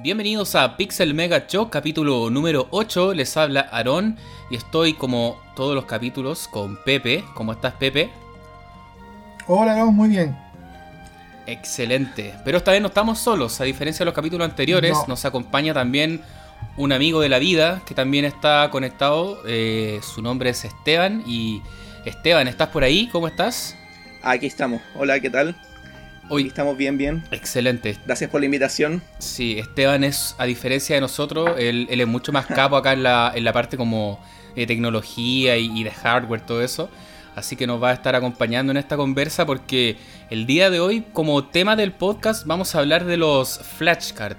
Bienvenidos a Pixel Mega Show, capítulo número 8. Les habla Aarón y estoy como todos los capítulos con Pepe. ¿Cómo estás, Pepe? Hola, Aarón, muy bien. Excelente. Pero esta vez no estamos solos, a diferencia de los capítulos anteriores, No. nos acompaña también un amigo de la vida que también está conectado. Eh, su nombre es Esteban y Esteban, ¿estás por ahí? ¿Cómo estás? Aquí estamos. Hola, ¿qué tal? Hoy, estamos bien, bien. excelente. Gracias por la invitación. Sí, Esteban es, a diferencia de nosotros, él, él es mucho más capo acá en la, en la parte como de tecnología y, y de hardware, todo eso. Así que nos va a estar acompañando en esta conversa porque el día de hoy, como tema del podcast, vamos a hablar de los flashcards.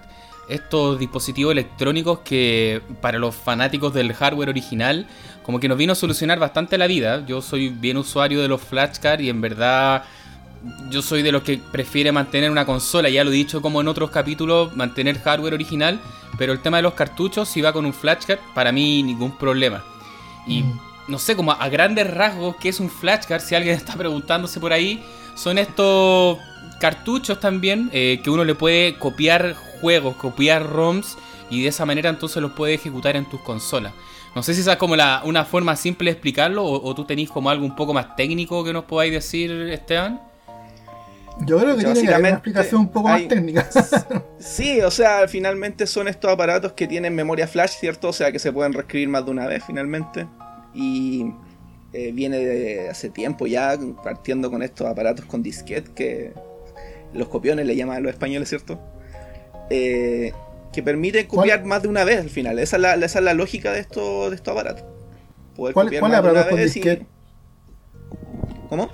Estos dispositivos electrónicos que para los fanáticos del hardware original, como que nos vino a solucionar bastante la vida. Yo soy bien usuario de los flashcards y en verdad yo soy de los que prefiere mantener una consola, ya lo he dicho como en otros capítulos, mantener hardware original, pero el tema de los cartuchos, si va con un flashcard, para mí ningún problema. Y Mm. no sé, como a grandes rasgos, ¿qué es un flashcard? Si alguien está preguntándose por ahí, son estos cartuchos también eh, que uno le puede copiar juegos, copiar ROMs y de esa manera entonces los puede ejecutar en tus consolas. No sé si esa es como la, una forma simple de explicarlo o, o tú tenéis como algo un poco más técnico que nos podáis decir, Esteban. Yo creo que tiene que haber una explicación un poco hay- más técnica. Sí, o sea, finalmente son estos aparatos que tienen memoria flash, ¿cierto? O sea, que se pueden reescribir más de una vez, finalmente. Y eh, viene de hace tiempo ya partiendo con estos aparatos con disquete, que los copiones le llaman a los españoles, ¿cierto? Eh, que permiten copiar más de una vez al final. Esa es la, esa es la lógica de estos, de estos aparatos. Poder ¿Cuál- copiar cuál más de con y-? ¿Cómo?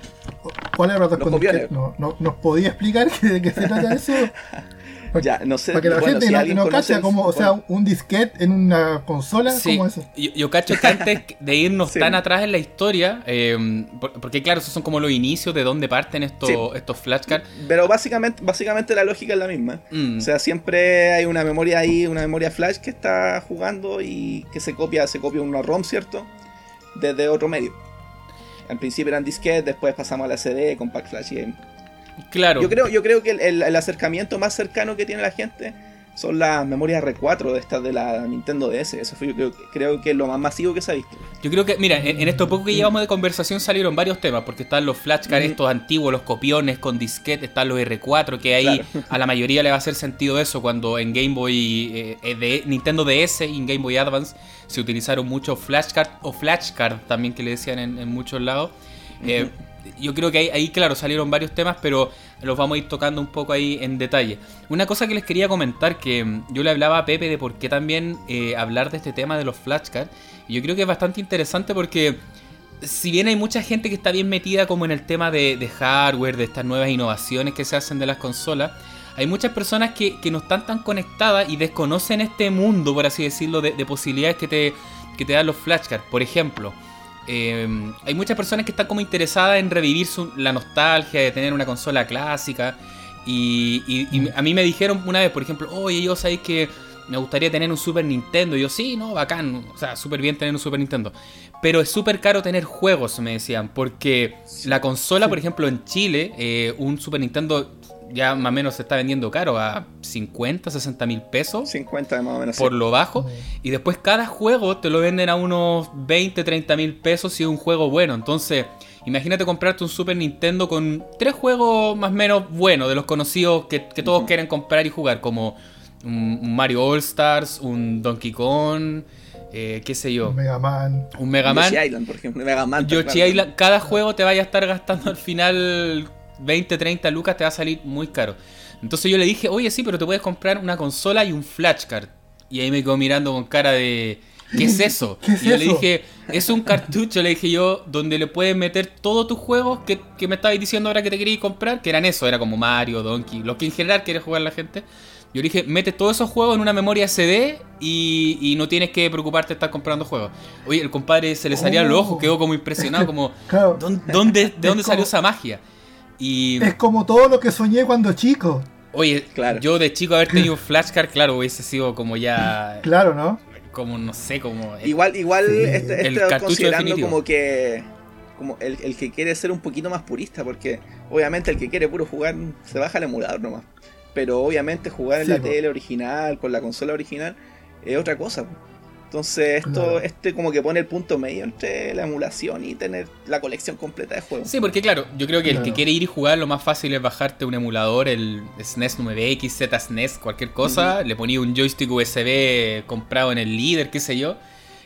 ¿Cuál es Los con copiones. disquete? ¿No, no, ¿Nos podía explicar que- de qué se trata eso? Ya, no sé. Para que la bueno, gente si no, no cacha como, o sea, un disquete en una consola, Sí, ¿cómo es eso? yo, yo cacho que antes de irnos Sí. tan atrás en la historia, eh, por- porque claro, esos son como los inicios de dónde parten estos, Sí. estos flashcards. Pero básicamente, básicamente la lógica es la misma. Mm. O sea, siempre hay una memoria ahí, una memoria flash que está jugando y que se copia, se copia una ROM, ¿cierto? Desde otro medio. Al principio eran disquetes, después pasamos a la CD, compact flash y claro. Yo creo, yo creo que el, el- el acercamiento más cercano que tiene la gente son las memorias R4 de estas de la Nintendo DS. Eso fue, yo creo, creo que es lo más masivo que se ha visto. Yo creo que, mira, en, en esto poco que llevamos de conversación salieron varios temas, porque están los flashcards Ujú. estos antiguos, los copiones con disquete, están los R4, que ahí Claro. a la mayoría le va a hacer sentido eso cuando en Game Boy, eh, eh, de Nintendo DS y en Game Boy Advance se utilizaron muchos flashcards o flashcard también que le decían en, en muchos lados. Eh, yo creo que ahí, claro, salieron varios temas, pero los vamos a ir tocando un poco ahí en detalle. Una cosa que les quería comentar, que mm, yo le hablaba a Pepe de por qué también eh, hablar de este tema de los flashcards, y yo creo que es bastante interesante porque si bien hay mucha gente que está bien metida como en el tema de, de hardware, de estas nuevas innovaciones que se hacen de las consolas, hay muchas personas que, que no están tan conectadas y desconocen este mundo, por así decirlo, de, de posibilidades que te, que te dan los flashcards. Por ejemplo, eh, hay muchas personas que están como interesadas en revivir su- la nostalgia de tener una consola clásica. Y, y- y a mí me dijeron una vez, por ejemplo, oye, yo sabéis que me gustaría tener un Super Nintendo. Y yo, sí, no, bacán. O sea, súper bien tener un Super Nintendo. Pero es súper caro tener juegos, me decían. Porque la consola, por ejemplo, en Chile, eh, un Super Nintendo ya más o menos se está vendiendo caro a 50, 60 mil pesos 50 más o menos. por sí. lo bajo. Y después cada juego te lo venden a unos 20, 30 mil pesos si es un juego bueno. Entonces, imagínate comprarte un Super Nintendo con tres juegos más o menos buenos, de los conocidos que, que todos quieren comprar y jugar, como un, un Mario All Stars, un Donkey Kong, eh, qué sé yo, Mega Man. un Mega Man. Yoshi Island, por ejemplo. Mega Man. Yoshi claro. Island, cada juego te vaya a estar gastando al final 20, 30 lucas, te va a salir muy caro. Entonces yo le dije, oye, sí, pero te puedes comprar una consola y un flashcard. Y ahí me quedó mirando con cara de, ¿qué es eso? ¿Qué es y yo le dije, es un cartucho, le dije yo, donde le puedes meter todos tus juegos que, que me estabais diciendo ahora que te querías comprar, que eran eso, era como Mario, Donkey, los que en general quiere jugar la gente. Yo le dije, mete todos esos juegos en una memoria CD y, y no tienes que preocuparte de estar comprando juegos. Oye, el compadre se le salían los Oh. ojos, quedó como impresionado, como, Claro. ¿dónde, ¿de dónde salió esa magia? Y, Es como todo lo que soñé cuando chico. oye, Claro. yo de chico haber tenido un flashcard, claro, hubiese sido como ya, Claro, ¿no? como no sé, como... Igual, igual Sí. este, El este cartucho considerando definitivo. como que como el, el que quiere ser un poquito más purista, porque obviamente el que quiere puro jugar se baja el emulador nomás. pero obviamente jugar en Sí, la po. tele original, con la consola original, es otra cosa. po. Entonces esto, Claro. este como que pone el punto medio entre la emulación y tener la colección completa de juegos. Sí, porque claro, yo creo que el que quiere ir y jugar, lo más fácil es bajarte un emulador, el SNES 9X, Z SNES, cualquier cosa, le ponía un joystick USB comprado en el líder, qué sé yo,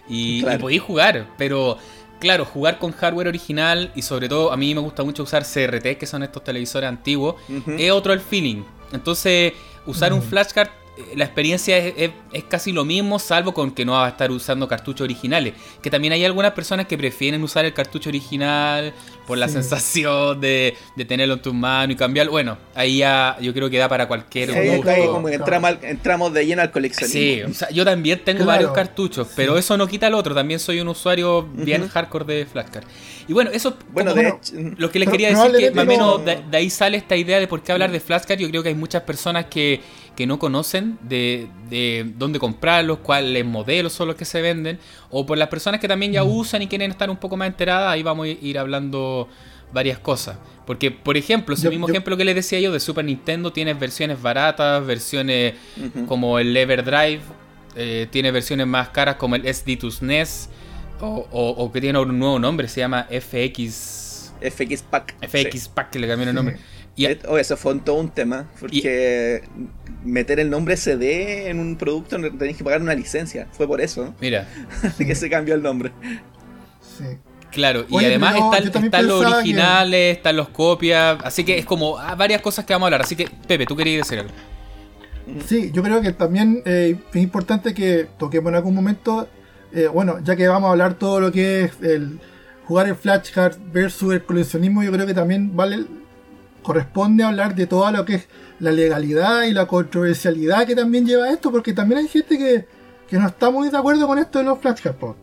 y, Claro. y podéis jugar, pero claro, jugar con hardware original y sobre todo a mí me gusta mucho usar CRT, que son estos televisores antiguos, es otro el feeling. Entonces, usar un flashcard, la experiencia es, es- es casi lo mismo, salvo con que no va a estar usando cartuchos originales. Que también hay algunas personas que prefieren usar el cartucho original por la Sí. sensación de, de tenerlo en tus manos y cambiarlo. Bueno, ahí ya yo creo que da para cualquier Sí, gusto. ahí como que entramos, entramos de lleno al coleccionismo. Sí, o sea, yo también tengo Claro. varios cartuchos, pero eso no quita el otro. También soy un usuario bien hardcore de flashcard. Y bueno, eso Bueno, de hecho, lo que les quería decir que más o menos no- de, de ahí sale esta idea de por qué hablar de flashcard. Yo creo que hay muchas personas que, que no conocen de, de dónde comprarlos, cuáles modelos son los que se venden, o por las personas que también ya usan y quieren estar un poco más enteradas, ahí vamos a ir hablando varias cosas. Porque, por ejemplo, ese Yo- mismo yo- ejemplo que les decía yo de Super Nintendo, tienes versiones baratas, versiones como el Everdrive, eh, tiene versiones más caras como el SD2 SNES, o, o- o que tiene un nuevo nombre, se llama FX, FX Pack. FX Pack, que le cambiaron el nombre. Oh, eso fue un- todo un tema. Porque meter el nombre CD en un producto tenés que pagar una licencia. Fue por eso mira, que se cambió el nombre. Sí. claro, y además están, los que- originales, están los copias, así que es como ah, varias cosas que vamos a hablar. Así que, Pepe, tú querías decir algo. Sí, yo creo que también eh, es importante que toquemos en algún momento, eh, bueno, ya que vamos a hablar todo lo que es el jugar el flashcard versus el coleccionismo, yo creo que también vale corresponde hablar de todo lo que es la legalidad y la controversialidad que también lleva esto, porque también hay gente que, que no está muy de acuerdo con esto de los flashcards.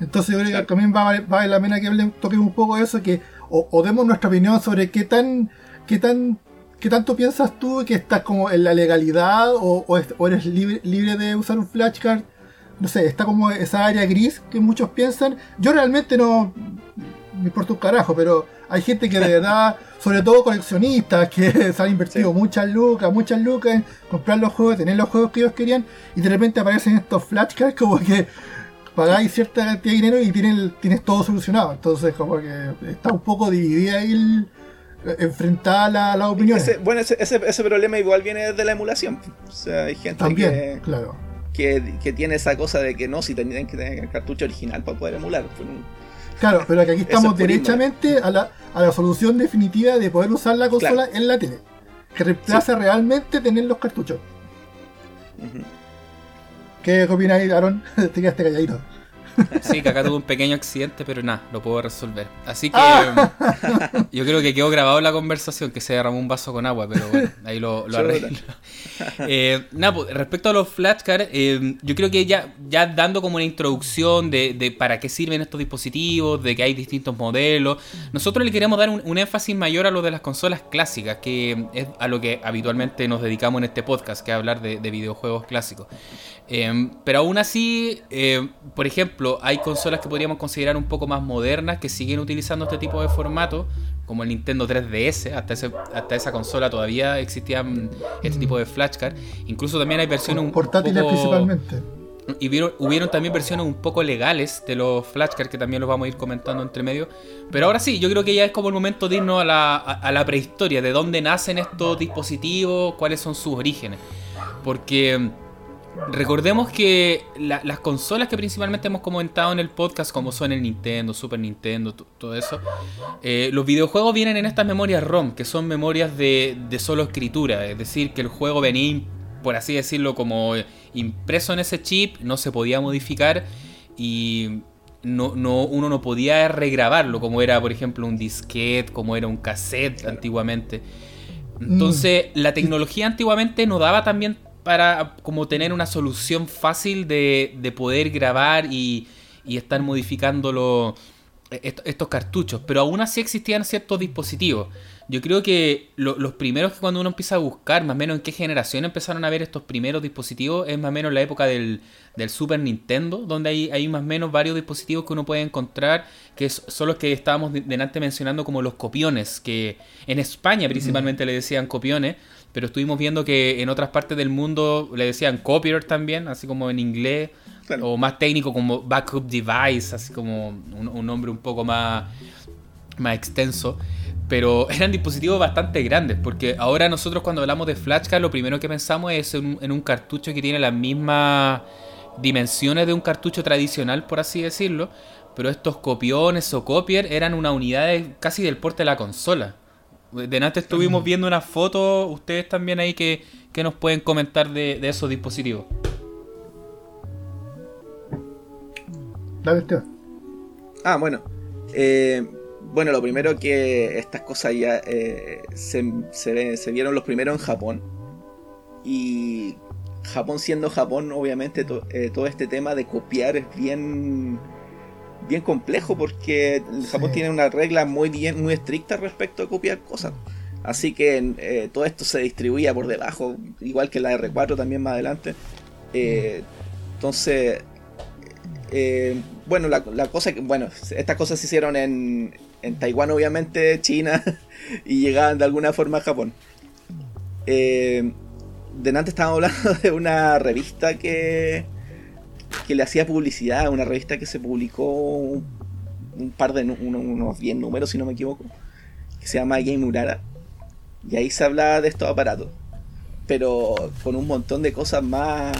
Entonces yo creo que también va, a valer- vale la pena que toquemos un poco eso, que o, o demos nuestra opinión sobre qué tan, qué tan, qué tanto piensas tú que estás como en la legalidad o, o eres libre, libre de usar un flashcard. No sé, está como esa área gris que muchos piensan. Yo realmente no me importa un carajo, pero hay gente que de verdad, sobre todo coleccionistas, que se han invertido Sí. muchas lucas, muchas lucas en comprar los juegos, tener los juegos que ellos querían, y de repente aparecen estos flashcards como que pagáis cierta cantidad de dinero y tienen, tienes todo solucionado. Entonces como que está un poco dividida ahí el- enfrentada la, las opiniones. Ese- bueno, ese, ese, ese problema igual viene desde la emulación. O sea, hay gente También, que, claro. que, que tiene esa cosa de que no, si tienen que tener el cartucho original para poder emular. Pues, Claro, pero que aquí estamos es derechamente a la, a la solución definitiva de poder usar la consola en la tele. Que reemplaza realmente tener los cartuchos. ujú. ¿Qué opináis, Aaron? Te quedaste calladito. Sí, que acá tuve un pequeño accidente, pero nada, lo puedo resolver. Así que Ah. yo creo que quedó grabado la conversación, que se derramó un vaso con agua, pero bueno, ahí lo, lo arreglo. Eh, nada, pues, respecto a los flashcards, eh, yo creo que ya, ya dando como una introducción de, de para qué sirven estos dispositivos, de que hay distintos modelos, nosotros le queremos dar un, un énfasis mayor a lo de las consolas clásicas, que es a lo que habitualmente nos dedicamos en este podcast, que es hablar de, de videojuegos clásicos. Eh, pero aún así, por ejemplo, hay consolas que podríamos considerar un poco más modernas que siguen utilizando este tipo de formato, como el Nintendo 3DS. Hasta, ese- hasta esa consola todavía existían este tipo de flashcard. Incluso también hay versiones un Portátiles poco... principalmente. Y vieron- hubieron también versiones un poco legales de los flashcards que también los vamos a ir comentando entre medio. Pero ahora sí, yo creo que ya es como el momento de irnos a la, a, a la prehistoria, de dónde nacen estos dispositivos, cuáles son sus orígenes. Porque recordemos que la- las consolas que principalmente hemos comentado en el podcast, como son el Nintendo, Super Nintendo, todo eso, eh, los videojuegos vienen en estas memorias ROM, que son memorias de, de solo escritura. Es decir, que el juego venía, por así decirlo, como impreso en ese chip, no se podía modificar y no, no, uno no podía regrabarlo, como era, por ejemplo, un disquete, como era un cassette antiguamente. Entonces, la tecnología antiguamente no daba también para como tener una solución fácil de, de poder grabar y, y estar modificando lo- est- estos cartuchos, pero aún así existían ciertos dispositivos. Yo creo que lo- los primeros que cuando uno empieza a buscar, más o menos en qué generación empezaron a ver estos primeros dispositivos, es más o menos la época del, del Super Nintendo, donde hay, hay más o menos varios dispositivos que uno puede encontrar, que son los que estábamos de- delante mencionando como los copiones, que en España principalmente le decían copiones, pero estuvimos viendo que en otras partes del mundo le decían copier también, así como en inglés, o más técnico como backup device, así como un, nombre un poco más, más extenso. Pero eran dispositivos bastante grandes, porque ahora nosotros cuando hablamos de flashcard lo primero que pensamos es en un, cartucho que tiene las mismas dimensiones de un cartucho tradicional, por así decirlo, pero estos copiones o copier eran una unidad casi del porte de la consola. De antes estuvimos viendo una foto, ustedes también ahí que, nos pueden comentar de, esos dispositivos. Dale, Ah, bueno. Eh, bueno, lo primero que estas cosas ya eh, se, se, vieron los primeros en Japón. Y Japón siendo Japón, obviamente eh, todo este tema de copiar es bien bien complejo porque Japón tiene una regla muy bien muy estricta respecto a copiar cosas. Así que eh, todo esto se distribuía por debajo, igual que la R4 también más adelante. Eh, entonces, eh, bueno, la, cosa que, bueno, estas cosas se hicieron en, en Taiwán, obviamente, China, y llegaban de alguna forma a Japón. de antes estábamos hablando de una revista que, que le hacía publicidad a una revista que se publicó un, par de unos 10 números, si no me equivoco, que se llama Game Urara. Y ahí se hablaba de estos aparatos, pero con un montón de cosas más,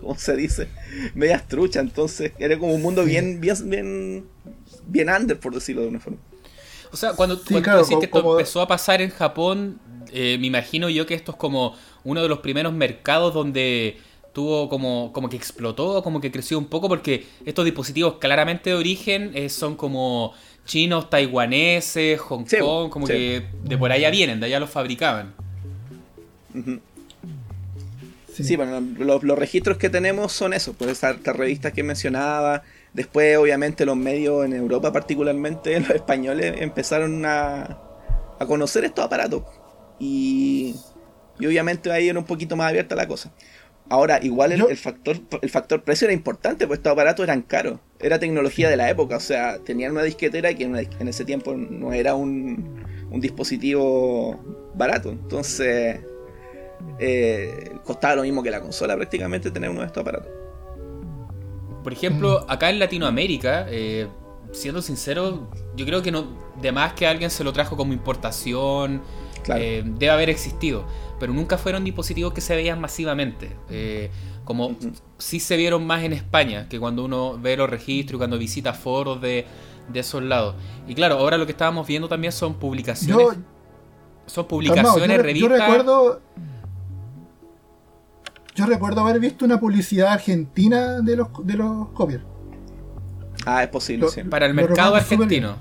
¿cómo se dice? Medias truchas, entonces era como un mundo bien, bien, bien, bien under, por decirlo de una forma. O sea, cuando, sí, que esto empezó a pasar en Japón, eh, me imagino yo que esto es como uno de los primeros mercados donde tuvo como, como que explotó, como que creció un poco, porque estos dispositivos claramente de origen eh, son como chinos, taiwaneses, Hong Kong, como que de por allá vienen, de allá los fabricaban. Sí, bueno, los, registros que tenemos son eso, pues estas revistas que mencionaba. Después, obviamente, los medios en Europa, particularmente los españoles, empezaron a, a conocer estos aparatos. Y, y obviamente ahí era un poquito más abierta la cosa. Ahora, igual el, factor, el factor precio era importante, pues estos aparatos eran caros. Era tecnología de la época, o sea, tenían una disquetera que en, ese tiempo no era un, dispositivo barato. Entonces, eh, costaba lo mismo que la consola prácticamente tener uno de estos aparatos. Por ejemplo, acá en Latinoamérica, eh, siendo sincero, yo creo que no, de más que alguien se lo trajo como importación, eh, debe haber existido pero nunca fueron dispositivos que se veían masivamente. Eh, como sí se vieron más en España, que cuando uno ve los registros, cuando visita foros de, esos lados. Y claro, ahora lo que estábamos viendo también son publicaciones. son publicaciones, revistas. Yo recuerdo. Yo recuerdo haber visto una publicidad argentina de los, de los copiers. Ah, es posible, Para el mercado argentino.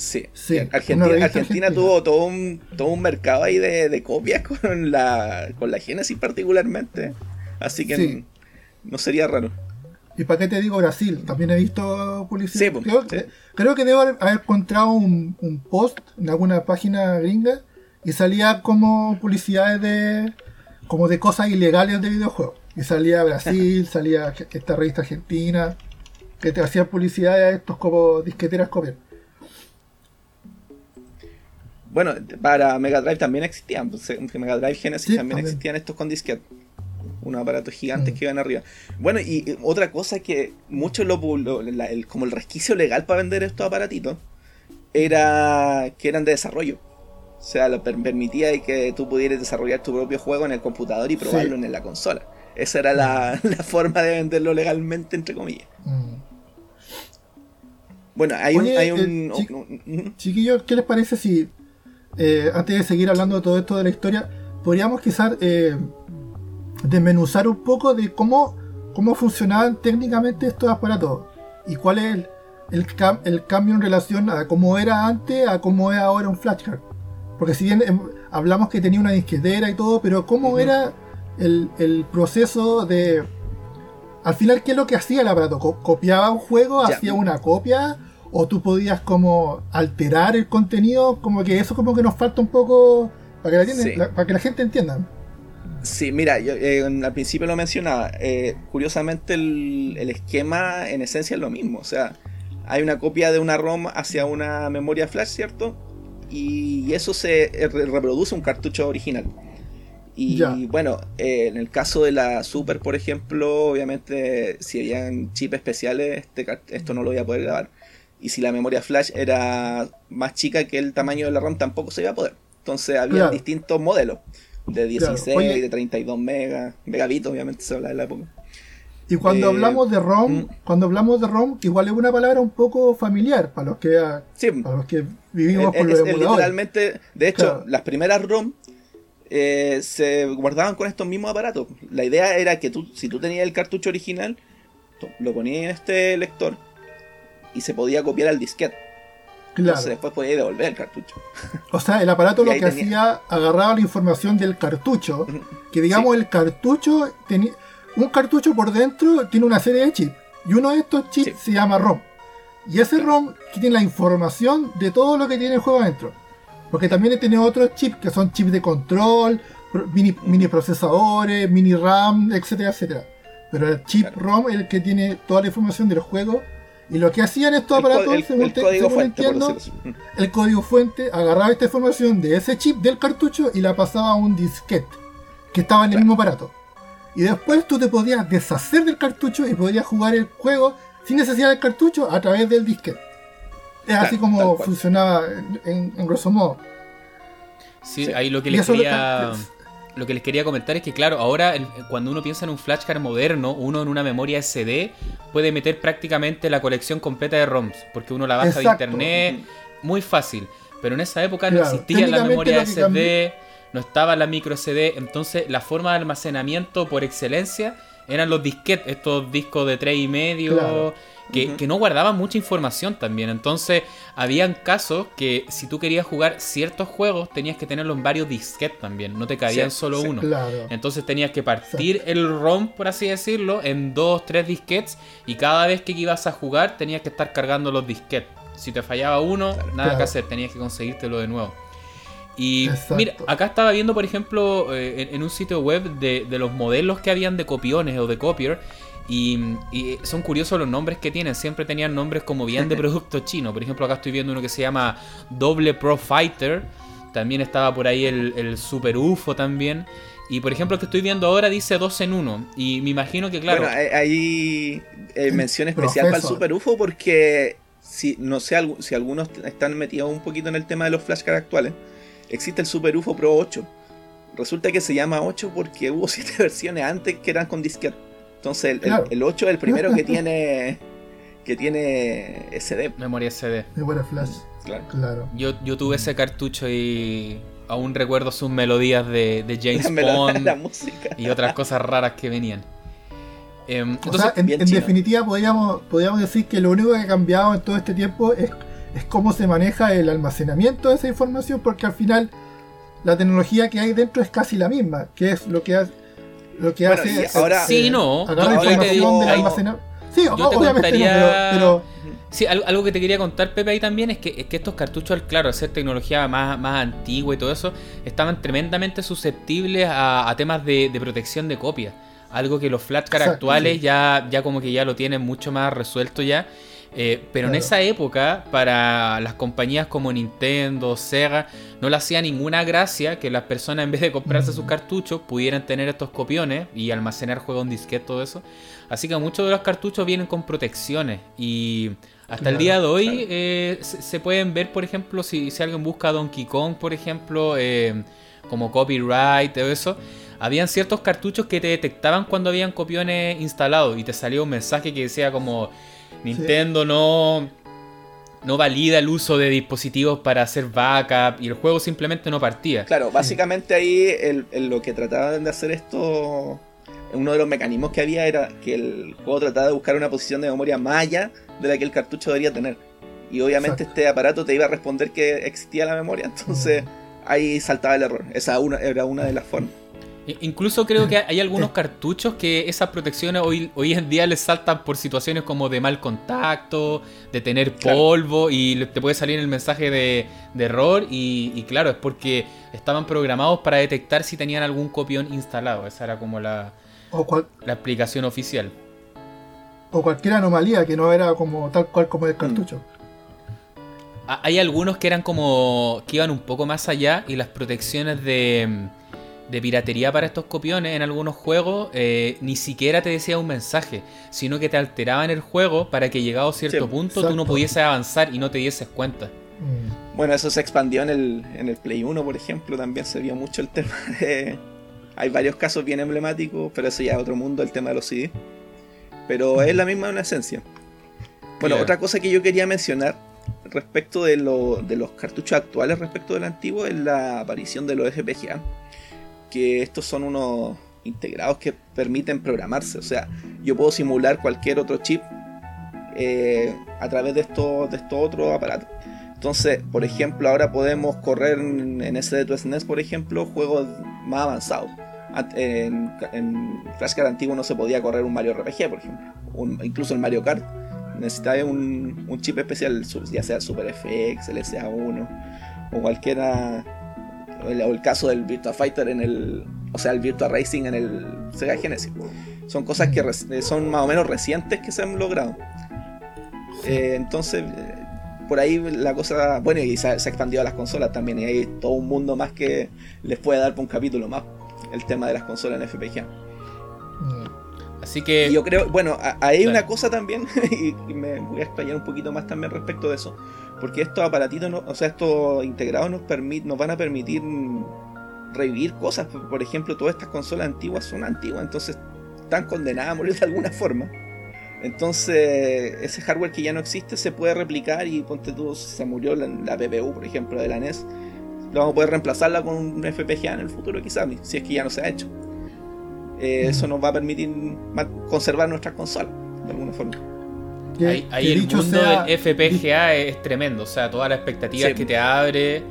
Sí, Argentina, tuvo todo un, todo un mercado ahí de, copias con la, con la Genesis particularmente. Así que no sería raro. ¿Y para qué te digo Brasil? También he visto publicidad. Pues, creo, que debo haber, encontrado un, post en alguna página gringa y salía como publicidades de como de cosas ilegales de videojuegos. Y salía Brasil, salía esta revista argentina, que te hacía publicidad a estos como disqueteras copias. Bueno, para Mega Drive también existían. Pues, Mega Drive Genesis también, existían estos con disquete. Unos aparatos gigantes mm. que iban arriba. Bueno, y otra cosa que muchos lo, como el resquicio legal para vender estos aparatitos era que eran de desarrollo. O sea, lo permitía que tú pudieras desarrollar tu propio juego en el computador y probarlo en la consola. Esa era la, forma de venderlo legalmente, entre comillas. Mm. Bueno, hay un... Hay un, chiquillos, ¿qué les parece si eh, antes de seguir hablando de todo esto de la historia, podríamos quizás eh, desmenuzar un poco de cómo, cómo funcionaban técnicamente estos aparatos y cuál es el, el, cambio en relación a cómo era antes a cómo es ahora un flashcard. Porque si bien em, hablamos que tenía una disquetera y todo, pero cómo era el, el, proceso de... Al final, ¿qué es lo que hacía el aparato? ¿Copiaba un juego? ¿Hacía una copia? O tú podías como alterar el contenido, como que eso como que nos falta un poco para que la, para que la gente entienda. Sí, mira, yo eh, al principio lo mencionaba, eh, curiosamente el, esquema en esencia es lo mismo, o sea, hay una copia de una ROM hacia una memoria flash, ¿cierto? Y eso se eh, reproduce un cartucho original. Y bueno, eh, en el caso de la Super, por ejemplo, obviamente si habían chips especiales, este, esto no lo voy a poder grabar. Y si la memoria flash era más chica que el tamaño de la RAM, tampoco se iba a poder. Entonces había distintos modelos, de 16, y de 32 megas, megabits, obviamente se habla de la época. Y cuando eh, hablamos de ROM, mm. cuando hablamos de ROM, igual es una palabra un poco familiar para los que, para los que vivimos con los Literalmente, de hecho, las primeras ROM eh, se guardaban con estos mismos aparatos. La idea era que tú, si tú tenías el cartucho original, lo ponías en este lector y se podía copiar al disquete. Claro. Entonces después podía devolver el cartucho. O sea, el aparato lo que hacía, agarraba la información del cartucho, que digamos el cartucho tenía un cartucho por dentro tiene una serie de chips. Y uno de estos chips se llama ROM. Y ese ROM tiene la información de todo lo que tiene el juego adentro. Porque también tiene otros chips que son chips de control, mini, procesadores, mini RAM, etcétera, etcétera. Pero el chip ROM es el que tiene toda la información del juego. Y lo que hacían estos aparatos, según, el código fuente, entiendo, el código fuente agarraba esta información de ese chip del cartucho y la pasaba a un disquete que estaba en el mismo aparato. Y después tú te podías deshacer del cartucho y podías jugar el juego sin necesidad del cartucho a través del disquete. Es así como funcionaba en, grosso modo. Sí, ahí lo que les quería. Lo que les quería comentar es que, claro, ahora cuando uno piensa en un flashcard moderno, uno en una memoria SD puede meter prácticamente la colección completa de ROMs, porque uno la baja de internet, muy fácil. Pero en esa época no existía la memoria SD no estaba la micro CD, entonces la forma de almacenamiento por excelencia eran los disquetes, estos discos de 3 y medio, que, no guardaban mucha información también. Entonces, habían casos que si tú querías jugar ciertos juegos, tenías que tenerlos en varios disquetes también, no te cabían solo uno. Entonces tenías que partir el ROM, por así decirlo, en dos, tres disquetes, y cada vez que ibas a jugar tenías que estar cargando los disquetes. Si te fallaba uno, nada que hacer, tenías que conseguírtelo de nuevo. Y mira, acá estaba viendo, por ejemplo, eh, en, un sitio web de, los modelos que habían de copiones o de copier. Y, son curiosos los nombres que tienen. Siempre tenían nombres como bien de producto chino. Por ejemplo, acá estoy viendo uno que se llama Doble Pro Fighter. También estaba por ahí el, Super UFO también. Y por ejemplo, el que estoy viendo ahora dice 2 en 1. Y me imagino que, claro. Bueno, hay eh, mención especial para el Super UFO porque si no sé si algunos están metidos un poquito en el tema de los flashcards actuales existe el Super UFO Pro 8. Resulta que se llama 8 porque hubo 7 versiones antes que eran con disquete. Entonces el, 8 es el primero que tiene que tiene SD. Memoria SD. Memoria flash. Claro. Yo, yo tuve ese cartucho y aún recuerdo sus melodías de, James Bond y otras cosas raras que venían. Em, en, definitiva podríamos, podríamos decir que lo único que ha cambiado en todo este tiempo es es cómo se maneja el almacenamiento de esa información, porque al final la tecnología que hay dentro es casi la misma, que es lo que hace, lo que hace ahora, sí, no, la información del almacenamiento. Sí, obviamente pero, Sí, algo, que te quería contar, Pepe, ahí también es que, es que estos cartuchos, claro, al ser tecnología más, más antigua y todo eso, estaban tremendamente susceptibles a, temas de, protección de copia. Algo que los flashcards actuales ya, ya como que ya lo tienen mucho más resuelto ya. Eh, pero en esa época, para las compañías como Nintendo, Sega, no le hacía ninguna gracia que las personas, en vez de comprarse sus cartuchos, pudieran tener estos copiones y almacenar juegos en disquete, todo eso. Así que muchos de los cartuchos vienen con protecciones. Y hasta el día de hoy eh, se, pueden ver, por ejemplo, si, si, alguien busca Donkey Kong, por ejemplo, eh, como copyright, todo eso habían ciertos cartuchos que te detectaban cuando habían copiones instalados y te salía un mensaje que decía como Nintendo no, no valida el uso de dispositivos para hacer backup y el juego simplemente no partía. Claro, básicamente ahí lo que trataban de hacer esto, uno de los mecanismos que había era que el juego trataba de buscar una posición de memoria más allá de la que el cartucho debería tener. Y obviamente este aparato te iba a responder que existía la memoria, entonces ahí saltaba el error. Esa una, era una de las formas. Incluso creo que hay algunos cartuchos que esas protecciones hoy, hoy en día les saltan por situaciones como de mal contacto, de tener polvo y te puede salir el mensaje de, error y, claro, es porque estaban programados para detectar si tenían algún copión instalado. Esa era como la, la explicación oficial. O cualquier anomalía que no era como tal cual como el cartucho. Hay algunos que eran como que iban un poco más allá y las protecciones de de piratería para estos copiones en algunos juegos, eh, ni siquiera te decía un mensaje, sino que te alteraban el juego para que llegado a cierto Sí, punto tú no pudieses avanzar y no te dieses cuenta. Mm. Bueno, eso se expandió en el, en el Play 1, por ejemplo, también se vio mucho el tema de... Hay varios casos bien emblemáticos, pero eso ya es otro mundo, el tema de los CD. Pero es la misma en esencia. Bueno, Claro. otra cosa que yo quería mencionar respecto de, lo- de los cartuchos actuales respecto del antiguo es la aparición de los FPGA. Que estos son unos integrados que permiten programarse. O sea, yo puedo simular cualquier otro chip eh, a través de estos de estos otros aparatos. Entonces, por ejemplo, ahora podemos correr en, en SD2 SNES, por ejemplo, juegos más avanzados. En, en Flashcard antiguo no se podía correr un Mario RPG, por ejemplo. Incluso el Mario Kart. Necesitaba un, chip especial, ya sea Super FX, el SA1 o cualquiera. El, o el caso del Virtua Fighter en el. O sea, el Virtua Racing en el Sega Genesis. Son cosas que reci- son más o menos recientes que se han logrado. Eh, entonces, eh, por ahí la cosa. Bueno, y se, ha- expandido a las consolas también. Y hay todo un mundo más que les puede dar por un capítulo más. El tema de las consolas en FPGA. Mm. Así que... Y yo creo, bueno, hay una cosa también, y me voy a explayar un poquito más también respecto de eso, porque estos aparatitos, no- o sea, estos integrados nos, permit, nos van a permitir revivir cosas. Por ejemplo, todas estas consolas antiguas son antiguas, entonces están condenadas a morir de alguna forma. Entonces, ese hardware que ya no existe se puede replicar y ponte tú, si se murió la, la PPU, por ejemplo, de la NES, lo vamos a poder reemplazarla con un FPGA en el futuro quizás, si es que ya no se ha hecho. Eh, Eso nos va a permitir conservar nuestras consolas, de alguna forma. Que- Ahí, ahí que el dicho mundo sea- del FPGA es tremendo, o sea, todas las expectativas Sí. que te abre,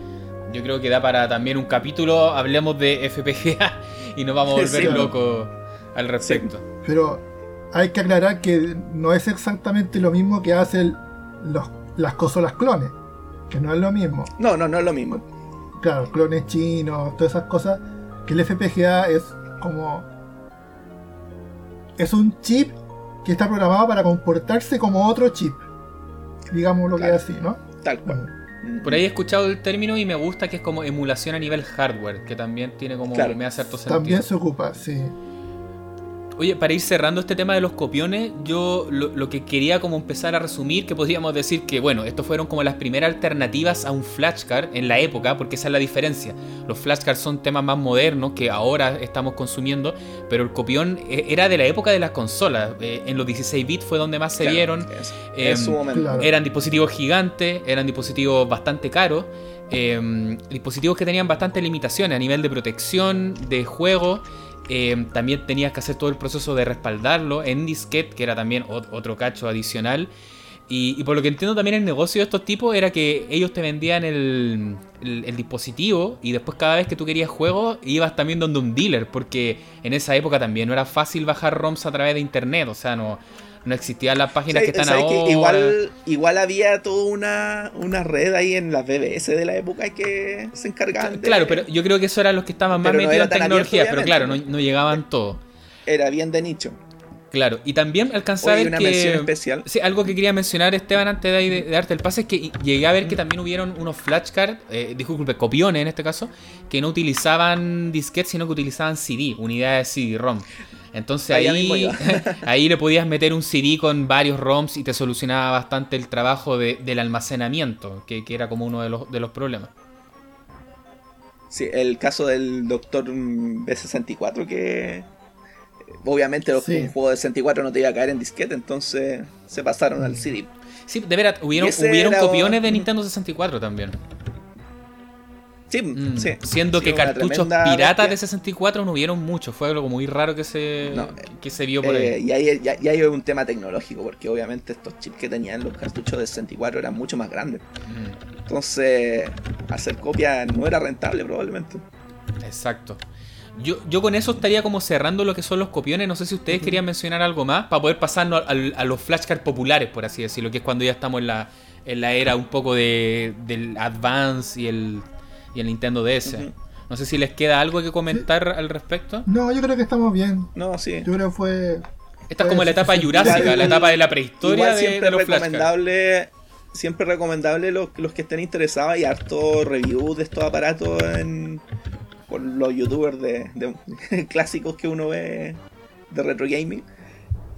yo creo que da para también un capítulo, hablemos de FPGA y nos vamos a volver Sí. locos al respecto. Pero hay que aclarar que no es exactamente lo mismo que hacen los, las consolas clones. Que no es lo mismo. No, no, no es lo mismo. Claro, clones chinos, todas esas cosas. Que el FPGA es como. Es un chip que está programado para comportarse como otro chip. Digamos lo Claro. que es así, ¿no? Tal cual. Por ahí he escuchado el término y me gusta que es como emulación a nivel hardware, que también tiene como, Claro. me hace cierto sentido. También se ocupa, sí. Oye, para ir cerrando este tema de los copiones, yo lo, lo que quería como empezar a resumir, que podríamos decir que, bueno, estos fueron como las primeras alternativas a un flashcard en la época, porque esa es la diferencia. Los flashcards son temas más modernos que ahora estamos consumiendo, pero el copión eh, era de la época de las consolas. Eh, en los 16 bits fue donde más se Claro, vieron. es- en su momento. claro. Eran dispositivos gigantes, eran dispositivos bastante caros, eh, dispositivos que tenían bastantes limitaciones a nivel de protección, de juego. Eh, también tenías que hacer todo el proceso de respaldarlo en disquete, que era también ot- otro cacho adicional. Y, por lo que entiendo también el negocio de estos tipos era que ellos te vendían el, el- dispositivo y después cada vez que tú querías juego ibas también donde un dealer, porque en esa época también no era fácil bajar ROMs a través de internet, o sea, no, no existían las páginas que están ¿Sabes ahora. que igual, igual había toda una, una red ahí en las BBS de la época que se encargaban de- Claro, pero yo creo que eso eran los que estaban más Pero metidos en tecnología, abierto, pero claro, no, obviamente, no llegaban todos. Era bien de nicho. Claro, y también alcanzé a ver una que... especial. Sí, algo que quería mencionar, Esteban, antes de, ahí de, de darte el pase, es que llegué a ver que también hubieron unos flashcards, eh, disculpe, copiones en este caso, que no utilizaban disquetes, sino que utilizaban CD, unidades CD-ROM. Entonces ahí, ahí le podías meter un CD con varios ROMs y te solucionaba bastante el trabajo de- del almacenamiento, que, que era como uno de los, de los problemas. Sí, el caso del Doctor mm, B64 que eh, obviamente los- Sí. un juego de 64 no te iba a caer en disquete, entonces se pasaron al CD. Sí, de veras, hubieron, era- copiones de Nintendo 64 también. Sí, Mm, sí. Siendo Sí, que cartuchos piratas bestia. de 64 no hubieron mucho, fue algo muy raro que se, No, que se vio por Eh, ahí. y ahí ya, ya hay un tema tecnológico, porque obviamente estos chips que tenían los cartuchos de 64 eran mucho más grandes. Mm, Entonces, hacer copia no era rentable probablemente. exacto. Yo, yo con eso estaría como cerrando lo que son los copiones. No sé si ustedes querían mencionar algo más para poder pasarnos a, los flashcards populares, por así decirlo, que es cuando ya estamos en la, en la era un poco de, del Advance y el, y el Nintendo DS. No sé si les queda algo que comentar al respecto. No, yo creo que estamos bien. No, sí. Yo creo que fue. Esta es como la etapa jurásica, igual- la etapa de la prehistoria Igual de, siempre de los flashcards. recomendable, siempre recomendable los, los que estén interesados y harto review de estos aparatos en, por los youtubers de, de clásicos que uno ve de retro gaming.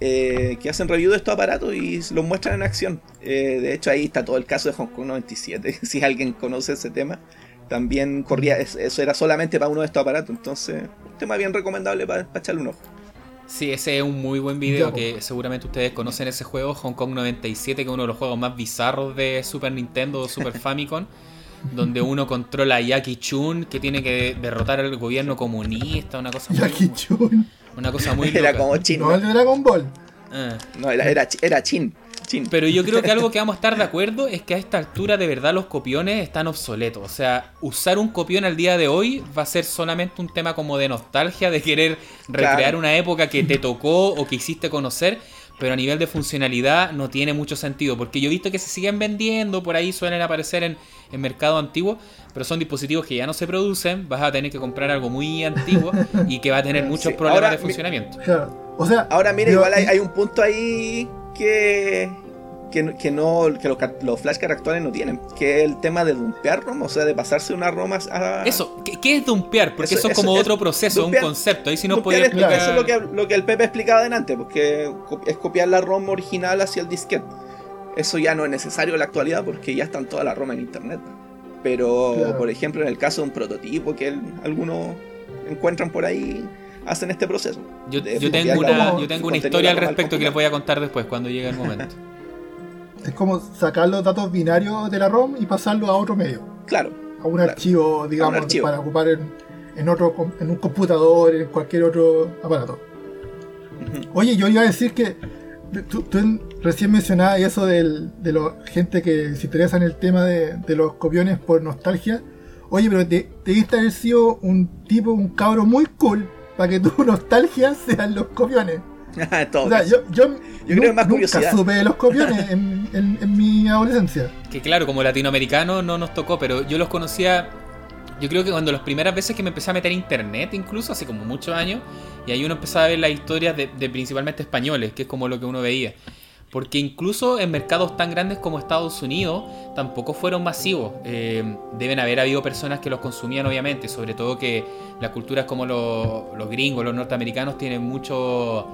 Eh, que hacen review de estos aparatos y los muestran en acción. Eh, de hecho, ahí está todo el caso de Hong Kong 97. si alguien conoce ese tema, también corría, eso era solamente para uno de estos aparatos. Entonces, un tema bien recomendable para, echarle un ojo. Sí, ese es un muy buen video que seguramente ustedes conocen ese juego, Hong Kong 97, que es uno de los juegos más bizarros de Super Nintendo o Super Famicom, donde uno controla a Jackie Chun, que tiene que derrotar al gobierno comunista, una cosa Jackie Chun. Una cosa muy Era como Chin. No, el de Dragon Ball. Ah. No, era, era, era Chin. Pero yo creo que algo que vamos a estar de acuerdo es que a esta altura de verdad los copiones están obsoletos. O sea, usar un copión al día de hoy va a ser solamente un tema como de nostalgia, de querer recrear una época que te tocó o que hiciste conocer pero a nivel de funcionalidad no tiene mucho sentido, porque yo he visto que se siguen vendiendo, por ahí suelen aparecer en, en mercado antiguo, pero son dispositivos que ya no se producen, vas a tener que comprar algo muy antiguo y que va a tener muchos problemas de funcionamiento. O sea, ahora mira, igual hay, hay, un punto ahí que, que, que no que los, los flashcards actuales no tienen, que es el tema de dumpear ROM, o sea, de pasarse una ROM a... Eso, ¿qué, es dumpear? Porque eso, es como otro proceso, un concepto, ahí si no podía explicar... Eso es lo que, lo que el Pepe explicaba adelante, porque es copiar la ROM original hacia el disquete. Eso ya no es necesario en la actualidad porque ya están todas las ROM en internet. Pero, por ejemplo, en el caso de un prototipo que algunos encuentran por ahí, hacen este proceso. Yo, tengo, una, yo tengo una historia al respecto que les voy a contar después, cuando llegue el momento. Es como sacar los datos binarios de la ROM y pasarlos a otro medio. Claro. A un archivo, digamos, para ocupar en, otro, en un computador, en cualquier otro aparato. Oye, yo iba a decir que tú, recién mencionabas eso de la gente que se interesa en el tema de, los copiones por nostalgia. Oye, pero te, te haber sido un tipo, un cabro muy cool para que tu nostalgia sean los copiones. o sea, yo, yo, yo creo más nunca supe los copiones en, en, mi adolescencia. Que claro, como latinoamericano no nos tocó, pero yo los conocía. Yo creo que cuando las primeras veces que me empecé a meter a internet, incluso hace como muchos años, y ahí uno empezaba a ver las historias de, principalmente españoles, que es como lo que uno veía. Porque incluso en mercados tan grandes como Estados Unidos tampoco fueron masivos. Eh, deben haber habido personas que los consumían obviamente, sobre todo que las culturas como los, los gringos, los norteamericanos tienen mucho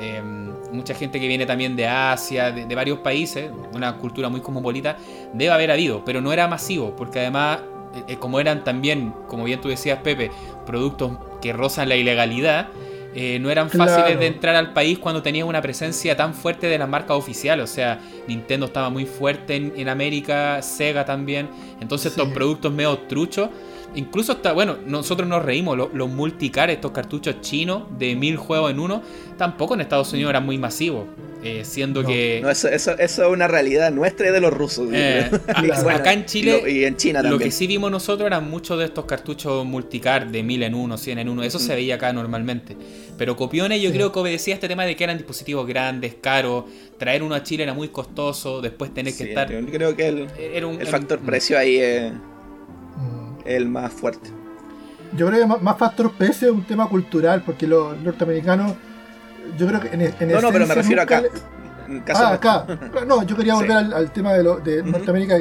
Em, mucha gente que viene también de Asia, de, varios países, una cultura muy cosmopolita, debe haber habido, pero no era masivo, porque además, eh, eh, como eran también, como bien tú decías, Pepe, productos que rozan la ilegalidad, eh, no eran fáciles de entrar al país cuando tenía una presencia tan fuerte de las marcas oficiales. O sea, Nintendo estaba muy fuerte en, América, Sega también. Entonces, estos productos medio truchos Incluso hasta, bueno, nosotros nos reímos, los, multicar, estos cartuchos chinos de mil juegos en uno, tampoco en Estados Unidos eran muy masivos. Eh, siendo que. No, eso, eso, eso, es una realidad nuestra y de los rusos. Eh, acá en Chile. Y, en China también. Lo que sí vimos nosotros eran muchos de estos cartuchos multicar de mil en uno, cien en uno. Eso se veía acá normalmente. Pero copiones, yo creo que obedecía este tema de que eran dispositivos grandes, caros. Traer uno a Chile era muy costoso. Después tener que estar. Yo creo que el, el factor precio ahí es el más fuerte. Yo creo que más, factor precio es un tema cultural, porque los norteamericanos, yo creo que en, en No, no, pero me refiero acá. ah, acá. No, yo quería volver al, tema de, lo, de Norteamérica,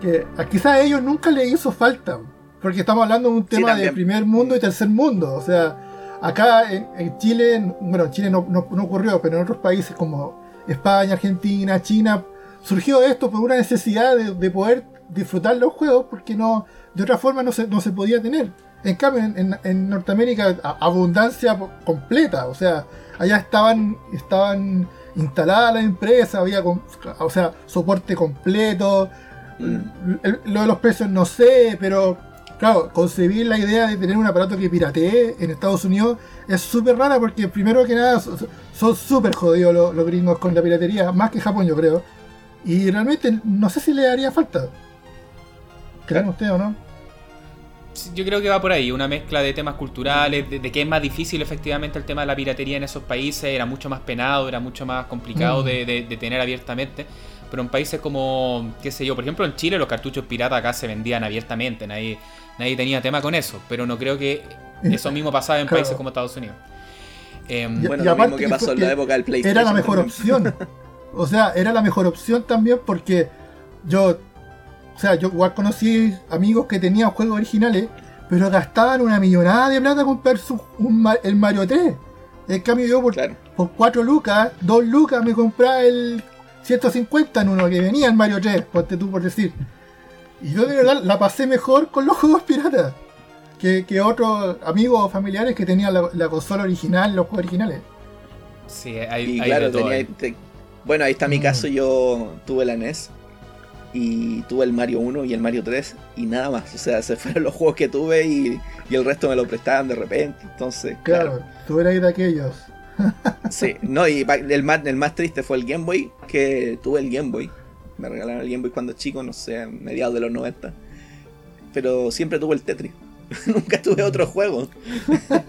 que quizás a ellos nunca les hizo falta, porque estamos hablando de un tema de primer mundo y tercer mundo. O sea, acá en, Chile, bueno, en Chile no, no, ocurrió, pero en otros países como España, Argentina, China, surgió esto por una necesidad de, de poder disfrutar los juegos, porque no de otra forma no se, no se podía tener. En cambio, en, en, Norteamérica, abundancia completa. O sea, allá estaban, estaban instaladas las empresas, había o sea, soporte completo. Mm. lo de los precios no sé, pero claro, concebir la idea de tener un aparato que piratee en Estados Unidos es súper rara porque primero que nada son súper jodidos los, los, gringos con la piratería, más que Japón yo creo. Y realmente no sé si le haría falta. ¿Creen ustedes o no? Yo creo que va por ahí, una mezcla de temas culturales, de, que es más difícil efectivamente el tema de la piratería en esos países, era mucho más penado, era mucho más complicado mm. de, tener abiertamente. Pero en países como, qué sé yo, por ejemplo en Chile los cartuchos pirata acá se vendían abiertamente, nadie, nadie tenía tema con eso, pero no creo que eso mismo pasaba en países como Estados Unidos. Em, bueno, lo mismo que pasó en la época del PlayStation. Era la mejor opción. o sea, era la mejor opción también porque yo o sea, yo igual conocí amigos que tenían juegos originales, pero gastaban una millonada de plata comprar su, un el Mario 3. En cambio yo por, Claro. por 4 lucas, 2 lucas me compraba el 150 en uno que venía el Mario 3, ponte tú por decir. Y yo de verdad la pasé mejor con los juegos piratas que, que otros amigos o familiares que tenían la, la consola original, los juegos originales. Sí, hay, Y hay claro, de todo tenía, ahí. te- bueno, ahí está mi Mm. caso, yo tuve la NES y tuve el Mario 1 y el Mario 3 y nada más, o sea, se fueron los juegos que tuve y, y el resto me lo prestaban de repente, entonces, Claro, claro, tú eras de aquellos. sí, no, y el más, el más triste fue el Game Boy, que tuve el Game Boy, me regalaron el Game Boy cuando chico, no sé, a mediados de los 90, pero siempre tuve el Tetris. Nunca tuve otro juego.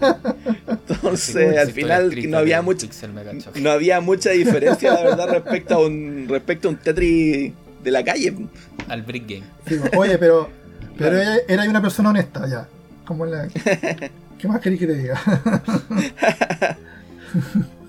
Entonces, Sí, al final no había mucho, no había mucha diferencia, la verdad, respecto a un respecto a un Tetris de la calle. Al Brick Game. Sí, pues, oye, pero, pero Claro. era una persona honesta, ya. Como en la... ¿Qué más queréis que te diga?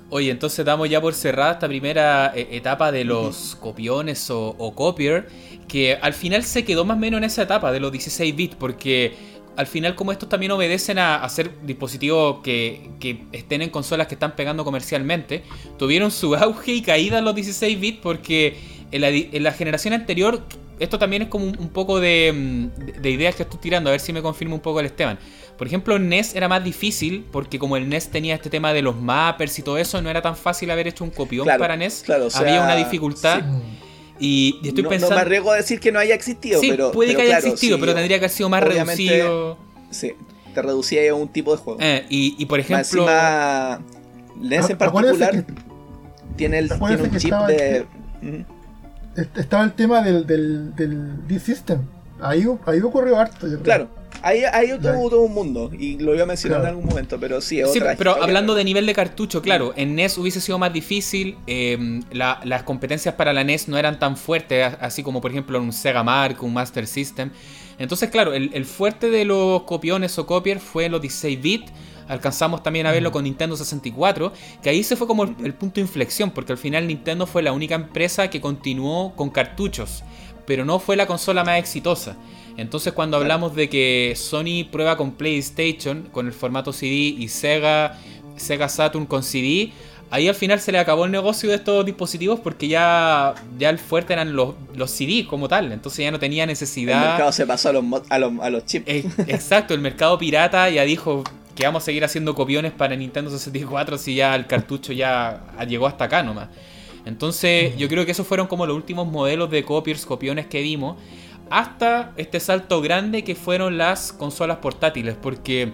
Oye, entonces damos ya por cerrada esta primera eh, etapa de los copiones o, o copier, que al final se quedó más o menos en esa etapa de los 16 bits, porque al final como estos también obedecen a, a ser dispositivos que, que estén en consolas que están pegando comercialmente, tuvieron su auge y caída en los 16 bits porque en la, di- en la generación anterior, esto también es como un, un poco de, mm, de- de ideas que estoy tirando, a ver si me confirma un poco el Esteban. Por ejemplo, NES era más difícil porque como el NES tenía este tema de los mappers y todo eso, no era tan fácil haber hecho un copión Claro, para NES. claro, o sea, Había una dificultad sí. y, y estoy no, no pensando... me arriesgo a decir que no haya existido, sí, pero. puede pero que haya claro, existido, sí, pero tendría que haber sido más reducido. Sí, te reducía a un tipo de juego. Eh, y, y por Más ejemplo... encima, NES en particular que tiene, el, tiene un chip de. Estaba el tema del, del, del D-System. Ahí, ahí ocurrió harto, yo creo. Claro, ahí, ahí tuvo todo un mundo y lo voy a mencionar Claro. en algún momento, pero sí, es Sí, otra pero historia. hablando de nivel de cartucho, claro, en NES hubiese sido más difícil, eh, la- las competencias para la NES no eran tan fuertes, así como por ejemplo en un Sega Mark, un Master System. Entonces, claro, el, el fuerte de los copiones o copier fue en los 16 bits. Alcanzamos también a verlo con Nintendo 64, que ahí se fue como el, el punto de inflexión, porque al final Nintendo fue la única empresa que continuó con cartuchos, pero no fue la consola más exitosa. Entonces cuando hablamos de que Sony prueba con PlayStation, con el formato CD, y Sega, Sega Saturn con CD, ahí al final se le acabó el negocio de estos dispositivos porque ya, ya el fuerte eran los, los CD como tal, entonces ya no tenía El necesidad... mercado se pasó a los, a los, a los chips. Eh, Exacto, el mercado pirata ya dijo que vamos a seguir haciendo copiones para Nintendo 64 si ya el cartucho ya llegó hasta acá nomás. Entonces yo creo que esos fueron como los últimos modelos de copiers, copiones que vimos. Hasta este salto grande que fueron las consolas portátiles. Porque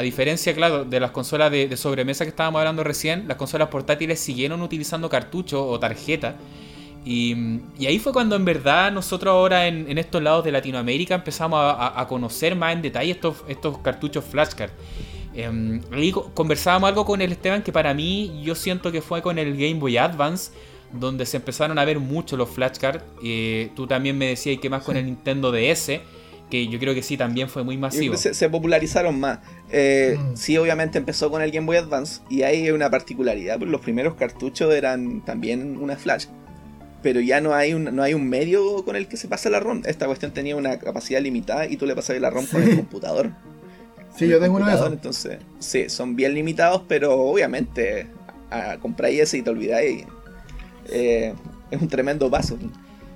a diferencia, claro, de las consolas de, de sobremesa que estábamos hablando recién, las consolas portátiles siguieron utilizando cartucho o tarjeta. Y, y ahí fue cuando en verdad nosotros ahora en, en estos lados de Latinoamérica empezamos a, a- a conocer más en detalle estos, estos cartuchos flashcard. Eh, co- conversábamos algo con el Esteban que para mí yo siento que fue con el Game Boy Advance donde se empezaron a ver mucho los flashcards. Eh, tú también me decías que más con el Nintendo DS, que yo creo que sí también fue muy masivo. se popularizaron más. Eh, Mm. Sí, obviamente empezó con el Game Boy Advance y hay una particularidad, pues los primeros cartuchos eran también una flash. Pero ya no hay un, no hay un medio con el que se pasa la ROM. Esta cuestión tenía una capacidad limitada y tú le pasabas la ROM con Sí. el computador. Sí, Con yo tengo uno de esos. Entonces, sí, son bien limitados, pero obviamente a, compráis ese y te olvidáis. Eh, es un tremendo paso.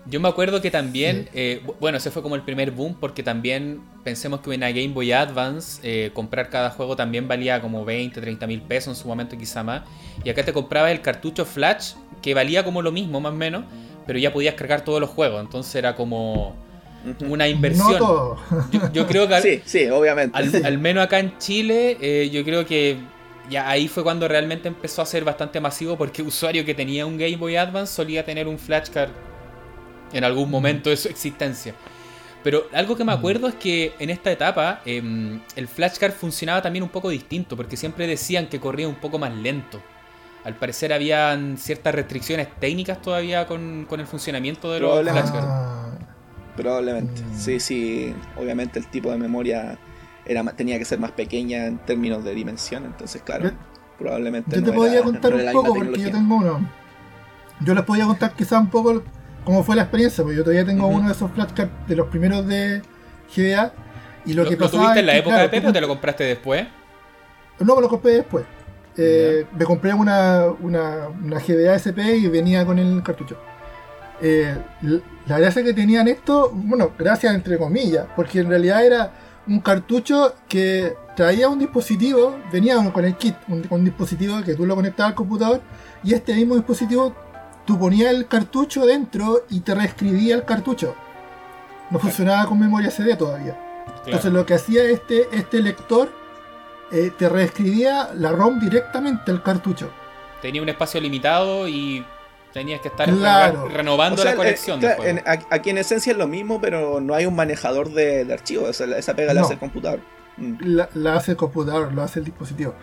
Yo me acuerdo que también, eh, bu- bueno, ese fue como el primer boom, porque también pensemos que en la Game Boy Advance eh, comprar cada juego también valía como 20, 30 mil pesos en su momento, quizá más. Y acá te comprabas el cartucho Flash, que valía como lo mismo, más o menos, pero ya podías cargar todos los juegos, entonces era como una No inversión. todo. Yo, yo creo que al, Sí, sí, obviamente. al- al menos acá en Chile, eh, yo creo que ya ahí fue cuando realmente empezó a ser bastante masivo, porque usuario que tenía un Game Boy Advance solía tener un flashcard en algún momento de su existencia. Pero algo que me acuerdo es que en esta etapa em, el flashcard funcionaba también un poco distinto, porque siempre decían que corría un poco más lento. Al parecer habían ciertas restricciones técnicas todavía con, con el funcionamiento de los Probablemente. flashcards. Ah, Probablemente. Mm. Sí, sí. Obviamente el tipo de memoria era tenía que ser más pequeña en términos de dimensión. Entonces, claro, Yo- probablemente. Yo no te podía era- contar no un poco porque yo tengo uno. Yo les podía contar quizá un poco cómo fue la experiencia, porque yo todavía tengo uno de esos flashcards de los primeros de GBA Y lo, ¿Lo, que lo pasaba tuviste en la que, época claro, de Pepe o te lo compraste después? No, me lo compré después. Eh, me compré una, una, una GBA SP y venía con el cartucho. Eh, la gracia que tenían esto, bueno, gracias entre comillas, porque en realidad era un cartucho que traía un dispositivo, venía con el kit, un, un dispositivo que tú lo conectabas al computador y este mismo dispositivo tú ponías el cartucho dentro y te reescribía el cartucho. No funcionaba con memoria CD todavía. Entonces lo que hacía este, este lector eh, te reescribía la ROM directamente al cartucho. Tenía un espacio limitado y tenías que estar Claro. re- renovando O sea, la conexión. eh, claro, en- aquí en esencia es lo mismo, pero no hay un manejador de, de archivos. Esa, esa pega la hace el computador. Mm. La, la hace el computador, lo hace el dispositivo.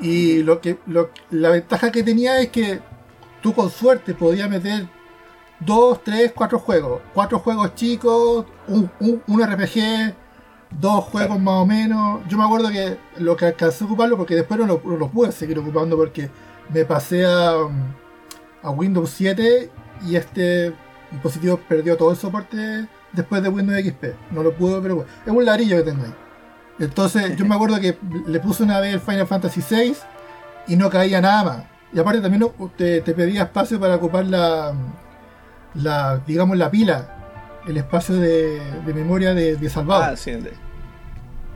Y lo que lo- la ventaja que tenía es que tú con suerte podías meter dos, tres, cuatro juegos. Cuatro juegos chicos, un, un- un RPG, dos juegos más o menos. Yo me acuerdo que lo que alcancé a ocuparlo, porque después no lo, no lo pude seguir ocupando porque me pasé a, a Windows 7 y este dispositivo perdió todo el soporte después de Windows XP. No lo pude, pero bueno, es un ladrillo que tengo ahí. Entonces yo me acuerdo que le puse una vez el Final Fantasy VI y no caía nada más. Y aparte también te, te pedía espacio para ocupar la, la digamos, la pila, el espacio de, de memoria de, de salvado. Ah, sí,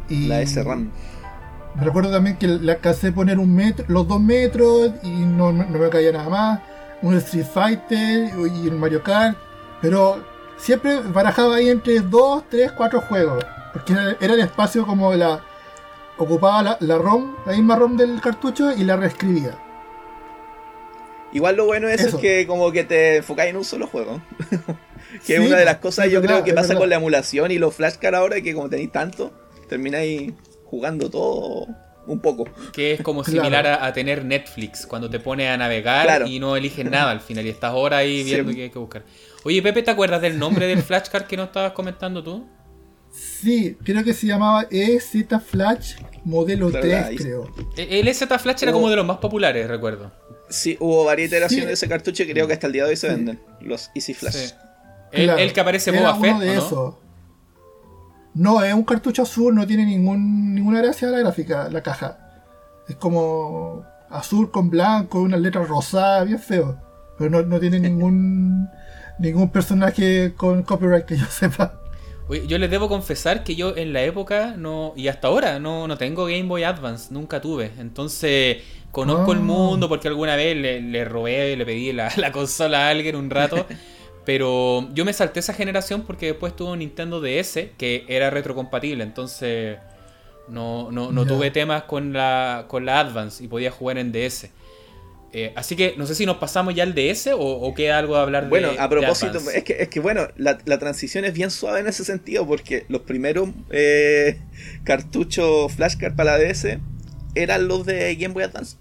y la SRAM. Me recuerdo también que le alcancé a poner un metro, los dos metros y no, no me caía nada más. Un Street Fighter y un Mario Kart. Pero siempre barajaba ahí entre dos, tres, cuatro juegos. Porque era, era el espacio como la. Ocupaba la, la ROM, la misma ROM del cartucho y la reescribía. Igual lo bueno de eso, Eso. es que como que te enfocáis en un solo juego. que es una de las cosas yo verdad, creo que pasa verdad. con la emulación y los flashcards ahora, que como tenéis tanto, termináis jugando todo un poco. Que es como Claro. similar a, a tener Netflix, cuando te pones a navegar Claro. y no eliges nada al final y estás ahora ahí Sí. viendo qué hay que buscar. Oye, Pepe, ¿te acuerdas del nombre del flashcard que nos estabas comentando tú? Sí, creo que se llamaba EZ Flash modelo Claro, 3, ahí- creo. E- El Z Flash era Oh. como de los más populares, recuerdo. Sí, hubo varias iteraciones Sí. de ese cartucho y creo que hasta el día de hoy se Sí. venden. Los Easy Flash. Sí. El, Claro, el que aparece Boba Fett, uno de ¿o ¿no? esos. No, es un cartucho azul, no tiene ningún, ninguna gracia la gráfica, la caja. Es como azul con blanco, unas letras rosadas, bien feo. Pero no, no tiene ningún ningún personaje con copyright que yo sepa. Oye, yo les debo confesar que yo en la época no y hasta ahora no, no tengo Game Boy Advance, nunca tuve. Entonces conozco el Ah. mundo porque alguna vez le, le robé, le pedí la, la consola a alguien un rato. pero yo me salté esa generación porque después tuve un Nintendo DS que era retrocompatible. Entonces no, no, no tuve temas con la, con la Advance y podía jugar en DS. Eh, así que no sé si nos pasamos ya al DS o, o queda algo de hablar de Bueno, a propósito, es que, es que bueno, la, la transición es bien suave en ese sentido porque los primeros eh, cartuchos flashcard para la DS eran los de Game Boy Advance.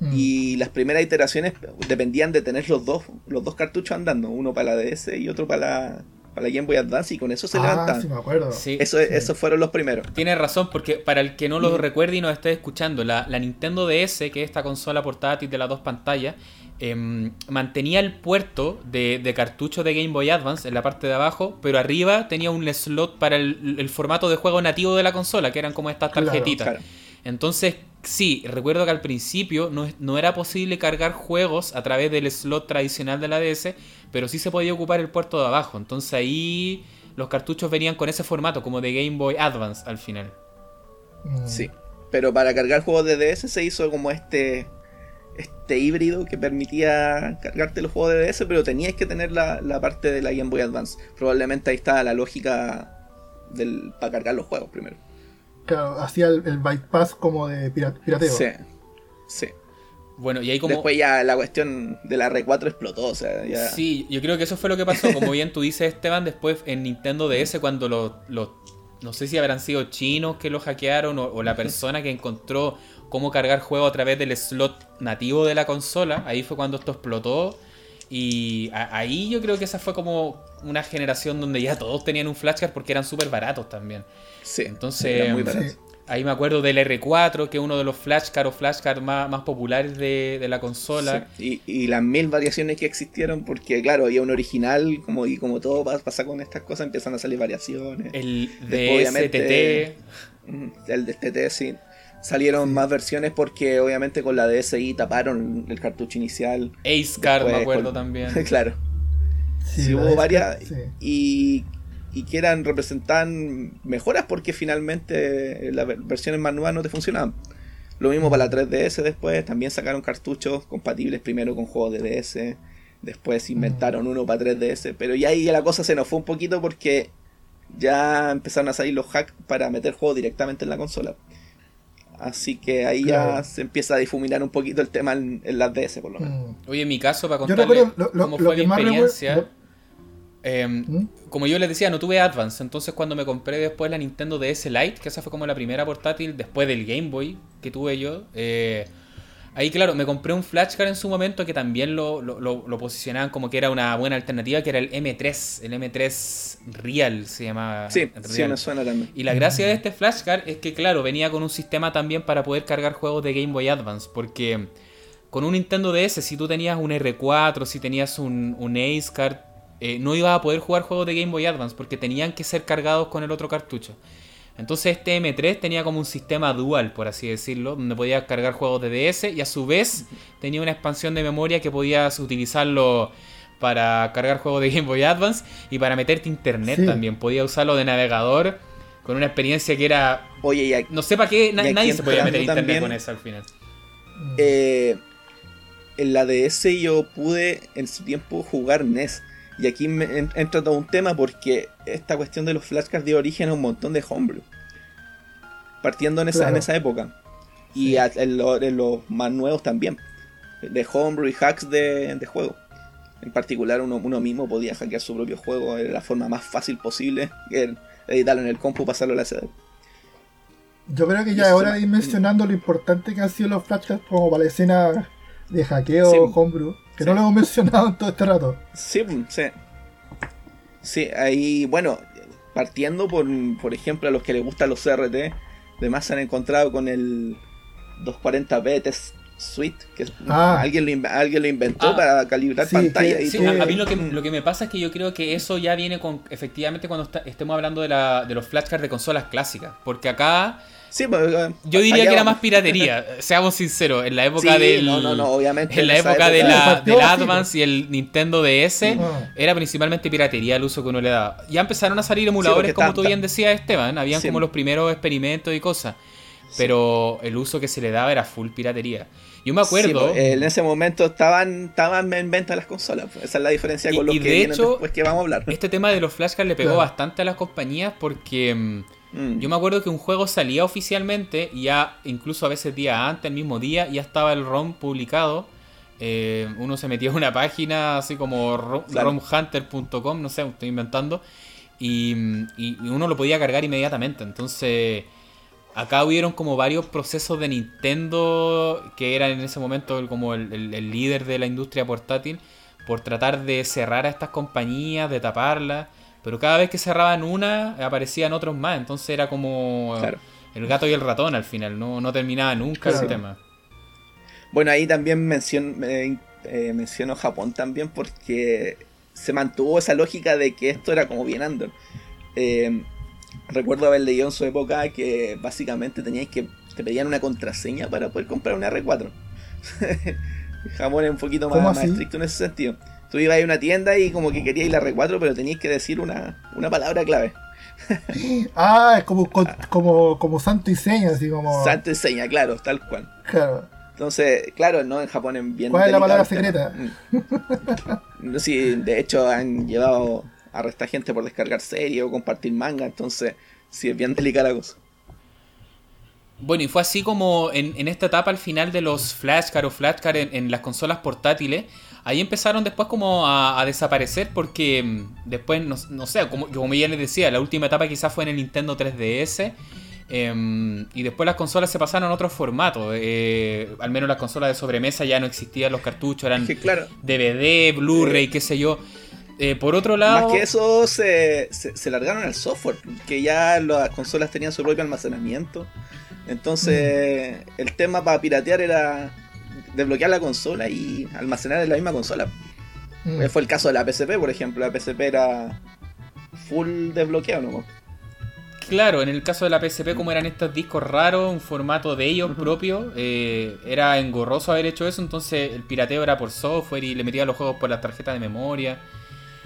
Mm. Y las primeras iteraciones dependían de tener los dos, los dos cartuchos andando, uno para la DS y otro para la, para la Game Boy Advance y con eso se ah, levantaban. sí me acuerdo. Sí. Eso, esos fueron los primeros. Tienes razón, porque para el que no lo recuerde y nos esté escuchando, la, la Nintendo DS, que es esta consola portátil de las dos pantallas, em, mantenía el puerto de, de cartucho de Game Boy Advance en la parte de abajo, pero arriba tenía un slot para el, el formato de juego nativo de la consola, que eran como estas Claro, tarjetitas. Claro. Entonces, sí, recuerdo que al principio no, era posible cargar juegos a través del slot tradicional de la DS, pero sí se podía ocupar el puerto de abajo. Entonces ahí los cartuchos venían con ese formato, como de Game Boy Advance al final. Mm. Sí. Pero para cargar juegos de DS se hizo como este este híbrido que permitía cargarte los juegos de DS, pero tenías que tener la, la parte de la Game Boy Advance. Probablemente ahí está la lógica del para cargar los juegos primero. Claro, hacía el, el bypass como de pira- pirateo. Sí. Sí. Bueno, y ahí como... Después ya la cuestión de la R4 explotó, o sea, ya Sí, yo creo que eso fue lo que pasó. Como bien tú dices, Esteban, después en Nintendo DS, cuando los. los- no sé si habrán sido chinos que lo hackearon o, o la persona que encontró cómo cargar juego a través del slot nativo de la consola. Ahí fue cuando esto explotó. Y a- ahí yo creo que esa fue como una generación donde ya todos tenían un flashcard porque eran súper baratos también. sí. Entonces, muy barato. Ahí me acuerdo del R4, que es uno de los flashcards o flashcards más, más populares de, de la consola. Sí, y, y, las mil variaciones que existieron, porque claro, había un original, como, y como todo pasa con estas cosas, empiezan a salir variaciones. El DSTT. El DSTT, sí. Salieron más versiones porque obviamente con la DSI taparon el cartucho inicial. Ace Card, me acuerdo también. claro. Sí, hubo varias. Y y quieran representar mejoras porque finalmente las versiones más nuevas no te funcionaban. Lo mismo para la 3DS después, también sacaron cartuchos compatibles primero con juegos de DS, después inventaron uno para 3DS, pero ya ahí la cosa se nos fue un poquito porque ya empezaron a salir los hacks para meter juegos directamente en la consola. Así que ahí ya se empieza a difuminar un poquito el tema en, las DS por lo menos. Mm. Oye, en mi caso, para contarle cómo fue mi experiencia... Em, ¿Mm? Como yo les decía, no tuve Advance, entonces cuando me compré después la Nintendo DS Lite, que esa fue como la primera portátil después del Game Boy que tuve yo, eh, ahí claro, me compré un flashcard en su momento que también lo, lo, posicionaban como que era una buena alternativa, que era el M3, el M3 Real se llamaba. Sí, sí me suena también. Y la gracia de este flashcard es que claro, venía con un sistema también para poder cargar juegos de Game Boy Advance, porque con un Nintendo DS, si tú tenías un R4, si tenías un, un Ace Card, eh, no iba a poder jugar juegos de Game Boy Advance porque tenían que ser cargados con el otro cartucho. Entonces este M3 tenía como un sistema dual, por así decirlo, donde podías cargar juegos de DS y a su vez tenía una expansión de memoria que podías utilizarlo para cargar juegos de Game Boy Advance y para meterte internet también. Podía usarlo de navegador con una experiencia que era... Oye, no sé para qué, nadie se podía meter internet con eso al final. Eh, en la DS yo pude en su tiempo jugar NES. Y aquí entra todo un tema porque esta cuestión de los flashcards dio origen a un montón de homebrew. Partiendo en esa, en esa época. Y en, los más nuevos también. De homebrew y hacks de, juego. En particular uno, uno, mismo podía hackear su propio juego de la forma más fácil posible. Editarlo en el compu pasarlo a la CD. Yo creo que ya ahora ir mencionando lo importante que han sido los flashcards como para la escena de hackeo homebrew. Que no lo hemos mencionado en todo este rato. Sí, sí. Sí, ahí, bueno, partiendo por, por ejemplo, a los que les gustan los CRT, además se han encontrado con el 240p Test Suite, que ah. alguien, lo, alguien lo inventó ah. para calibrar pantalla. y sí, a, mí lo que, lo que me pasa es que yo creo que eso ya viene con, efectivamente, cuando estemos hablando de, la, de los flashcards de consolas clásicas, porque acá pues, eh, Yo diría que era más piratería, seamos sinceros, en la época del obviamente en la época de la, del Advance y el Nintendo DS era principalmente piratería el uso que uno le daba. Ya empezaron a salir emuladores como tú bien decías Esteban, habían como los primeros experimentos y cosas, pero el uso que se le daba era full piratería. Yo me acuerdo. Pues, en ese momento estaban, estaban en venta las consolas. Pues, esa es la diferencia con los que de hecho, que vamos a hablar. Este tema de los flashcards le pegó bastante a las compañías porque mm. Yo me acuerdo que un juego salía oficialmente, y ya incluso a veces día antes, el mismo día, ya estaba el ROM publicado. Eh, uno se metía en una página así como romhunter.com, no sé, estoy inventando, y, uno lo podía cargar inmediatamente. Entonces, acá hubieron como varios procesos de Nintendo, que eran en ese momento como el líder de la industria portátil, por tratar de cerrar a estas compañías, de taparlas. Pero cada vez que cerraban una, aparecían otros más. Entonces era como el gato y el ratón al final. No, no terminaba nunca el tema. Bueno, ahí también menciono, eh, menciono Japón también porque se mantuvo esa lógica de que esto era como bien under. Eh, recuerdo haber leído en su época que básicamente teníais que te pedían una contraseña para poder comprar una R4. Japón es un poquito más estricto en ese sentido. Tú ibas a una tienda y como que querías ir a R4, pero tenías que decir una, palabra clave. ah, es como, como, como santo y seña, así como. Santo y seña, claro, tal cual. Claro. Entonces, claro, no en Japón en bien. ¿Cuál es la palabra secreta? Mm. sí, de hecho han llevado a arrestar gente por descargar serie o compartir manga, entonces sí es bien delicada la cosa. Bueno, y fue así como en, esta etapa al final de los flashcards o flashcards en, en, las consolas portátiles, ahí empezaron después como a, desaparecer porque mm, después, no, sé, como, como ya les decía, la última etapa quizás fue en el Nintendo 3DS. Em, y después las consolas se pasaron a otro formato. Eh, al menos las consolas de sobremesa ya no existían los cartuchos, eran DVD, Blu-ray, eh, qué sé yo. Eh, por otro lado. Más que eso, se, se, largaron al software, que ya las consolas tenían su propio almacenamiento. Entonces, el tema para piratear era desbloquear la consola y almacenar en la misma consola. Mm. Fue el caso de la PSP, por ejemplo. La PSP era full desbloqueado, ¿no? Claro, en el caso de la PSP, como eran estos discos raros, un formato de ellos propio, eh, era engorroso haber hecho eso, entonces el pirateo era por software y le metía los juegos por la tarjeta de memoria.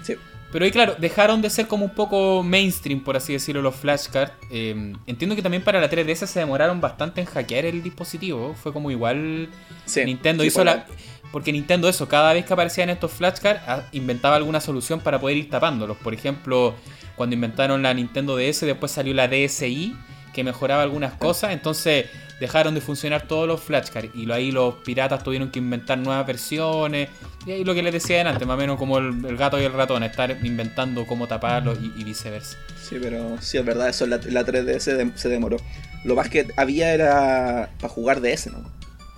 Sí. Pero ahí, claro, dejaron de ser como un poco mainstream, por así decirlo, los flashcards. Eh, entiendo que también para la 3DS se demoraron bastante en hackear el dispositivo. Fue como igual. Sí, Nintendo sí, hizo la. Porque Nintendo, eso, cada vez que aparecían estos flashcards, ah, inventaba alguna solución para poder ir tapándolos. Por ejemplo, cuando inventaron la Nintendo DS, después salió la DSi, que mejoraba algunas cosas. Entonces dejaron de funcionar todos los flashcards. Y ahí los piratas tuvieron que inventar nuevas versiones. Y ahí lo que les decía antes, más o menos como el, gato y el ratón, estar inventando cómo taparlos y, viceversa. Sí, pero sí es verdad, eso la, la 3DS de- se demoró. Lo más que había era para jugar DS, ¿no?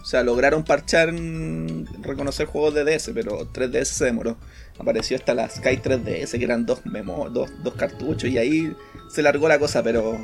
O sea, lograron parchar, mm, reconocer juegos de DS, pero 3DS se demoró. Apareció hasta la Sky 3DS, que eran dos, memo, dos, dos cartuchos, y ahí se largó la cosa, pero,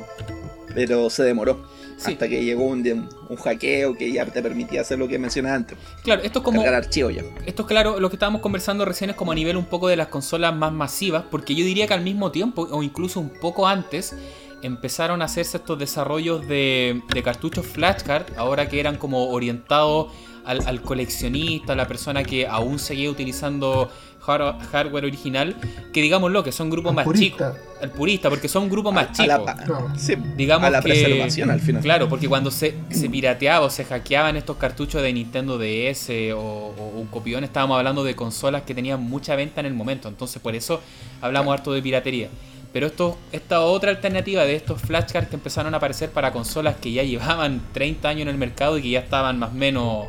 pero se demoró. Sí. Hasta que llegó un, un hackeo que ya te permitía hacer lo que mencionas antes. Claro, esto es como. Cargar archivos ya. Esto es claro, lo que estábamos conversando recién es como a nivel un poco de las consolas más masivas, porque yo diría que al mismo tiempo, o incluso un poco antes, empezaron a hacerse estos desarrollos de, de cartuchos flashcard, ahora que eran como orientados al, al coleccionista, a la persona que aún seguía utilizando hardware original, que digámoslo, que son grupos más purista. chicos. El purista, porque son grupos más chicos. Claro. sí, Digamos a la que- preservación al final. Claro, porque cuando se, se pirateaba o se hackeaban estos cartuchos de Nintendo DS o, o un copión, estábamos hablando de consolas que tenían mucha venta en el momento. Entonces, por eso hablamos harto de piratería. Pero esto, esta otra alternativa de estos flashcards que empezaron a aparecer para consolas que ya llevaban 30 años en el mercado y que ya estaban más o menos,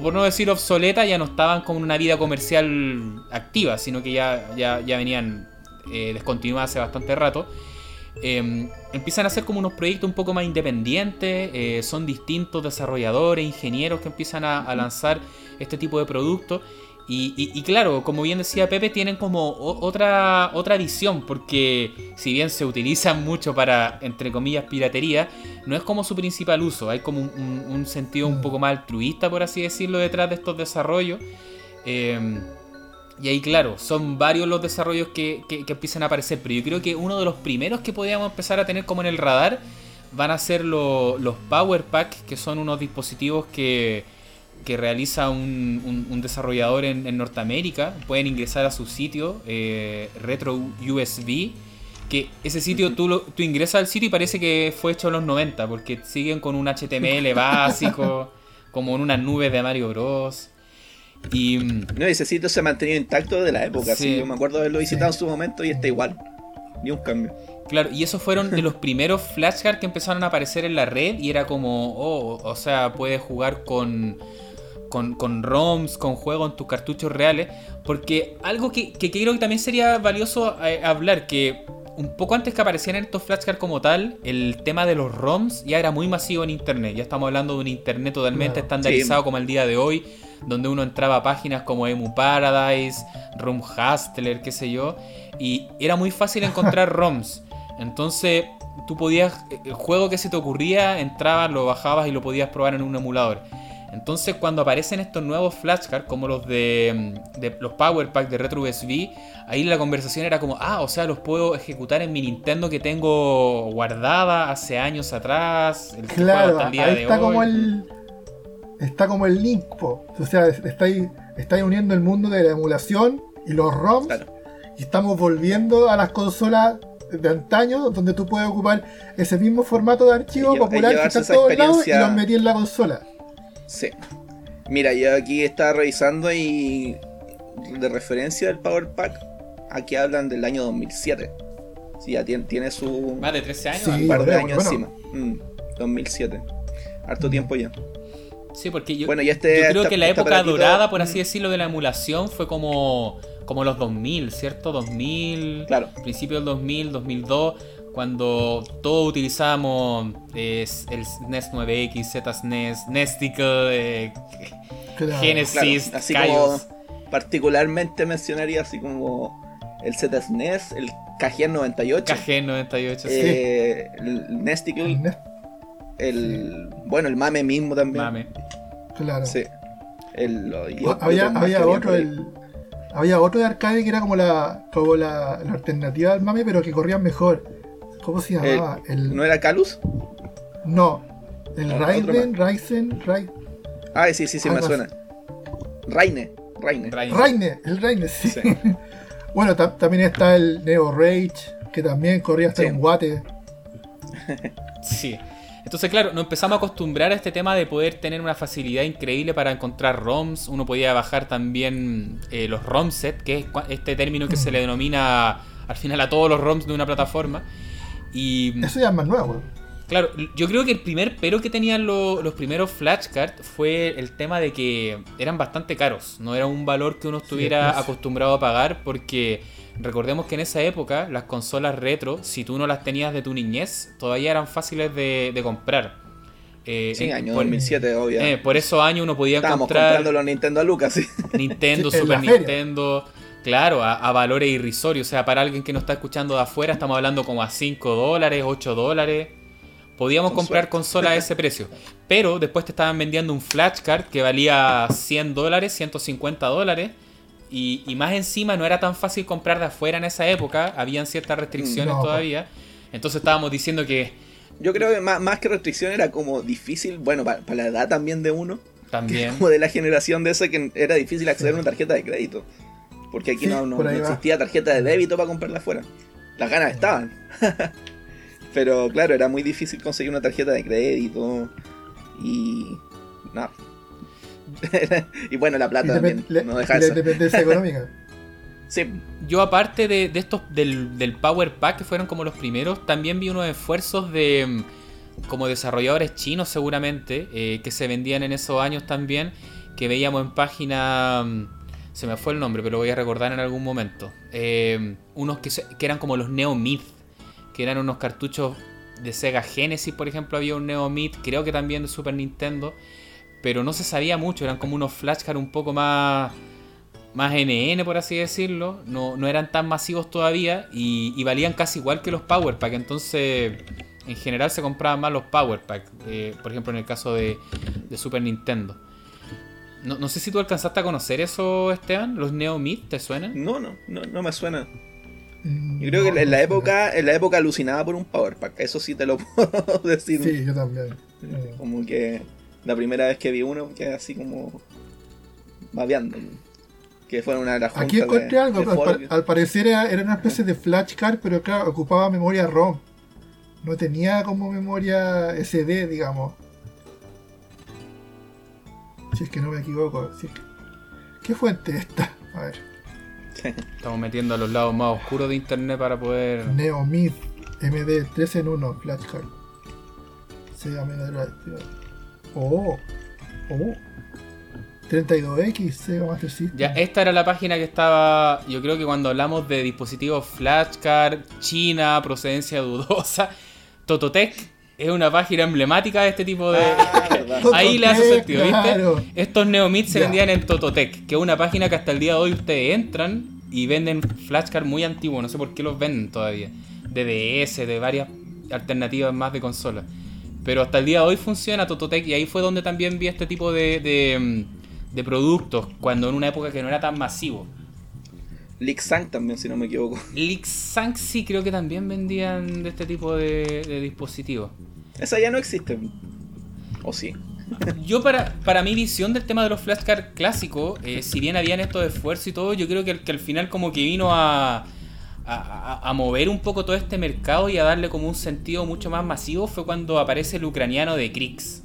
por no decir obsoletas, ya no estaban con una vida comercial activa, sino que ya, ya, ya venían eh, descontinuadas hace bastante rato. Eh, empiezan a hacer como unos proyectos un poco más independientes, eh, son distintos desarrolladores, ingenieros que empiezan a lanzar este tipo de productos. Y, claro, como bien decía Pepe, tienen como otra, otra visión, porque si bien se utilizan mucho para, entre comillas, piratería, no es como su principal uso, hay como un, sentido un poco más altruista, por así decirlo, detrás de estos desarrollos. Eh, y ahí, claro, son varios los desarrollos que, que- empiezan a aparecer, pero yo creo que uno de los primeros que podríamos empezar a tener como en el radar van a ser lo- los Power Pack, que son unos dispositivos que, que realiza un, un- un desarrollador en, en Norteamérica. Pueden ingresar a su sitio, eh, Retro USB. Que ese sitio, tú, lo- tú ingresas al sitio y parece que fue hecho en los 90, porque siguen con un HTML básico, como en unas nubes de Mario Bros. Y, No, ese sitio se ha mantenido intacto de la época, Sí. sí. Yo me acuerdo de haberlo visitado en su momento y está igual. Ni un cambio. Claro, y esos fueron de los primeros flashcards que empezaron a aparecer en la red y era como, oh, o sea, puedes jugar con, con, con ROMs, con juegos en tus cartuchos reales, porque algo que, que creo que también sería valioso eh, hablar, que un poco antes que aparecieran estos flashcards como tal, el tema de los ROMs ya era muy masivo en Internet, ya estamos hablando de un Internet totalmente Claro. estandarizado Sí. como el día de hoy, donde uno entraba a páginas como Emu Paradise, Rom Hustler, qué sé yo, y era muy fácil encontrar ROMs. Entonces, tú podías, el juego que se te ocurría, entrabas, lo bajabas y lo podías probar en un emulador. Entonces, cuando aparecen estos nuevos flashcards, como los de, de los Power Pack de Retro USB, ahí la conversación era como, ah, o sea, los puedo ejecutar en mi Nintendo que tengo guardada hace años atrás. el Claro, hasta el día ahí de está hoy. como el. Está como el link, po. O sea, estáis, uniendo el mundo de la emulación y los ROMs. Claro. Y estamos volviendo a las consolas de antaño, donde tú puedes ocupar ese mismo formato de archivo Y lle- y popular que está en todos lados y los metí en la consola. Sí. Mira, yo aquí estaba revisando y de referencia del Power Pack, aquí hablan del año 2007. Sí, ya tiene, tiene su Más de 13 años. Sí. un par de años bueno. encima. Mm, 2007. Harto tiempo ya. Sí, porque yo, Bueno, y este- yo creo esta- que la época dorada, por así decirlo, de la emulación fue como, como los 2000, ¿cierto? 2000, Claro. principio del 2000, 2002, cuando todos utilizábamos eh, el SNES 9X, ZSNES, Nesticle, eh, Claro. Genesis, Claro, así Kaios. como particularmente mencionaría así como el ZSNES, el KGN 98, KG98, sí. eh, el Nesticle, El NES. El, bueno, el mame mismo también. Mame. Claro. Sí. El, O- había había otro, el, había otro de arcade que era como la, como la, la alternativa al mame, pero que corrían mejor. ¿Cómo se El- llamaba? El, ¿No era Calus? no, el No, Raiden, Ryzen, Rai- Ah, sí, sí, sí, me suena. Raine. Raine. Rain. Raine, el Raine, sí. Sí. bueno, ta- también está el Neo Rage, que también corría hasta Sí. un guate. Sí. Entonces, claro, nos empezamos a acostumbrar a este tema de poder tener una facilidad increíble para encontrar ROMs. Uno podía bajar también eh, los ROM set, que es este término que se le denomina al final a todos los ROMs de una plataforma. Y Eso ya es más nuevo. Claro, yo creo que el primer pero que tenían lo- los primeros flashcards fue el tema de que eran bastante caros. No era un valor que uno estuviera acostumbrado a pagar porque recordemos que en esa época las consolas retro, si tú no las tenías de tu niñez, todavía eran fáciles de, de comprar. Eh, Sí, año por, 2007, obvio. eh, por esos años uno podía Estábamos encontrar comprando los Nintendo a Lucas, sí. Nintendo, Sí, Super feria. Claro, a, a valores irrisorios. O sea, para alguien que no está escuchando de afuera, estamos hablando como a 5 dólares, 8 dólares. Podíamos Con comprar suerte. consolas a ese precio. Pero después te estaban vendiendo un flashcard que valía 100 dólares, 150 dólares. Y, y más encima no era tan fácil comprar de afuera en esa época. Habían ciertas restricciones No. todavía. Entonces estábamos diciendo que Yo creo que más, más que restricción era como difícil, bueno, para, la edad también de uno, también... como de la generación de esa que era difícil acceder a una tarjeta de crédito. Porque aquí Sí, no, no- existía tarjeta de débito para comprarla afuera. Las ganas estaban. Pero claro, era muy difícil conseguir una tarjeta de crédito. Y. No. y bueno, la plata también. le- no deja la eso. independencia económica. Sí, Yo aparte de, de estos del, del Power Pack que fueron como los primeros, también vi unos esfuerzos de mm, como desarrolladores chinos seguramente, eh, que se vendían en esos años también, que veíamos en página... Se me fue el nombre, pero lo voy a recordar en algún momento. Eh, unos que, que eran como los Neo Myth, que eran unos cartuchos de Sega Genesis, por ejemplo, había un Neo Myth, creo que también de Super Nintendo, pero no se sabía mucho, eran como unos flashcards un poco más más NN, por así decirlo. No, no eran tan masivos todavía y, valían casi igual que los Power Pack. Entonces, en general se compraban más los Power Pack. eh, por ejemplo, en el caso de Super Nintendo. No, no sé si tú alcanzaste a conocer eso, Esteban. ¿Los Neo Myth te suenan? no, no, no, no me suena. Mm, Yo creo no, que en la época, en la época alucinaba por un Power Pack, eso sí te lo puedo decir. Sí, yo también. Mm. Como que la primera vez que vi uno quedé así como babeando. Que fue una de las Aquí de- encontré algo, de al parecer era, era una especie de flashcard, pero claro, ocupaba memoria ROM. No tenía como memoria SD, digamos. Si es que no me equivoco. si es que- ¿Qué fuente es esta? A ver. Estamos metiendo a los lados más oscuros de internet para poder. Neomid MD 3 en 1 flashcard. Sega Mega Drive. Oh, oh. 32X Sega Master System. Ya, esta era la página que estaba. Yo creo que cuando hablamos de dispositivos flashcard, China, procedencia dudosa, Tototec es una página emblemática de este tipo de. Ah. Ahí le hace sentido, claro. ¿viste? Estos Neomit se Ya. vendían en Tototec, que es una página que hasta el día de hoy ustedes entran y venden flashcards muy antiguos, no sé por qué los venden todavía. De DS, de varias alternativas más de consolas. Pero hasta el día de hoy funciona Tototec y ahí fue donde también vi este tipo de, de, mm, de productos, cuando en una época que no era tan masivo. Lixang también, si no me equivoco. Lixang sí creo que también vendían de este tipo de, de dispositivos. Esa ya no existe. ¿O sí? Yo para, para mi visión del tema de los flashcards clásicos, eh, si bien habían estos esfuerzos y todo, yo creo que, que al final como que vino a, a, a- mover un poco todo este mercado y a darle como un sentido mucho más masivo fue cuando aparece el ucraniano de Krix.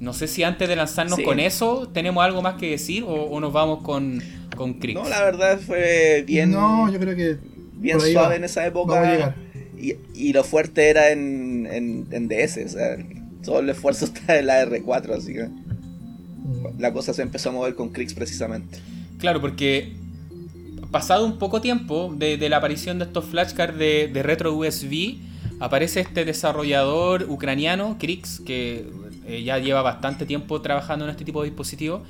No sé si antes de lanzarnos Sí. con eso tenemos algo más que decir o, o nos vamos con, con Krix. No, la verdad fue bien, No, yo creo que. bien suave va. en esa Vamos a época. Y, y lo fuerte era en, en, en DS. O sea, todo el esfuerzo está en la R4, así que Mm. la cosa se empezó a mover con Krix precisamente. Claro, porque pasado un poco tiempo de, de la aparición de estos flashcards de, de retro USB, aparece este desarrollador ucraniano, Krix, que eh, ya lleva bastante tiempo trabajando en este tipo de dispositivos,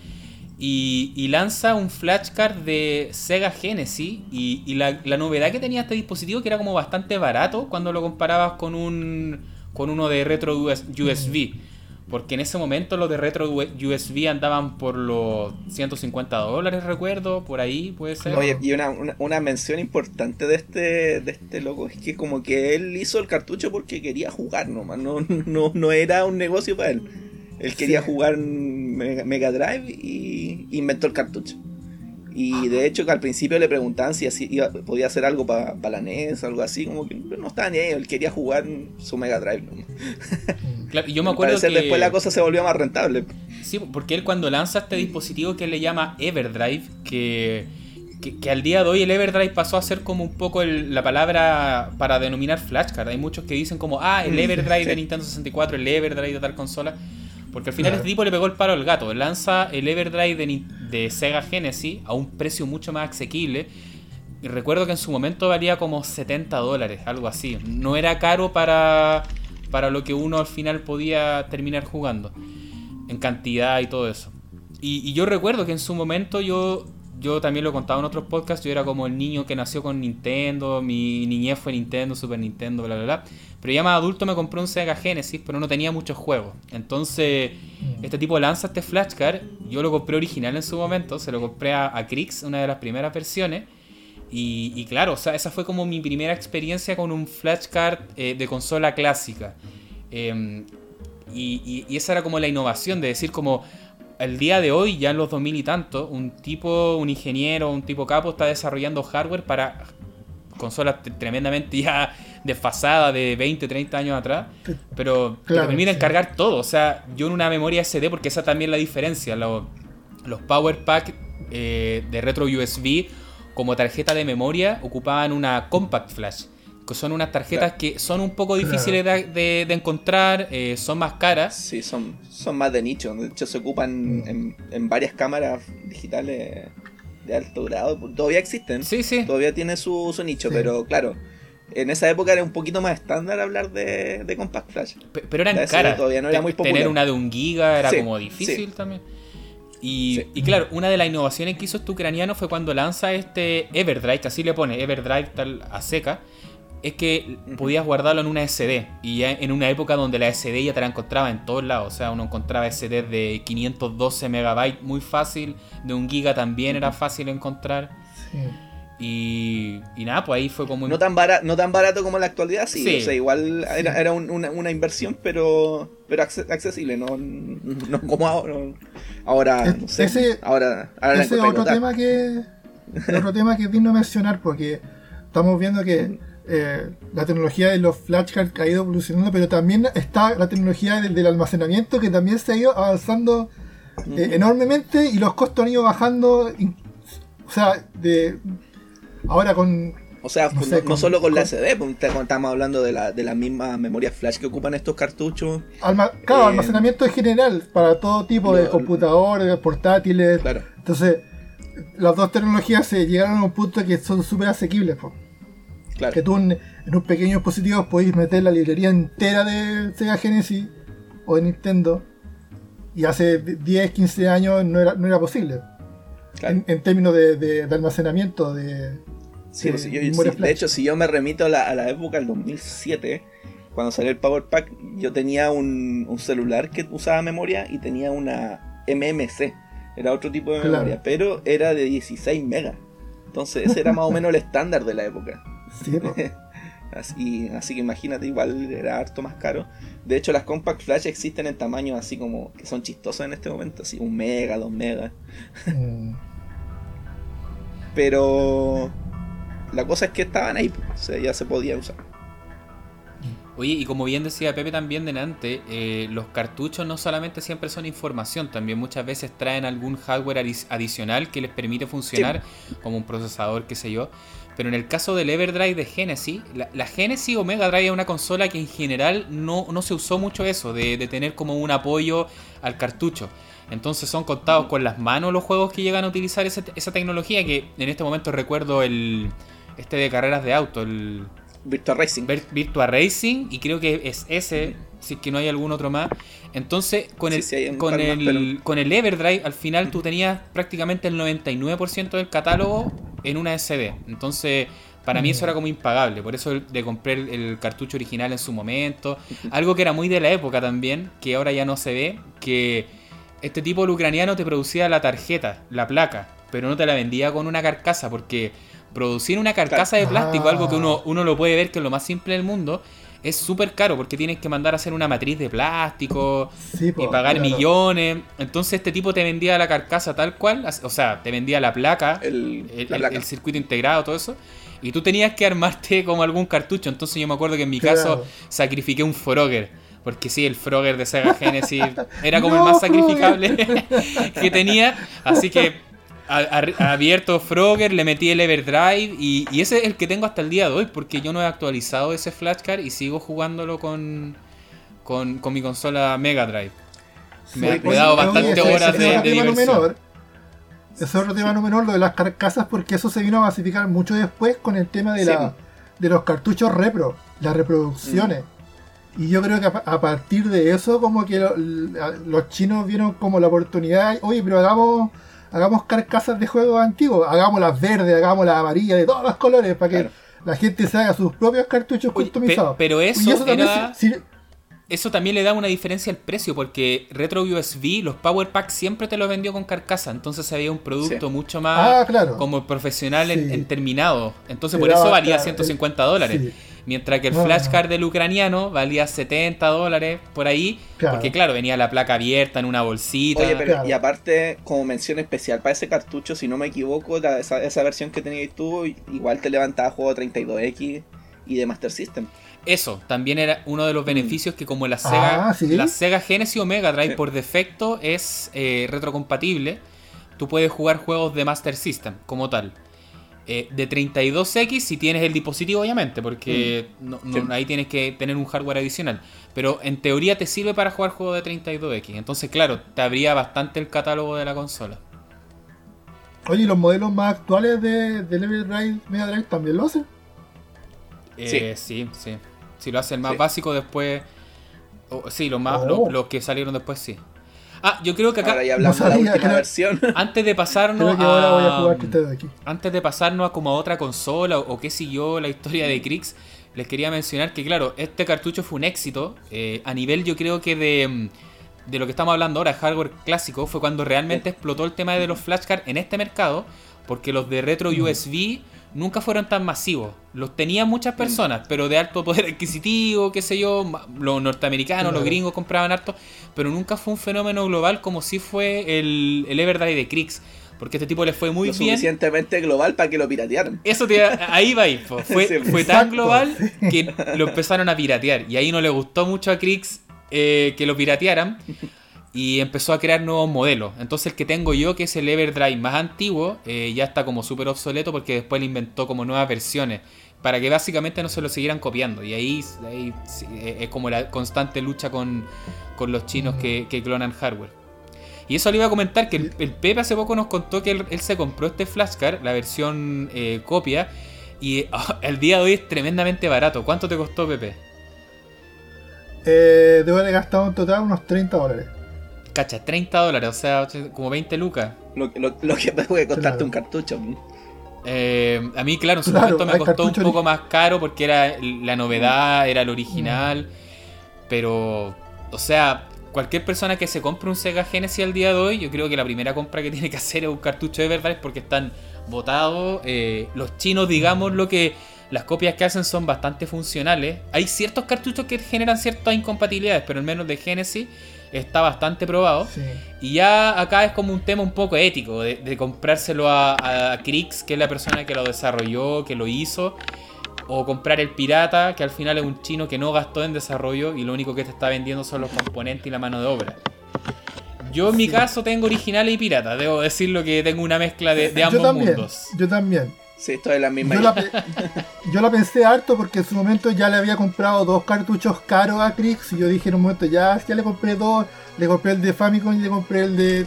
y, y lanza un flashcard de Sega Genesis, y, y la, la novedad que tenía este dispositivo que era como bastante barato cuando lo comparabas con un con uno de retro USB. Porque en ese momento los de retro USB andaban por los 150 dólares, recuerdo, por ahí puede ser. Oye, y una, una, mención importante de este, de este loco es que como que él hizo el cartucho porque quería jugar nomás, no, no, no era un negocio para él. Él quería jugar Mega, Drive y inventó el cartucho. Y de hecho que al principio le preguntaban si podía hacer algo para la NES, algo así, como que no estaba ni ahí, él quería jugar su Mega Drive. Claro, yo me acuerdo que después la cosa se volvió más rentable. Sí, porque él cuando lanza este dispositivo que él le llama Everdrive, que, que, al día de hoy el Everdrive pasó a ser como un poco la palabra para denominar flashcard. Hay muchos que dicen como, ah, el mm, Everdrive de Nintendo 64, el Everdrive de tal consola. Porque al final este tipo le pegó el paro al gato. Lanza el Everdrive de, de Sega Genesis a un precio mucho más asequible. Y recuerdo que en su momento valía como 70 dólares, algo así. No era caro para, para lo que uno al final podía terminar jugando. En cantidad y todo eso. Y, yo recuerdo que en su momento yo, yo también lo contaba en otros podcasts. Yo era como el niño que nació con Nintendo. Mi niñez fue Nintendo, Super Nintendo, bla, bla, bla. Pero ya más adulto me compré un Sega Genesis, pero no tenía muchos juegos. Entonces, mm. este tipo lanza este flashcard. Yo lo compré original en su momento, se lo compré a, a Crix, una de las primeras versiones. Y, claro, o sea, esa fue como mi primera experiencia con un flashcard eh, de consola clásica. Em, y, y, esa era como la innovación de decir como el día de hoy, ya en los 2000 y tanto, un tipo, un ingeniero, un tipo capo está desarrollando hardware para consolas tremendamente ya desfasadas de 20, 30 años atrás, pero que te permiten cargar todo. O sea, yo en una memoria SD, porque esa también es la diferencia, los, los Power Pack eh, de retro USB como tarjeta de memoria ocupaban una Compact Flash. Que son unas tarjetas que son un poco difíciles de, encontrar, eh, son más caras. Sí, son, son más de nicho. De hecho, se ocupan en, en varias cámaras digitales de alto grado. Todavía existen. Sí, sí. Todavía tiene su, nicho, pero claro. En esa época era un poquito más estándar hablar de, de Compact Flash. pero eran caras. Todavía no era muy popular. Tener una de un giga era como difícil también. Y, y, claro, una de las innovaciones que hizo este ucraniano fue cuando lanza este Everdrive, que así le pone Everdrive tal a seca, es que podías guardarlo en una SD. Y ya en una época donde la SD ya te la encontraba en todos lados. O sea, uno encontraba SD de 512 megabytes muy fácil. De un giga también era fácil encontrar. Y, y, nada, pues ahí fue como... No tan, barato, no tan barato como en la actualidad, sí. O sea, igual era, una, inversión, pero pero accesible, no, no como ahora. Ahora, no sé. Ese, ahora, ese es otro tema, que, otro tema que vino a mencionar, porque estamos viendo que eh, la tecnología de los flashcards ha ido evolucionando, pero también está la tecnología del, almacenamiento que también se ha ido avanzando eh, enormemente y los costos han ido bajando. O sea, de ahora con. O sea, no, solo con, la SD, pues, estamos hablando de la, de la misma memoria flash que ocupan estos cartuchos. claro, eh, almacenamiento en general, para todo tipo de computadores, portátiles. Entonces, las dos tecnologías se llegaron a un punto que son súper asequibles. Pues. Que tú en, un pequeño dispositivo podéis meter la librería entera de Sega Genesis o de Nintendo. Y hace 10, 15 años no era, no era posible. En, términos de, almacenamiento, de, de, hecho, si yo me remito a la, época del 2007, cuando salió el Power Pack, yo tenía un, celular que usaba memoria y tenía una MMC. Era otro tipo de memoria, pero era de 16 megas. Entonces ese era más o menos el estándar de la época. así, así que imagínate, igual era harto más caro. De hecho, las Compact Flash existen en tamaños así como que son chistosos en este momento, así un mega, dos megas. Mm. Pero la cosa es que estaban ahí, o sea, ya se podía usar. Oye, y como bien decía Pepe también delante, eh, los cartuchos no solamente siempre son información, también muchas veces traen algún hardware adicional que les permite funcionar, como un procesador, qué sé yo. Pero en el caso del Everdrive de Genesis, la, Genesis o Mega Drive es una consola que en general no, se usó mucho eso, de, tener como un apoyo al cartucho. Entonces son contados con las manos los juegos que llegan a utilizar esa, esa tecnología que en este momento recuerdo el este de carreras de auto, el Virtua Racing. Virtua Racing, y creo que es ese, si es que no hay algún otro más. Entonces, con el, con, el con el Everdrive, al final tú tenías prácticamente el 99% del catálogo en una SD. Entonces, Para mí eso era como impagable, por eso de comprar el, el cartucho original en su momento. Algo que era muy de la época también, que ahora ya no se ve, que este tipo el ucraniano te producía la tarjeta, la placa, pero no te la vendía con una carcasa, porque producir una carcasa de plástico, Ah. algo que uno, uno lo puede ver que es lo más simple del mundo, es súper caro, porque tienes que mandar a hacer una matriz de plástico, Sí, po, y pagar claro. millones. Entonces este tipo te vendía la carcasa tal cual, o sea, te vendía la placa, El, el, la el- placa. el circuito integrado, todo eso. Y tú tenías que armarte como algún cartucho. Entonces yo me acuerdo que en mi Claro. caso sacrifiqué un Frogger. Porque sí, el Frogger de Sega Genesis era como No, el más sacrificable que tenía. Así que a- a- abierto Frogger, le metí el Everdrive. Y, y ese es el que tengo hasta el día de hoy. Porque yo no he actualizado ese flashcard y sigo jugándolo con, con, con mi consola Mega Drive. Me, Sí, me he dado oye, bastante ese- horas ese de, es otro de diversión. menor. Ese es otro tema no menor, lo de las carcasas, porque eso se vino a masificar mucho después con el tema de, Sí. la, de los cartuchos repro, las reproducciones. Y yo creo que a, pa- a partir de eso, como que lo- los chinos vieron como la oportunidad, oye, pero hagamos hagamos carcasas de juegos antiguos, hagamos las verdes, hagamos las amarillas, de todos los colores, para que Claro. la gente se haga sus propios cartuchos Oye, customizados. pe- pero Y eso también era- sí- Eso también le da una diferencia al precio, porque Retro USB, los Power Pack siempre te lo vendió con carcasa, entonces había un producto Sí. mucho más ah, claro. como profesional en, Sí. en terminado. Entonces por eso valía claro, 150 dólares. sí. Mientras que el Ah. flashcard del ucraniano valía 70 dólares por ahí, Claro. porque claro, venía la placa abierta en una bolsita. Oye, pero Claro. y aparte, como mención especial para ese cartucho, si no me equivoco, la- esa, esa versión que tenías tú, igual te levantaba juego 32X y de Master System. Eso, también era uno de los beneficios que como la Ah, Sega, ¿sí? la Sega Genesis o Mega Drive Sí. por defecto es eh, retrocompatible, tú puedes jugar juegos de Master System como tal. Eh, de 32X si tienes el dispositivo obviamente, porque no- no- Sí. ahí tienes que tener un hardware adicional. Pero en teoría te sirve para jugar juegos de 32X. Entonces claro, te abría bastante el catálogo de la consola. Oye, ¿y los modelos más actuales de, de Level Drive, Mega Drive también lo hacen? Eh, sí, sí. Si lo hacen más Sí. básico después... sí, los más, Oh. los- los que salieron después sí. Ah, yo creo que acá... Ahora ya hablamos no de la última creo- versión. Antes de pasarnos Creo que ahora voy a a, jugar de aquí. antes de pasarnos a como a otra consola o, o qué siguió la historia de Crix, les quería mencionar que claro, este cartucho fue un éxito eh, a nivel yo creo que de, mm, de lo que estamos hablando ahora, hardware clásico, fue cuando realmente explotó el tema de los flashcards en este mercado, porque los de retro USB nunca fueron tan masivos. Los tenían muchas personas, pero de alto poder adquisitivo, qué sé yo, los norteamericanos, los gringos compraban harto, pero nunca fue un fenómeno global como si fue el, el de Crix. Porque este tipo le fue muy lo bien. suficientemente global para que lo piratearan. Eso te, ahí va, ahí, po. fue, Sí, fue tan global que lo empezaron a piratear. Y ahí no le gustó mucho a Crix eh, que lo piratearan. Y empezó a crear nuevos modelos. Entonces el que tengo yo, que es el Everdrive más antiguo, eh, ya está como súper obsoleto porque después le inventó como nuevas versiones. Para que básicamente no se lo siguieran copiando. Y ahí, eh, es como la constante lucha con, con los chinos que, que clonan hardware. Y eso le iba a comentar que el, el Pepe hace poco nos contó que él, él se compró este flashcard, la versión eh, copia, y ah, el día de hoy es tremendamente barato. ¿Cuánto te costó, Pepe? Eh, debo haber gastado en total unos 30 dólares. Cacha, 30 dólares, o sea, como 20 lucas. Lo, lo- lo que puede costarte Claro. un cartucho. Eh, a mí, claro, en su Claro, momento me costó un poco más caro porque era la novedad, era el original. Pero, o sea, cualquier persona que se compre un Sega Genesis al día de hoy, yo creo que la primera compra que tiene que hacer es un cartucho de verdad porque están botados. eh, los chinos, digamos, lo que las copias que hacen son bastante funcionales. Hay ciertos cartuchos que generan ciertas incompatibilidades, pero al menos de Genesis está bastante probado. Sí. Y ya acá es como un tema un poco ético, de, de comprárselo a, a Crix, que es la persona que lo desarrolló, que lo hizo, o comprar el pirata, que al final es un chino que no gastó en desarrollo y lo único que te está vendiendo son los componentes y la mano de obra. Yo en mi Sí. caso tengo originales y pirata, debo decirlo que tengo una mezcla de, de Yo ambos también, mundos. yo también. Sí, esto es la misma. Yo la, yo la pensé harto porque en su momento ya le había comprado dos cartuchos caros a Crix y yo dije en un momento ya, ya le compré dos, le compré el de Famicom y le compré el de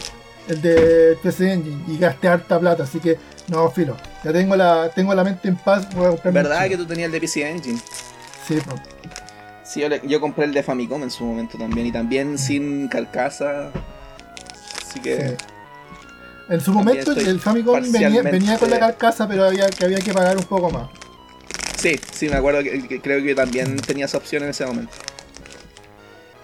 el de PC Engine y gasté harta plata, así que no, filo. Ya tengo la tengo la mente en paz, voy a comprar ¿Verdad que tú tenías el de PC Engine? Sí. Sí, yo, le- yo compré el de Famicom en su momento también. Y también sin carcasa. Así que. Sí. En su momento el Famicom venía, con la carcasa, pero había que había que pagar un poco más. Sí, sí, me acuerdo que, creo que también tenía esa opción en ese momento.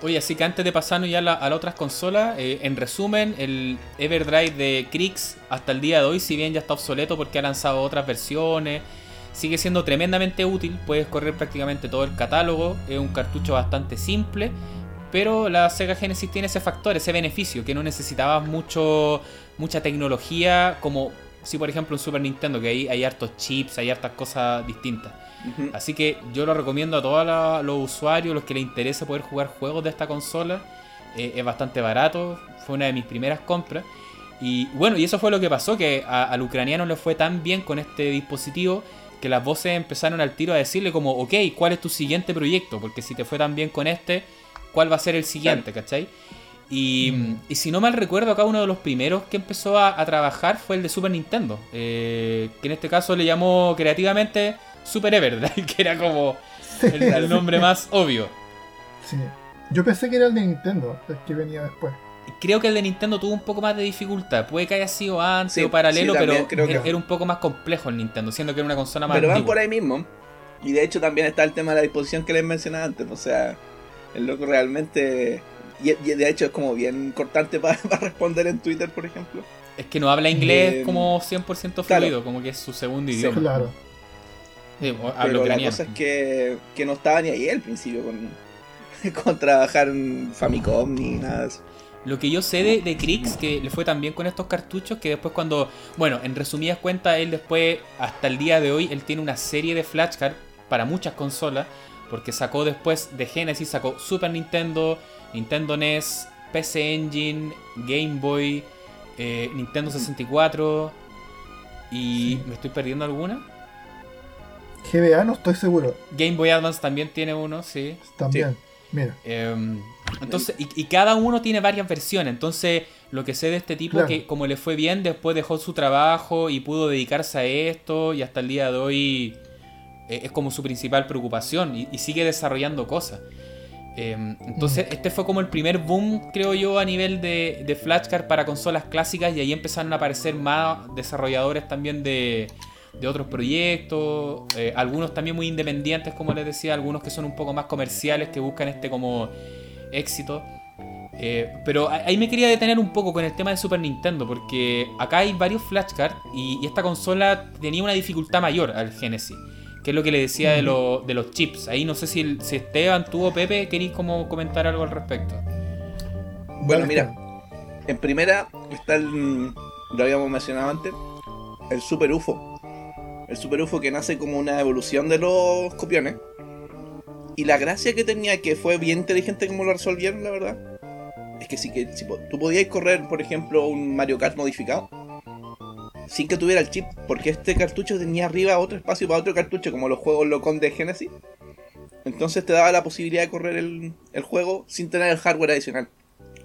Oye, así que antes de pasarnos ya a, las otras consolas, eh, en resumen, el Everdrive de Krix hasta el día de hoy, si bien ya está obsoleto porque ha lanzado otras versiones, sigue siendo tremendamente útil, puedes correr prácticamente todo el catálogo, es un cartucho bastante simple, pero la Sega Genesis tiene ese factor, ese beneficio, que no necesitabas mucho, mucha tecnología como si por ejemplo en Super Nintendo, que ahí hay hartos chips, hay hartas cosas distintas. Así que yo lo recomiendo a todos los usuarios, los que les interese poder jugar juegos de esta consola. Eh, es bastante barato, fue una de mis primeras compras. Y bueno, y eso fue lo que pasó, que al ucraniano le fue tan bien con este dispositivo que las voces empezaron al tiro a decirle como, ok, ¿cuál es tu siguiente proyecto? Porque si te fue tan bien con este, ¿cuál va a ser el siguiente? ¿Cachai? Y, si no mal recuerdo, acá uno de los primeros que empezó a, trabajar fue el de Super Nintendo. Eh, que en este caso le llamó creativamente Super Everdrive, que era como el, nombre más obvio. Sí. Yo pensé que era el de Nintendo, el que venía después. Creo que el de Nintendo tuvo un poco más de dificultad. Puede que haya sido antes o paralelo, pero era, un poco más complejo el Nintendo, siendo que era una consola más. Pero van por ahí mismo. Y de hecho también está el tema de la disposición que les mencionaba antes. O sea, el loco realmente y, de hecho es como bien cortante para, responder en Twitter, por ejemplo. Es que no habla inglés eh, como 100% fluido, como que es su segundo idioma. claro. Pero la cosa es que, que, no estaba ni ahí al principio con, con trabajar en Famicom ni nada de eso. Lo que yo sé de, de Krix, que le fue también con estos cartuchos, que después cuando, bueno, en resumidas cuentas, él después, hasta el día de hoy, él tiene una serie de flashcards para muchas consolas, porque sacó después de Genesis, sacó Super Nintendo, Nintendo NES, PC Engine, Game Boy, eh, Nintendo 64 y ¿me estoy perdiendo alguna? GBA no estoy seguro. Game Boy Advance también tiene uno, sí. También, mira. Em, entonces, y, cada uno tiene varias versiones. Entonces, lo que sé de este tipo es que como le fue bien, después dejó su trabajo y pudo dedicarse a esto y hasta el día de hoy eh, es como su principal preocupación y sigue desarrollando cosas. Em, entonces, este fue como el primer boom, creo yo, a nivel de, de flashcard para consolas clásicas y ahí empezaron a aparecer más desarrolladores también de, otros proyectos, eh, algunos también muy independientes, como les decía, algunos que son un poco más comerciales, que buscan este como éxito. Eh, pero ahí me quería detener un poco con el tema de Super Nintendo, porque acá hay varios flashcards y esta consola tenía una dificultad mayor al Genesis que es lo que le decía de, de los chips. Ahí no sé si, si Esteban, tú o Pepe, queréis como comentar algo al respecto. Bueno, mira, en primera está el, lo habíamos mencionado antes, el Super UFO. El Super UFO que nace como una evolución de los copiones. Y la gracia que tenía, que fue bien inteligente como lo resolvieron, la verdad, es que si, que, si tú podías correr, por ejemplo, un Mario Kart modificado, sin que tuviera el chip, porque este cartucho tenía arriba otro espacio para otro cartucho, como los juegos Locom de Genesis. Entonces te daba la posibilidad de correr el, juego sin tener el hardware adicional.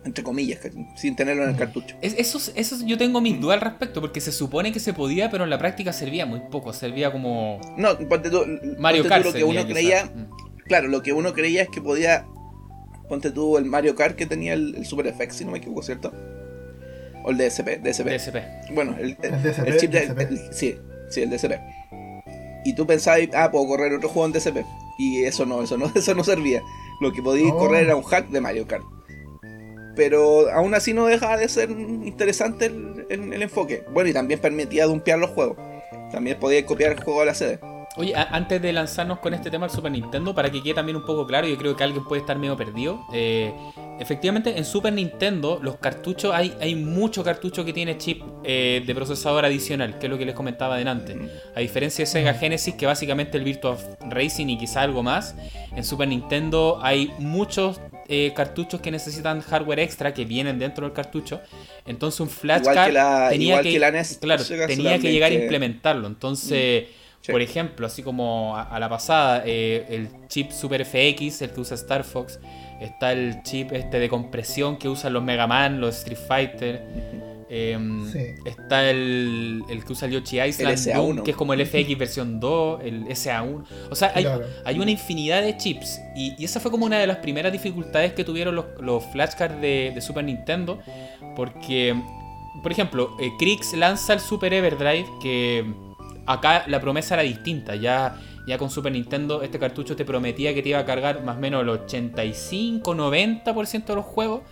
Entre comillas, sin tenerlo en el cartucho. eso, eso yo tengo mis dudas al respecto, porque se supone que se podía, pero en la práctica servía muy poco, servía como... No, ponte tú, Mario Kart. lo que uno creía, mm. claro, lo que uno creía es que podía... Ponte tú el Mario Kart que tenía el, el Super FX, si no me equivoco, ¿cierto? O el DSP, DSP. DSP. Bueno, el, el, chip de. sí, sí, el DSP. Y tú pensabas, ah, puedo correr otro juego en DSP. Y eso no, eso no, eso no servía. Lo que podías oh. correr era un hack de Mario Kart. Pero aún así no dejaba de ser interesante el, el enfoque. Bueno, y también permitía dumpear los juegos. También podías copiar el juego a la sede. Oye, antes de lanzarnos con este tema del Super Nintendo, para que quede también un poco claro, yo creo que alguien puede estar medio perdido. Eh, efectivamente, en Super Nintendo, los cartuchos, hay, hay mucho cartucho que tiene chip eh, de procesador adicional, que es lo que les comentaba adelante. A diferencia de Sega Genesis, que básicamente el Virtua Racing y quizá algo más, en Super Nintendo hay muchos eh, cartuchos que necesitan hardware extra que vienen dentro del cartucho. Entonces un flashcard tenía que, claro, tenía que llegar a implementarlo. Entonces... Mm. Por ejemplo, así como a, la pasada, eh, el chip Super FX, el que usa Star Fox, está el chip este de compresión que usan los Mega Man, los Street Fighter. Em, está el, el, que usa el Yoshi Island, que es como el FX versión 2, el SA1. O sea, hay, una infinidad de chips. Y, esa fue como una de las primeras dificultades que tuvieron los, los flashcards de, de, Super Nintendo. Porque, por ejemplo, eh, Krix lanza el Super Everdrive que Acá la promesa era distinta, ya Ya con Super Nintendo este cartucho te prometía que te iba a cargar más o menos el 85-90% de los juegos.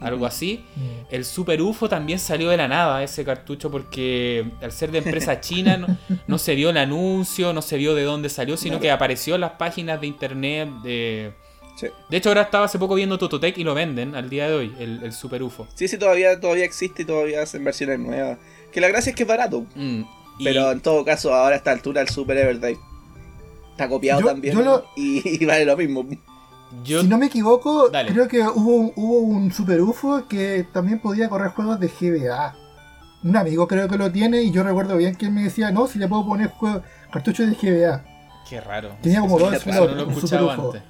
Algo así. Mm. El Super UFO también salió de la nada, ese cartucho, porque al ser de empresa china no, no se vio el anuncio, no se vio de dónde salió, sino que apareció en las páginas de internet. De, Sí. de hecho, ahora estaba hace poco viendo Tototec y lo venden al día de hoy, el, el Super UFO. Sí, sí, todavía, todavía existe y todavía hacen versiones nuevas. Que la gracia es que es barato. Mm, y- Pero en todo caso, ahora a esta altura el Super Everdrive está copiado Yo- también. yo lo- y, y vale lo mismo. yo, Si no me equivoco, Dale. creo que hubo, un- hubo un Super UFO que también podía correr juegos de GBA. Un amigo creo que lo tiene y yo recuerdo bien que él me decía, no, si le puedo poner juego, cartucho de GBA. Qué raro. Tenía como dos no lo un Super escuchado UFO. antes.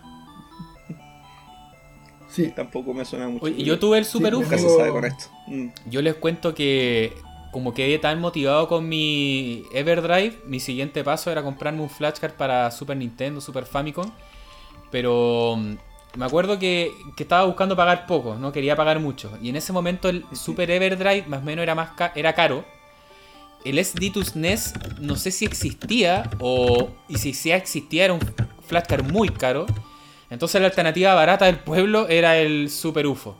Sí, Tampoco me suena mucho. Oye, y yo tuve el Super Sí, UFO. Nunca se sabe con esto. Mm. Yo les cuento que como quedé tan motivado con mi Everdrive, mi siguiente paso era comprarme un flashcard para Super Nintendo, Super Famicom. Pero mm, me acuerdo que, que estaba buscando pagar poco, no quería pagar mucho. Y en ese momento el Super Everdrive más o menos era, más ca- era caro. El SD2 NES no sé si existía o y si ya existía era un flashcard muy caro. Entonces la alternativa barata del pueblo era el Super UFO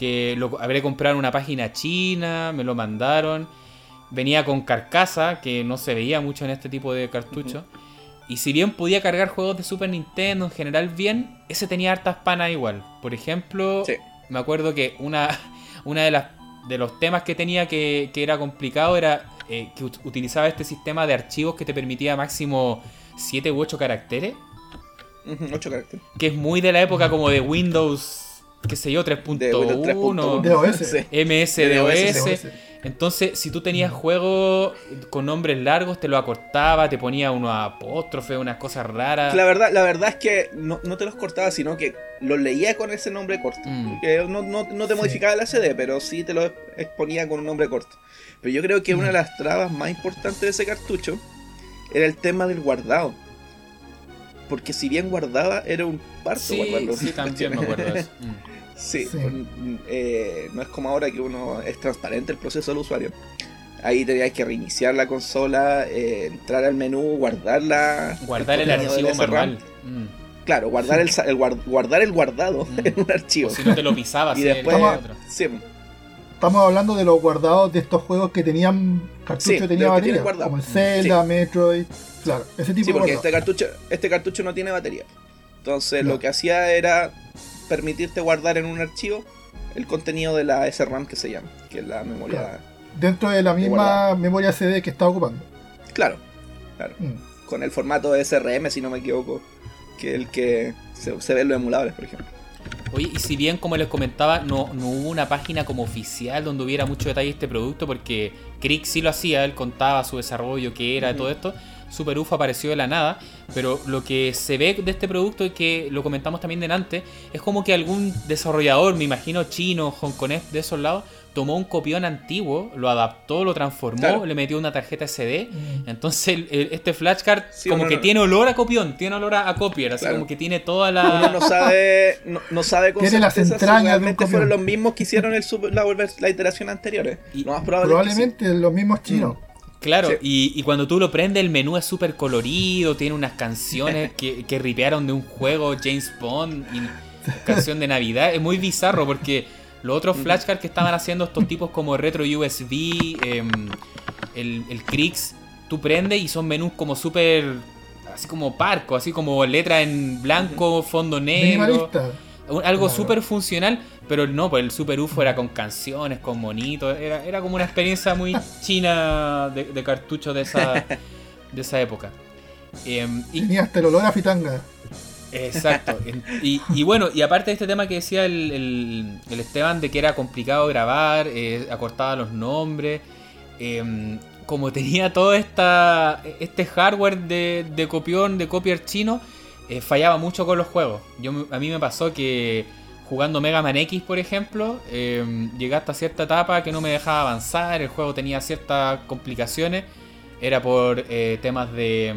que lo habré comprado en una página china, me lo mandaron. Venía con carcasa, que no se veía mucho en este tipo de cartuchos. Y si bien podía cargar juegos de Super Nintendo en general bien, ese tenía hartas panas igual. Por ejemplo, Sí. me acuerdo que una, una de las de los temas que tenía que, que era complicado era eh, que ut- utilizaba este sistema de archivos que te permitía máximo 7 u 8 caracteres Ujú, Ocho caracteres. que es muy de la época como de Windows, qué sé yo, De Windows 3.1, 3.1. De OS. Sí. MSDOS. de OS. Entonces, si tú tenías juegos con nombres largos, te lo acortaba, te ponía unos apóstrofes, unas cosas raras. La verdad, la verdad es que no, no te los cortaba, sino que los leía con ese nombre corto. Mm. Que no, no- no te Sí. modificaba el CD, pero sí te lo exponía con un nombre corto. Pero yo creo que una de las trabas más importantes de ese cartucho era el tema del guardado. Porque si bien guardaba, era un parto Sí, guardarlo. sí, también me acuerdo de eso. Mm. Sí, Sí. con- eh, no es como ahora que uno es transparente el proceso del usuario. Ahí tenías que reiniciar la consola, eh, entrar al menú, guardarla. Guardar el archivo manual. Mm. Claro, guardar el, sa- el guard- guardar el guardado Mm. en un archivo. O si no te lo pisabas. Y después- el otro. Sí, Estamos hablando de los guardados de estos juegos que tenían cartucho tenía batería, como el Zelda, Metroid, claro, ese tipo sí, de porque este cartucho, este cartucho no tiene batería. Entonces No. lo que hacía era permitirte guardar en un archivo el contenido de la SRAM que se llama, que es la memoria. Claro. Dentro de la misma guardado. memoria CD que estaba ocupando. Claro, claro. Mm. Con el formato SRM, si no me equivoco, que el que se, se ve en los emuladores, por ejemplo. Oye, y si bien, como les comentaba, no, no hubo una página como oficial donde hubiera mucho detalle de este producto, porque Crick sí lo hacía, él contaba su desarrollo, qué era, todo esto. Super UFO apareció de la nada, pero lo que se ve de este producto y que lo comentamos también delante, es como que algún desarrollador, me imagino chino, hongkonés, de esos lados, tomó un copión antiguo, lo adaptó, lo transformó, Claro. le metió una tarjeta SD. Mm. Entonces, el- el- este flashcard Sí, como que no- tiene olor a copión, tiene olor a, a copier, así Claro. como que tiene toda Uno la... no sabe, no, no sabe Tiene las si entrañas realmente fueron los mismos que hicieron el la, la iteración anteriores. Y- Lo más probable es que sí. Probablemente los mismos chinos. Claro, Sí. y, y cuando tú lo prendes, el menú es súper colorido, tiene unas canciones que, que ripearon de un juego, James Bond, y canción de Navidad. Es muy bizarro porque los otros flashcards que estaban haciendo estos tipos como Retro USB, em, el, el Crix, tú prendes y son menús como súper, así como parco, así como letra en blanco, fondo negro. Minimalista. Algo Claro. súper funcional, pero no, pues el Super UFO era con canciones, con monitos, era, era como una experiencia muy china de, de cartucho de esa, de esa época. Em, y, Tenía hasta el olor a fitanga. exacto. Y, y bueno, y aparte de este tema que decía el, el- el Esteban, de que era complicado grabar, eh, acortaba los nombres, em, como tenía todo esta, este hardware de, de copión, de copier chino, eh, fallaba mucho con los juegos. Yo, a mí me pasó que jugando Mega Man X, por ejemplo, em, llegué hasta cierta etapa que no me dejaba avanzar, el juego tenía ciertas complicaciones, era por eh, temas de,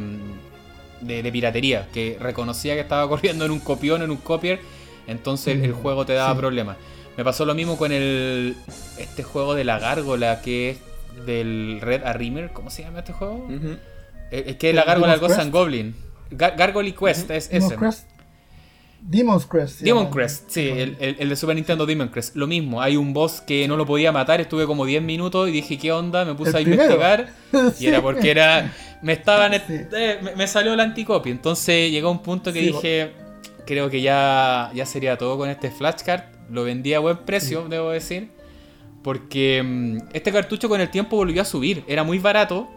de, de piratería, que reconocía que estaba corriendo en un copión, en un copier, entonces el Mm, juego te daba sí. problemas. Me pasó lo mismo con el este juego de la gárgola que es del Red Arrimor, ¿cómo se llama este juego? Ujú. Eh, Es que es la gárgola Demon Ghost and Goblin. Gar- Gargoyle Quest, es ese. Demon's Crest. se Demon llama. Crest, sí, el, el- el de Super Nintendo Demon Crest. Lo mismo, hay un boss que no lo podía matar, estuve como 10 minutos y dije, ¿qué onda? Me puse El a investigar y era porque era. Me estaban. Sí. eh, me, me salió la anticopia. Entonces llegó un punto que Sí, dije, creo que ya, ya sería todo con este flashcard. Lo vendí a buen precio, debo decir. Porque mm, este cartucho con el tiempo volvió a subir. Era muy barato.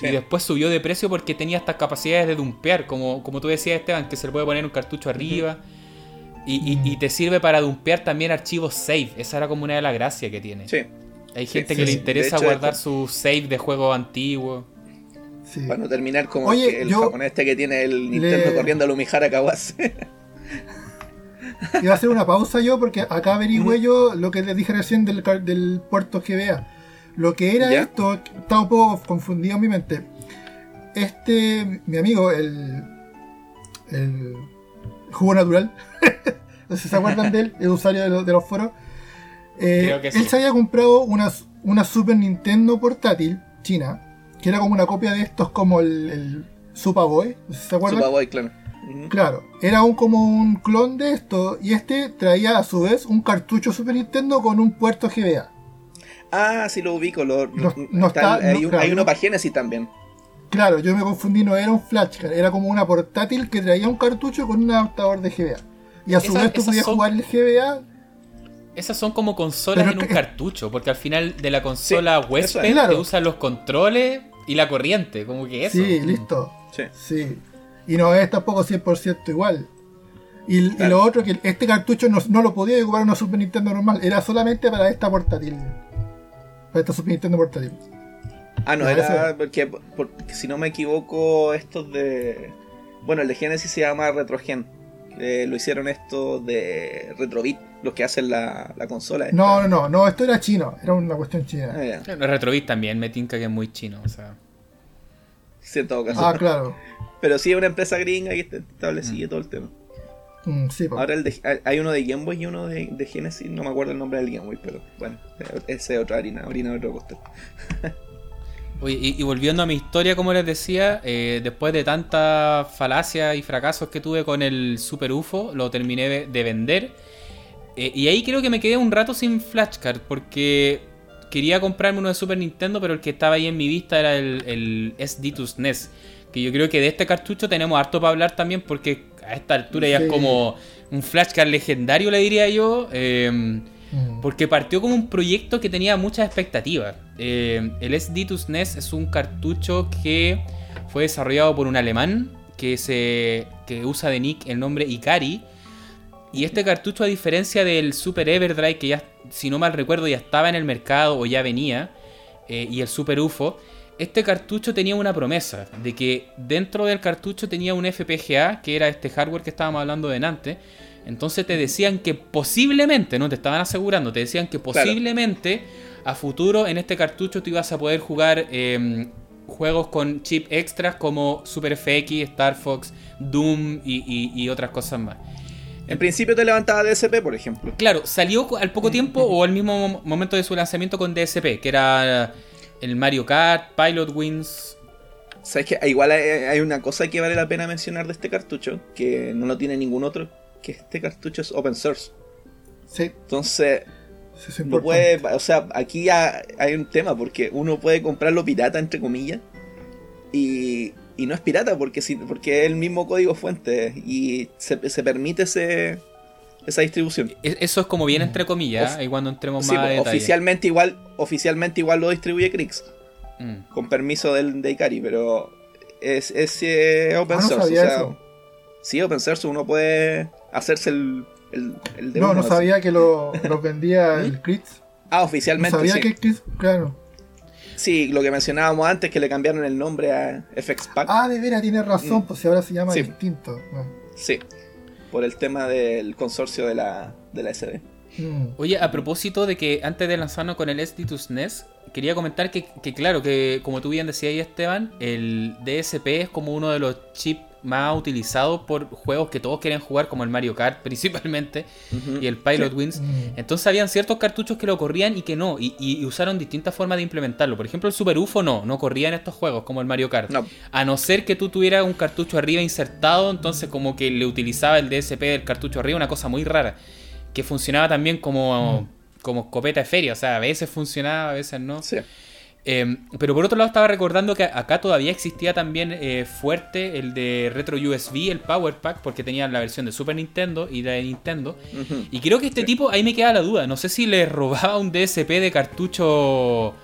Sí. Y después subió de precio porque tenía estas capacidades de dumpear. Como, como tú decías, Esteban, que se le puede poner un cartucho arriba. Y, y- y te sirve para dumpear también archivos save. Esa era como una de las gracias que tiene. Sí, Hay gente sí, que le interesa hecho, guardar esto- su save de juegos antiguos. Sí. para no terminar como Oye, el, yo- japonés este que tiene el Nintendo Le- corriendo a Lumihara Kawase. Iba a hacer una pausa yo porque acá averigüé yo lo que les dije recién del, del puerto GBA. Lo que era ¿Ya? esto, estaba un poco confundido en mi mente. Este, mi amigo, el, el jugo natural, se acuerdan de él, el usuario de, los- de los foros. Eh, Creo que él sí. se había comprado una, una Super Nintendo portátil china, que era como una copia de estos como el, el Super Boy, se acuerdan. Super Boy, claro. Claro, era un, como un clon de esto y este traía a su vez un cartucho Super Nintendo con un puerto GBA. Ah, sí lo ubico. Lo, No- no está- está- hay, no, un- claro, hay uno no. para Genesis también. Claro, yo me confundí, no era un flashcard, era como una portátil que traía un cartucho con un adaptador de GBA. Y a su vez tú podías son- jugar el GBA. Esas son como consolas Pero en un que- cartucho, porque al final de la consola eso huésped es. Claro. te usan los controles y la corriente, como que eso. Sí, listo. Sí. Sí. Y no es tampoco 100% igual. Y, lo otro, que este cartucho no, no lo podía ocupar una Super Nintendo normal, era solamente para esta portátil. Para esta Super Nintendo portátil. Ah, no, era ese. porque, porque si no me equivoco, estos de. Bueno, el de Genesis se llama Retrogen. Eh, lo hicieron estos de Retrobit, los que hacen la, la consola. esta. No, no, no, no, esto era chino, era una cuestión china. Ah. El Retrobit también me tinca que es muy chino, o sea. Sí, en todo caso. Ah, claro. Pero sí es una empresa gringa y está establecida y todo el tema. Mm, sí. Ahora el de- hay- hay uno de Game Boy y uno de, de Genesis, no me acuerdo el nombre del Game Boy, pero bueno, ese es otra harina, harina de otro costal. Oye, y, y volviendo a mi historia, como les decía, eh, después de tanta falacia y fracasos que tuve con el Super UFO, lo terminé de, de vender. Eh, y ahí creo que me quedé un rato sin flashcard, porque quería comprarme uno de Super Nintendo, pero el que estaba ahí en mi vista era el, el SD to SNES. Que yo creo que de este cartucho tenemos harto para hablar también, porque a esta altura ya es como un flashcard legendario, le diría yo. Eh, Mm. porque partió como un proyecto que tenía muchas expectativas. Eh, el SD to SNES es un cartucho que fue desarrollado por un alemán que, se, que usa de nick el nombre Ikari. Y este cartucho, a diferencia del Super Everdrive, que ya, si no mal recuerdo, ya estaba en el mercado o ya venía, eh, y el Super UFO, este cartucho tenía una promesa de que dentro del cartucho tenía un FPGA, que era este hardware que estábamos hablando de antes. Entonces te decían que posiblemente, no te estaban asegurando, te decían que posiblemente a futuro en este cartucho tú ibas a poder jugar eh, juegos con chip extras como Super FX, Star Fox, Doom y, y- y otras cosas más. En principio te levantaba DSP, por ejemplo. Claro, salió al poco tiempo o al mismo mo- momento de su lanzamiento con DSP, que era el Mario Kart, Pilot Wings. Sabes que igual hay, hay una cosa que vale la pena mencionar de este cartucho, que no lo tiene ningún otro, que este cartucho es open source. Sí, Entonces, es no puede, o sea, aquí ya hay un tema, porque uno puede comprarlo pirata, entre comillas, y, y no es pirata, porque, si, porque es el mismo código fuente, y se, se permite ese, esa distribución. E- Eso es como bien entre comillas, Of- ahí cuando entremos Sí, más a pues, detalle. oficialmente igual, oficialmente igual lo distribuye Crix, Mm. con permiso del, de Ikari, pero es, es eh, open Ah, no source. sabía o sea, eso. Sí, open source uno puede hacerse el, el, el de No, uno, no así. sabía que lo, lo vendía el Crits. Ah, No oficialmente sabía sí. que Crits, claro. Sí, lo que mencionábamos antes, que le cambiaron el nombre a FX Pack. Ah, de veras, tiene razón, Mm. pues si ahora se llama Sí. distinto. Ah. Sí, por el tema del consorcio de la, de la SD. Mm. Oye, a propósito de que antes de lanzarnos con el SD to SNES, quería comentar que, que claro, que como tú bien decías ahí Esteban, el DSP es como uno de los chips más utilizado por juegos que todos quieren jugar, como el Mario Kart principalmente y el Pilot Wings. Mm. Entonces habían ciertos cartuchos que lo corrían y que no, y, y usaron distintas formas de implementarlo. Por ejemplo, el Super UFO no, no corría en estos juegos como el Mario Kart. No. A no ser que tú tuvieras un cartucho arriba insertado, entonces como que le utilizaba el DSP del cartucho arriba, una cosa muy rara. Que funcionaba también como, como escopeta de feria, o sea, a veces funcionaba, a veces no. Sí. Eh, pero por otro lado estaba recordando que acá todavía existía también eh, fuerte el de Retro USB, el Power Pack, porque tenían la versión de Super Nintendo y de Nintendo. Y creo que este Sí. tipo, ahí me queda la duda, no sé si le robaba un DSP de cartucho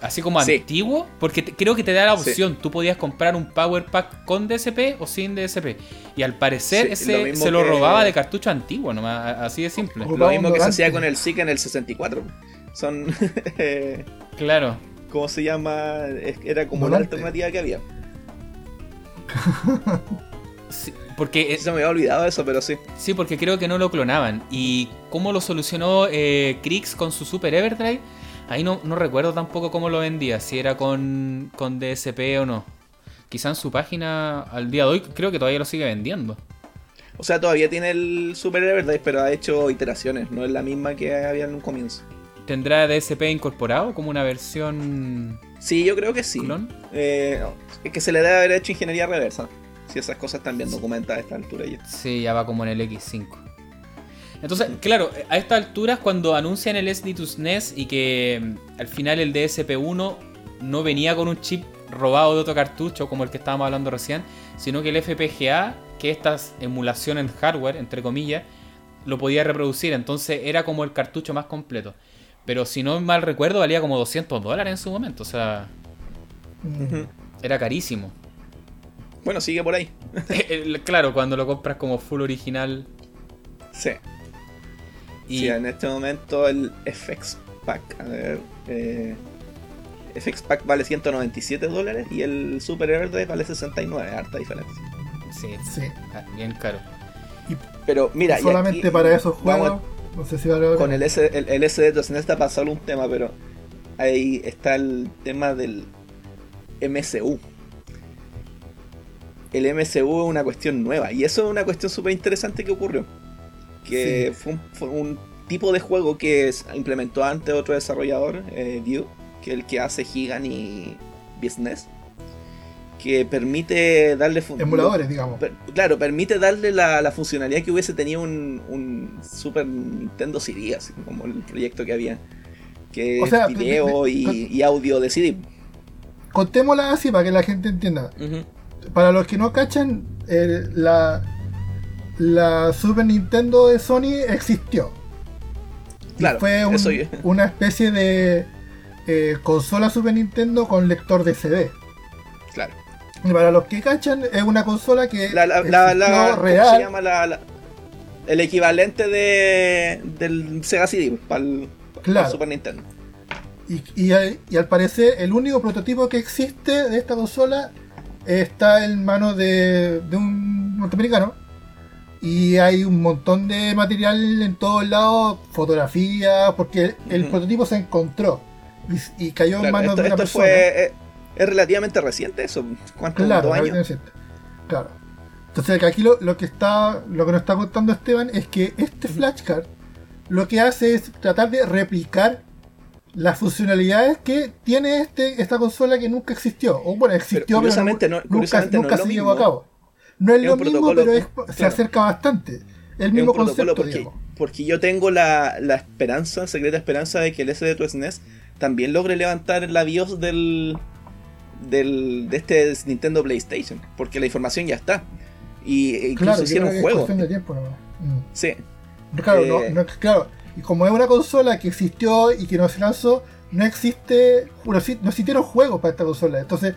así como Sí. antiguo, porque te- creo que te da la Sí. opción, tú podías comprar un Power Pack con DSP o sin DSP. Y al parecer Sí, ese lo se lo que- robaba de cartucho antiguo, nomás, así de simple. Lo mismo que se hacía con el SIC en el 64. Son. eh, Claro. ¿Cómo se llama? Es- Era como la Ignorante. alternativa que había. Sí, porque es- Se me había olvidado eso, pero sí. Sí, porque creo que no lo clonaban. ¿Y cómo lo solucionó eh, Krix con su Super Everdrive? Ahí no, no recuerdo tampoco cómo lo vendía, si era con, con DSP o no. Quizá en su página al día de hoy creo que todavía lo sigue vendiendo. O sea, todavía tiene el Super Everdrive, pero ha hecho iteraciones. No es la misma que había en un comienzo. ¿Tendrá DSP incorporado como una versión Sí, yo creo que sí. Eh, es que se le debe haber hecho ingeniería reversa. Si esas cosas están bien documentadas a esta altura ya. Sí, ya va como en el X5. Entonces, claro, a estas alturas cuando anuncian el SD to SNES y que mm, al final el DSP1 no venía con un chip robado de otro cartucho como el que estábamos hablando recién, sino que el FPGA, que estas emulación en hardware, entre comillas, lo podía reproducir, entonces era como el cartucho más completo. Pero si no mal recuerdo, valía como 200 dólares en su momento, o sea, Mm. era carísimo. Bueno, sigue por ahí. El- claro, cuando lo compras como full original. Sí. Y Sí, en este momento el FX Pack, a ver, eh, FX Pack vale 197 dólares y el Super Everdrive vale 69, harta diferencia. sí, Sí. ah, bien caro. Pero mira, y Solamente aquí para esos vamos juegos. No sé si con el, S, el, el SD está para solo un tema, pero ahí está el tema del MCU. El MCU es una cuestión nueva y eso es una cuestión súper interesante que ocurrió. Que fue, un, fue un tipo de juego que implementó antes otro desarrollador, eh, Duke, que es el que hace Gigan y Business, que permite darle Emuladores, digamos. Per- claro, permite darle la, la funcionalidad que hubiese tenido un, un Super Nintendo CD, así como el proyecto que había. Que O sea, es video de- de- y, y audio de CD. Contémosla así para que la gente entienda. Para los que no cachan, eh, la, la Super Nintendo de Sony existió. Y Claro, fue un- eso yo- una especie de eh, consola Super Nintendo con lector de CD. Claro. Y para los que cachan, es una consola que La, la, la, la- existió ¿cómo real. se llama? La, el equivalente de, del Sega CD para el, Claro. Super Nintendo. Y, y al- y al parecer, el único prototipo que existe de esta consola está en manos de, de un norteamericano. Y hay un montón de material en todos lados, fotografías, porque el prototipo se encontró y, y cayó en manos esto de una esto persona. fue, eh, es relativamente reciente eso. ¿Cuántos Claro, años? reciente. Claro. Entonces aquí lo, lo que está, lo que nos está contando Esteban es que este flashcard lo que hace es tratar de replicar las funcionalidades que tiene este, esta consola que nunca existió. O bueno, existió, pero, curiosamente no- nunca, curiosamente no nunca lo se llevó a cabo. No es Es lo mismo, pero es- se acerca bastante. El mismo concepto, porque, digamos. porque yo tengo la, la esperanza, secreta esperanza de que el SD de SNES también logre levantar la BIOS del, del de este Nintendo PlayStation, porque la información ya está. Y incluso Claro, hicieron es de tiempo nomás. Mm. Sí, Claro, Eh, no, no- claro, y como es una consola que existió y que no se lanzó, no existe, no, exi- no existieron juegos para esta consola. Entonces,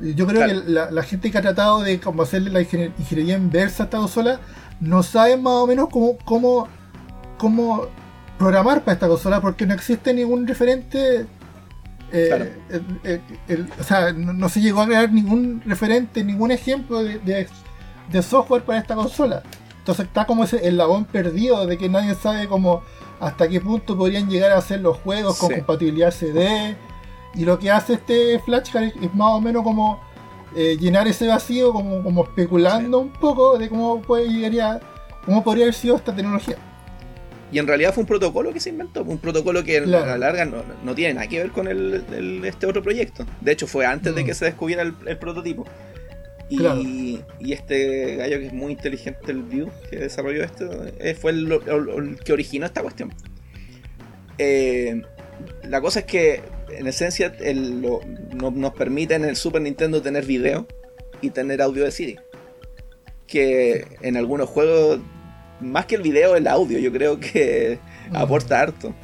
yo creo Claro. que la, la gente que ha tratado de como hacerle la ingenier- ingeniería inversa a esta consola, no sabe más o menos cómo, cómo, cómo programar para esta consola, porque no existe ningún referente. Eh, Claro. el- el- o sea, no, no se llegó a crear ningún referente, ningún ejemplo de, de- de software para esta consola. Entonces está como ese eslabón perdido de que nadie sabe cómo hasta qué punto podrían llegar a hacer los juegos con Sí. compatibilidad CD. Y lo que hace este flashcard es, más o menos como eh, llenar ese vacío como, como especulando un poco de cómo, puede, llegaría, cómo podría haber sido esta tecnología. Y en realidad fue un protocolo que se inventó, un protocolo que a la larga no, no, tiene nada que ver con el, este otro proyecto. De hecho, fue antes de mm. que se descubriera el, prototipo. Y, y, este gallo que es muy inteligente, el View, que desarrolló esto, eh, fue el, que originó esta cuestión. Eh, la cosa es que, en esencia, nos permite en el Super Nintendo tener video y tener audio de CD. Que en algunos juegos más que el video, el audio, yo creo que mm. aporta harto.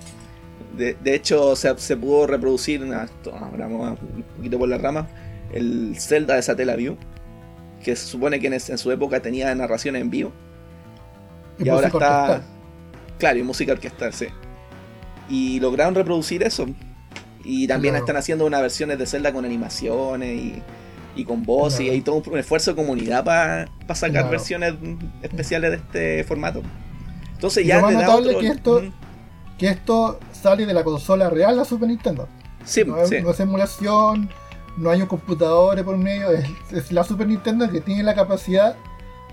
De, hecho, se, pudo reproducir, un poquito por la rama, el Zelda de Satellaview, que se supone que en, su época tenía narración en vivo. Y, ahora está. Claro, y música orquestal, sí. Y lograron reproducir eso. Y también están haciendo unas versiones de Zelda con animaciones y y con voz y hay todo un esfuerzo de comunidad para sacar versiones especiales de este formato. Entonces ya lo más notable que esto que esto sale de la consola real la Super Nintendo. Sí, no, es, emulación, no hay un computador por medio, es, la Super Nintendo que tiene la capacidad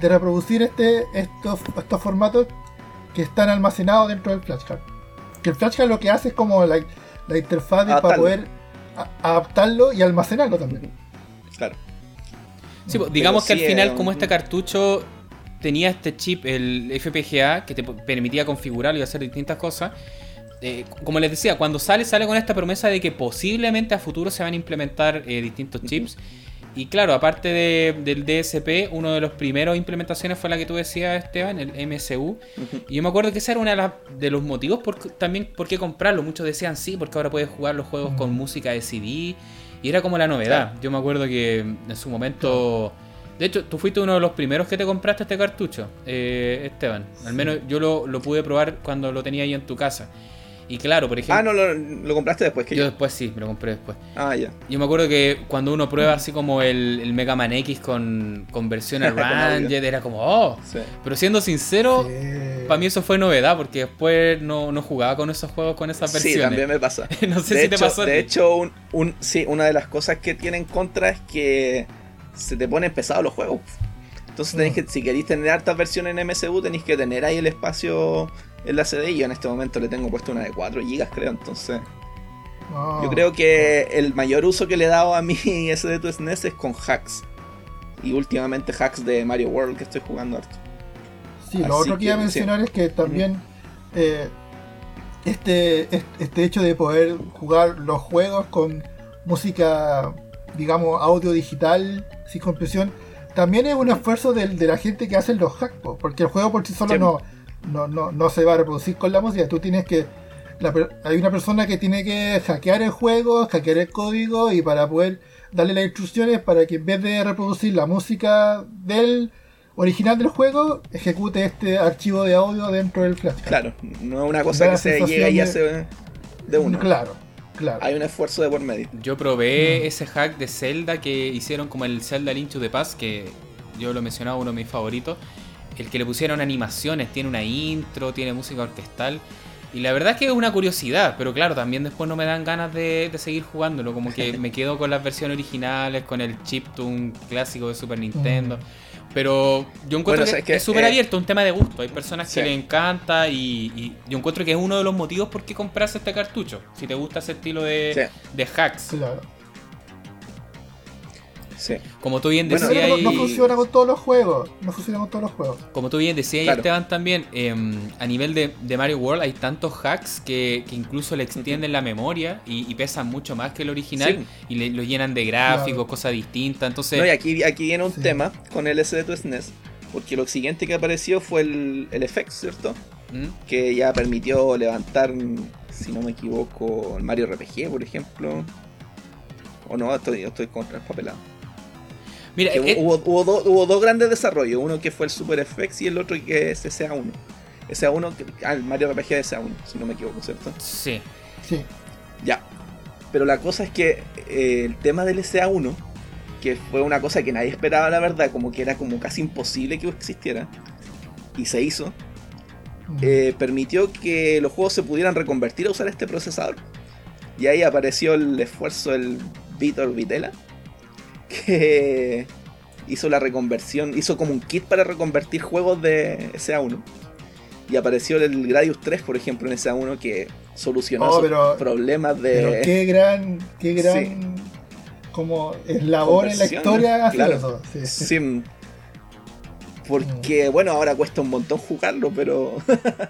de reproducir este estos, estos formatos que están almacenados dentro del flashcard. Que el flashcard lo que hace es como la, interfaz para poder adaptarlo y almacenarlo también. Claro. Sí, pues, digamos que al final, como este cartucho tenía este chip, el FPGA, que te permitía configurarlo y hacer distintas cosas. Eh, como les decía, cuando sale, sale con esta promesa de que posiblemente a futuro se van a implementar eh, distintos chips. Y claro, aparte del DSP, uno de los primeros implementaciones fue la que tú decías, Esteban, el MSU. Y yo me acuerdo que ese era uno de, los motivos por, también por qué comprarlo. Muchos decían sí, porque ahora puedes jugar los juegos con música de CD y era como la novedad. Yo me acuerdo que en su momento... De hecho, tú fuiste uno de los primeros que te compraste este cartucho, eh, Esteban. Al menos yo lo, lo, pude probar cuando lo tenía ahí en tu casa. Y claro, por ejemplo. Ah, no, lo, compraste después que yo. Yo después sí, me lo compré después. Ah, ya. Yo me acuerdo que cuando uno prueba así como el, el Mega Man X con, con versión Ranger, era como, oh. Pero siendo sincero, para mí eso fue novedad, porque después no, no, jugaba con esos juegos con esas versiones. Sí, también me pasa. no sé si te pasó. De hecho, un, un, sí, una de las cosas que tiene en contra es que se te ponen pesados los juegos. Entonces mm. que, si queréis tener hartas versiones en MSU, tenéis que tener ahí el espacio en la CD y yo en este momento le tengo puesto una de 4 GB creo, entonces... Ah. Yo creo que el mayor uso que le he dado a mi SD2 SNES es con hacks. Y últimamente hacks de Mario World que estoy jugando harto. Sí, lo otro que iba a mencionar es que también eh, este, este hecho de poder jugar los juegos con música, digamos, audio digital, sin compresión, también es un esfuerzo de, la gente que hace los hacks, porque el juego por sí solo no no, no, no se va a reproducir con la música. Tú tienes que. hay una persona que tiene que hackear el juego, hackear el código y para poder darle las instrucciones para que en vez de reproducir la música del original del juego, ejecute este archivo de audio dentro del flash. Claro, no es una cosa que se llega y hace de uno. Claro, claro. Hay un esfuerzo de por medio. Yo probé ese hack de Zelda que hicieron como el Zelda Link the Past, que yo lo mencionaba uno de mis favoritos el que le pusieron animaciones, tiene una intro, tiene música orquestal. Y la verdad es que es una curiosidad, pero claro, también después no me dan ganas de, seguir jugándolo. Como que me quedo con las versiones originales, con el chiptune clásico de Super Nintendo. Mm. Pero yo encuentro que, es súper eh, abierto, un tema de gusto. Hay personas que le encanta y, yo encuentro que es uno de los motivos por qué compras este cartucho. Si te gusta ese estilo de, de hacks. Claro. Como tú bien decías. no, funciona con todos los juegos. No funciona con todos los juegos. Como tú bien decías, Esteban, también, em, a nivel de, Mario World hay tantos hacks que, incluso le extienden la memoria y, pesan mucho más que el original y le, lo llenan de gráficos, cosas distintas. Entonces. y aquí, aquí viene un tema con el SD2 SNES. Porque lo siguiente que apareció fue el, el FX, ¿cierto? ¿Mm? Que ya permitió levantar, si no me equivoco, el Mario RPG, por ejemplo. O no, estoy, estoy contra el papelado. Mira, eh, hubo, hubo, dos grandes desarrollos, uno que fue el Super FX y el otro que es SA1. SA1, ah, el Mario RPG de SA1, si no me equivoco, ¿cierto? Sí. Sí. Ya. Pero la cosa es que eh, el tema del SA1, que fue una cosa que nadie esperaba, la verdad, como que era como casi imposible que existiera, y se hizo, eh, permitió que los juegos se pudieran reconvertir a usar este procesador. Y ahí apareció el esfuerzo del Vitor Vitela que hizo la reconversión, hizo como un kit para reconvertir juegos de SA1. Y apareció el Gradius 3, por ejemplo, en SA1 que solucionó Oh, pero- problemas Pero de... qué gran, qué gran como eslabón en la historia claro. eso. Sí. Sim. Porque, bueno, ahora cuesta un montón jugarlo, pero.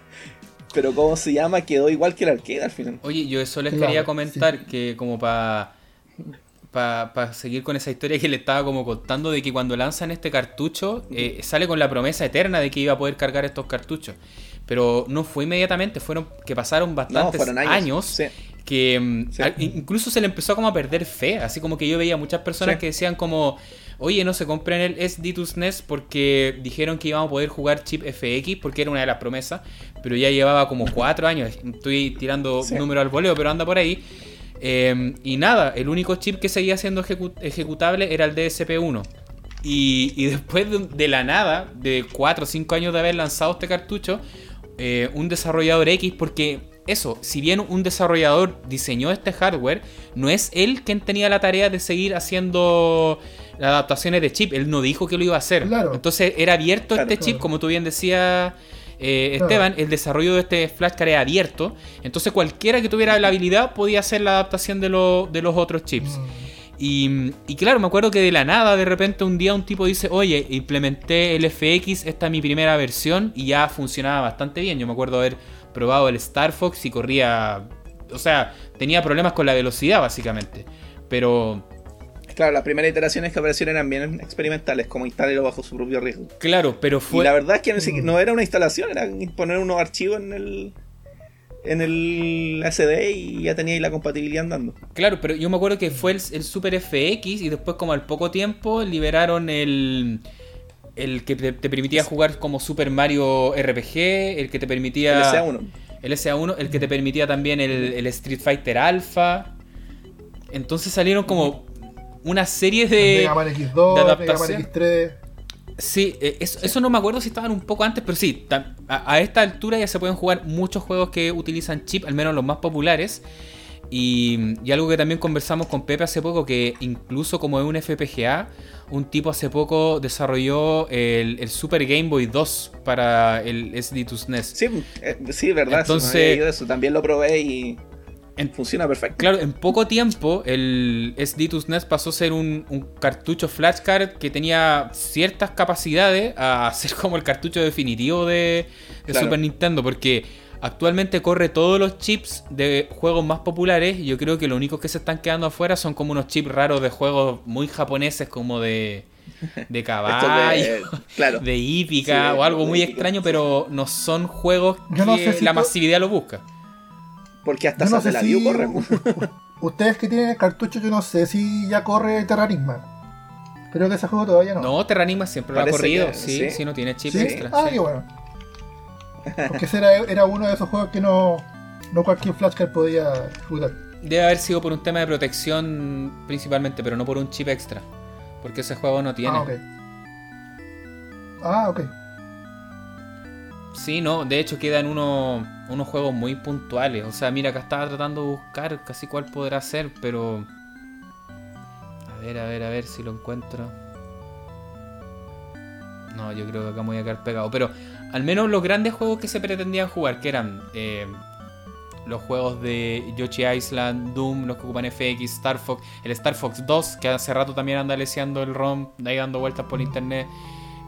pero, ¿cómo se llama? Quedó igual que el arcade al final. Oye, yo eso les Claro, quería comentar que como para para seguir con esa historia que le estaba como contando de que cuando lanzan este cartucho eh, sale con la promesa eterna de que iba a poder cargar estos cartuchos. Pero no fue inmediatamente, fueron que pasaron bastantes años. años Sí. que mm, Sí. incluso se le empezó como a perder fe, así como que yo veía muchas personas Sí. que decían como, oye, no se compren el SD to SNES porque dijeron que íbamos a poder jugar chip FX porque era una de las promesas, pero ya llevaba como cuatro años, estoy tirando Sí. número al voleo, pero anda por ahí. Eh, y nada, el único chip que seguía siendo ejecu- ejecutable era el DSP-1. Y, y después de, de la nada, de 4 o 5 años de haber lanzado este cartucho, eh, un desarrollador X, porque eso, si bien un desarrollador diseñó este hardware, no es él quien tenía la tarea de seguir haciendo las adaptaciones de chip, él no dijo que lo iba a hacer. Claro. Entonces era abierto Claro, este chip, como tú bien decías. Eh. Esteban, el desarrollo de este flashcard es abierto, entonces cualquiera que tuviera la habilidad podía hacer la adaptación de, lo- de los otros chips. Mm. Y, y claro, me acuerdo que de la nada, de repente un día un tipo dice, oye, implementé el FX, esta es mi primera versión y ya funcionaba bastante bien. Yo me acuerdo haber probado el Star Fox y corría, o sea, tenía problemas con la velocidad básicamente. Pero Claro, las primeras iteraciones que aparecieron eran bien experimentales, como instalarlo bajo su propio riesgo. claro, pero Y fue... la verdad es que no, no era una instalación, era poner unos archivos en el. En el SD y ya tenía ahí la compatibilidad andando. Claro, pero yo me acuerdo que fue el, el Super FX y después como al poco tiempo liberaron el... El que te, te permitía jugar como Super Mario RPG, el que te permitía... El SA1. El SA1, el que te permitía también el, el Street Fighter Alpha. Entonces salieron como una serie de... Mega Man X2, de Mega Man adaptación. X3. Sí, eh, eso, eso no me acuerdo si estaban un poco antes, pero sí, a, a esta altura ya se pueden jugar muchos juegos que utilizan chip, al menos los más populares. Y, y algo que también conversamos con Pepe hace poco, que incluso como es un FPGA, un tipo hace poco desarrolló el, el Super Game Boy 2 para el SD2 SNES. Sí, eh, sí, verdad. Entonces- no había ido eso. También lo probé y En- funciona perfecto. Claro, en poco tiempo el SD2 SNES pasó a ser un, un cartucho flashcard que tenía ciertas capacidades a ser como el cartucho definitivo de, de Claro. Super Nintendo, porque actualmente corre todos los chips de juegos más populares y yo creo que los únicos que se están quedando afuera son como unos chips raros de juegos muy japoneses como de, de caballo, de, claro. de hípica Sí, o algo muy hípica, extraño, sí. pero no son juegos no que sé si la to- masividad lo busca. Porque hasta no sé Satellaview si corre. ustedes que tienen el cartucho, yo no sé si ya corre Terranigma. Creo que ese juego todavía no. No, Terranigma siempre lo ha corrido, que sí, sí. sí, no tiene chip ¿Sí? extra. Ah, sí. qué bueno. Porque ese era, era uno de esos juegos que no, no cualquier flashcard podía jugar. Debe haber sido por un tema de protección principalmente, pero no por un chip extra. Porque ese juego no tiene. Ah, ok. Ah, ok. Sí, no, de hecho quedan unos, unos juegos muy puntuales. O sea, mira, acá estaba tratando de buscar casi cuál podrá ser, pero... A ver, a ver, a ver si lo encuentro. No, yo creo que acá me voy a quedar pegado. Pero al menos los grandes juegos que se pretendían jugar, que eran eh, los juegos de Yoshi Island, Doom, los que ocupan FX, Star Fox, el Star Fox 2, que hace rato también anda leseando el ROM, ahí dando vueltas por internet.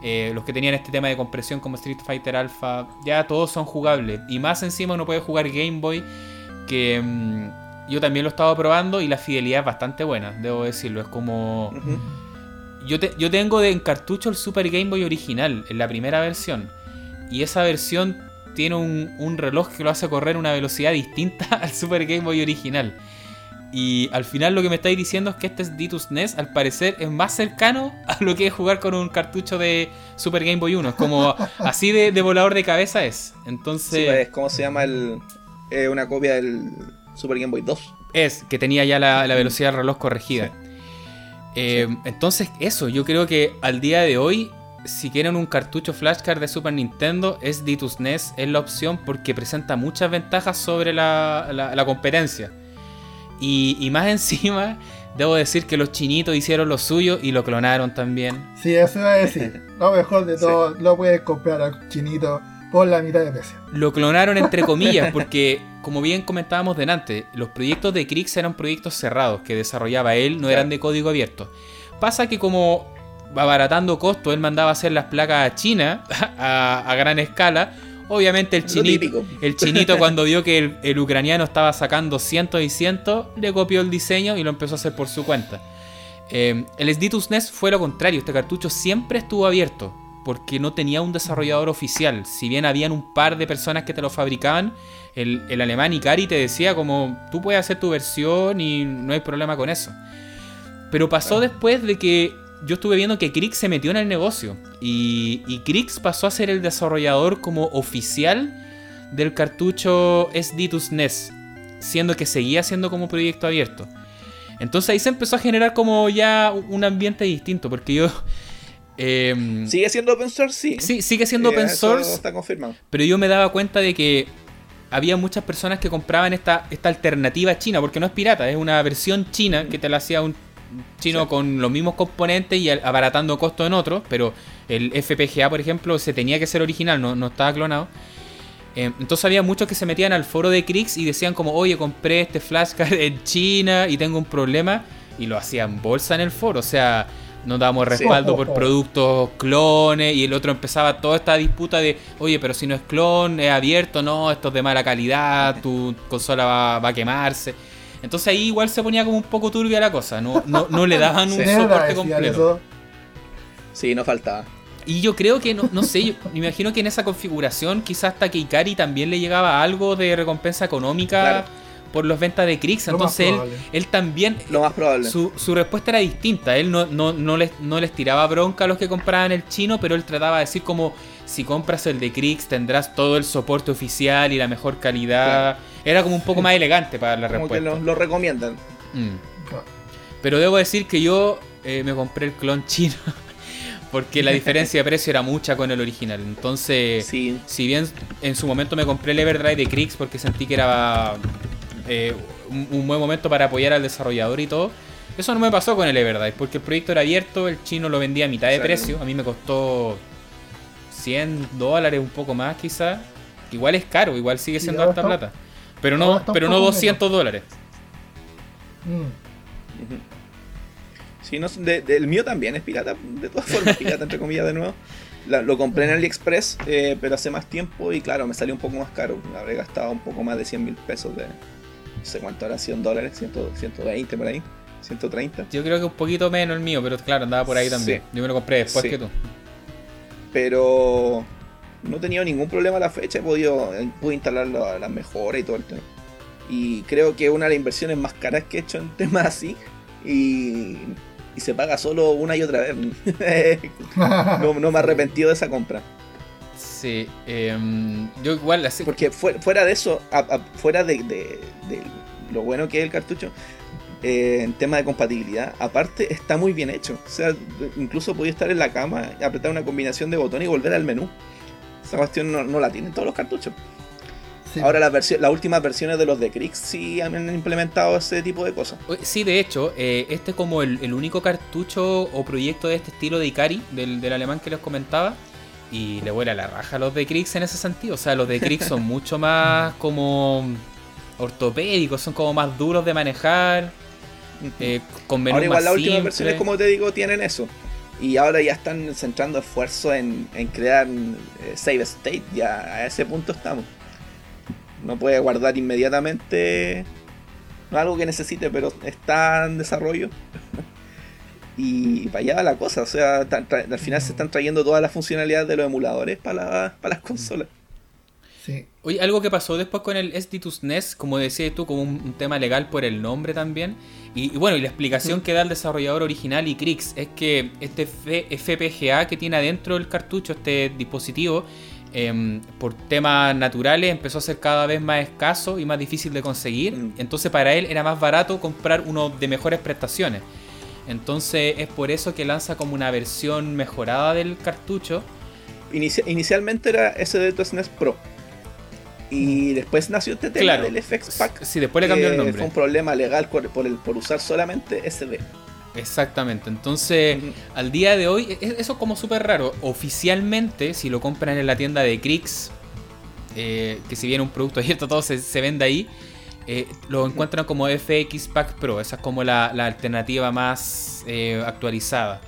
Eh, los que tenían este tema de compresión como Street Fighter Alpha, ya todos son jugables. Y más encima uno puede jugar Game Boy, que mm, yo también lo he estado probando y la fidelidad es bastante buena, debo decirlo. Es como... Yo, te- yo tengo de, en cartucho el Super Game Boy original, en la primera versión. Y esa versión tiene un, un reloj que lo hace correr a una velocidad distinta al Super Game Boy original. Y al final lo que me estáis diciendo es que este Ditus NES al parecer es más cercano a lo que es jugar con un cartucho de Super Game Boy 1. Es como así de, de volador de cabeza es. Entonces Sí, pues, ¿Cómo se llama el. eh, una copia del Super Game Boy 2. es que tenía ya la, la velocidad del reloj corregida. Eh, Entonces, eso, yo creo que al día de hoy, si quieren un cartucho flashcard de Super Nintendo, es Ditus NES, es la opción porque presenta muchas ventajas sobre la, la- la competencia. Y, y más encima, Debo decir que los chinitos hicieron lo suyo y lo clonaron también. Sí, eso iba a decir. Lo mejor de todo, lo puedes comprar al chinito por la mitad de precio. Lo clonaron entre comillas porque, como bien comentábamos delante, los proyectos de Krix eran proyectos cerrados que desarrollaba él, no Claro. eran de código abierto. Pasa que como abaratando costos, él mandaba hacer las placas a China a, a gran escala. Obviamente el chinito, el chinito cuando vio que el, el ucraniano estaba sacando cientos y cientos, le copió el diseño y lo empezó a hacer por su cuenta. Eh, el Sditus NES fue lo contrario, este cartucho siempre estuvo abierto, porque no tenía un desarrollador oficial. Si bien habían un par de personas que te lo fabricaban, el, el alemán Ikari te decía como, tú puedes hacer tu versión y no hay problema con eso. Pero pasó después de que yo estuve viendo que Krix se metió en el negocio. Y, y Krix pasó a ser el desarrollador como oficial del cartucho SDTUS NES. Siendo que seguía siendo como proyecto abierto. Entonces ahí se empezó a generar como ya un ambiente distinto. Porque yo... em, ¿Sigue siendo open source? Sí. sí, sigue siendo Eh, open source. está confirmado. Pero yo me daba cuenta de que había muchas personas que compraban esta, esta alternativa china, porque no es pirata, es una versión china que te la hacía un chino Sí. con los mismos componentes y al- abaratando costos en otros, pero el FPGA, por ejemplo, se tenía que ser original, no, no estaba clonado. Eh, entonces había muchos que se metían al foro de Krix y decían como, oye, compré este flashcard en China y tengo un problema, y lo hacían bolsa en el foro, o sea, nos damos Sí. respaldo por productos clones y el otro empezaba toda esta disputa de, oye, pero si no es clon, es abierto, no, esto es de mala calidad, tu consola va, va a quemarse. Entonces ahí igual se ponía como un poco turbia la cosa, no, no, no le daban un Sí. ¿Qué hora soporte completo. Sí, no faltaba. Y yo creo que, no, no sé, yo me imagino que en esa configuración quizás hasta que Ikari también le llegaba algo de recompensa económica Claro. por los ventas de Krix. Entonces él, probable. él también, Lo más probable. su, su respuesta era distinta. Él no, no, no, les, no les tiraba bronca a los que compraban el chino, pero él trataba de decir como, si compras el de Krix tendrás todo el soporte oficial y la mejor calidad. Era como un poco más elegante para la Como que respuesta. lo, lo recomiendan. Mm. Claro. Pero debo decir que yo eh, me compré el clon chino. Porque la diferencia de precio era mucha con el original. Entonces, Sí. si bien en su momento me compré el Everdrive de Krix porque sentí que era eh, un, un buen momento para apoyar al desarrollador y todo, eso no me pasó con el Everdrive porque el proyecto era abierto, el chino lo vendía a mitad de Exacto. precio, a mí me costó 100 dólares, un poco más quizás. Igual es caro, igual sigue siendo está- plata. Pero no, pero no poco 200 dólares. Mm. Sí, no, de- de- el mío también es pirata, de todas formas, pirata entre comillas de nuevo. La- lo compré en AliExpress, eh, pero hace más tiempo y claro, me salió un poco más caro. Habré gastado un poco más de 100 mil pesos de... No sé cuánto era, 100 dólares, 100, 120 por ahí, 130. Yo creo que un poquito menos el mío, pero claro, andaba por ahí también. Sí. Yo me lo compré después Sí. que tú. Pero no he tenido ningún problema a la fecha, he podido eh, pude instalar la- las mejoras y todo el tema. Y creo que una de las inversiones más caras que he hecho en temas así y, y se paga solo una y otra vez. no, no me he arrepentido de esa compra. Sí, em, yo igual así. Porque fue- fuera de eso, a- a- fuera de, de- de lo bueno que es el cartucho, eh, en tema de compatibilidad, aparte está muy bien hecho. O sea, incluso podía estar en la cama, apretar una combinación de botones y volver al menú. Esa cuestión no, no la tienen todos los cartuchos. Sí. Ahora las, últimas versiones de los de Krix sí han implementado ese tipo de cosas. Sí, de hecho, eh, este es como el, el único cartucho o proyecto de este estilo de Ikari, del, del alemán que les comentaba. Y le vuela la raja a los de Krix en ese sentido. O sea, los de Krix son mucho más como ortopédicos, son como más duros de manejar, eh, con menús Ahora igual más las últimas versiones, como te digo, tienen eso. Y ahora ya están centrando esfuerzo en, en crear eh, save state. Ya a ese punto estamos. No puede guardar inmediatamente. Algo que necesite, pero está en desarrollo. y para allá va la cosa. O sea, al final se están trayendo todas las funcionalidades de los emuladores para, la- para las consolas. Sí. Oye, algo que pasó después con el SDTUS NES, como decías tú, como un, un tema legal por el nombre también. Y, y bueno, y la explicación que da el desarrollador original y Krix es que este F- FPGA que tiene adentro el cartucho, este dispositivo, em, por temas naturales empezó a ser cada vez más escaso y más difícil de conseguir. Mm. Entonces para él era más barato comprar uno de mejores prestaciones. Entonces es por eso que lanza como una versión mejorada del cartucho. Inici- inicialmente era SD2 SNES Pro. Y después nació este tema Claro. del FX Pack. Sí, después le cambió el nombre. Fue un problema legal por, por el, por usar solamente SD. Exactamente. Entonces, al día de hoy, e- eso es como súper raro. Oficialmente, si lo compran en la tienda de Crix, eh, que si bien un producto abierto todo se, se vende ahí, eh, lo encuentran como FX Pack Pro. Esa es como la, la alternativa más eh, actualizada.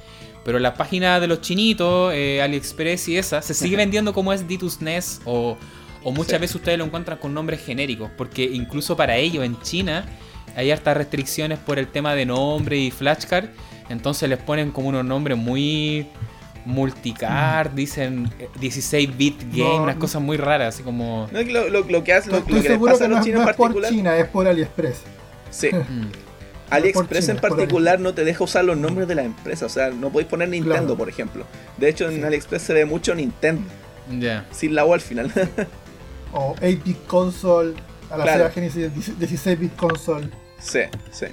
Pero la página de los chinitos, AliExpress y esa, se sigue vendiendo como es D2 SNES o, o muchas Sí. veces ustedes lo encuentran con nombres genéricos. Porque incluso para ellos en China hay hartas restricciones por el tema de nombre y flashcard. Entonces les ponen como unos nombres muy multicard, dicen eh, 16-bit game, No, unas no. cosas muy raras, así como... No, lo, lo- lo que hace, lo, lo que les pasa que a no los es, chinos no en es por particular. China, es por AliExpress. Sí. mm, AliExpress China, en particular no te deja usar los nombres de la empresa. O sea, no podéis poner Nintendo, Claro. por ejemplo. De hecho, en Sí. AliExpress se ve mucho Nintendo. ya. Sin la O al final. O 8-bit console, a la Claro. Sega Genesis 16-bit console. sí, sí.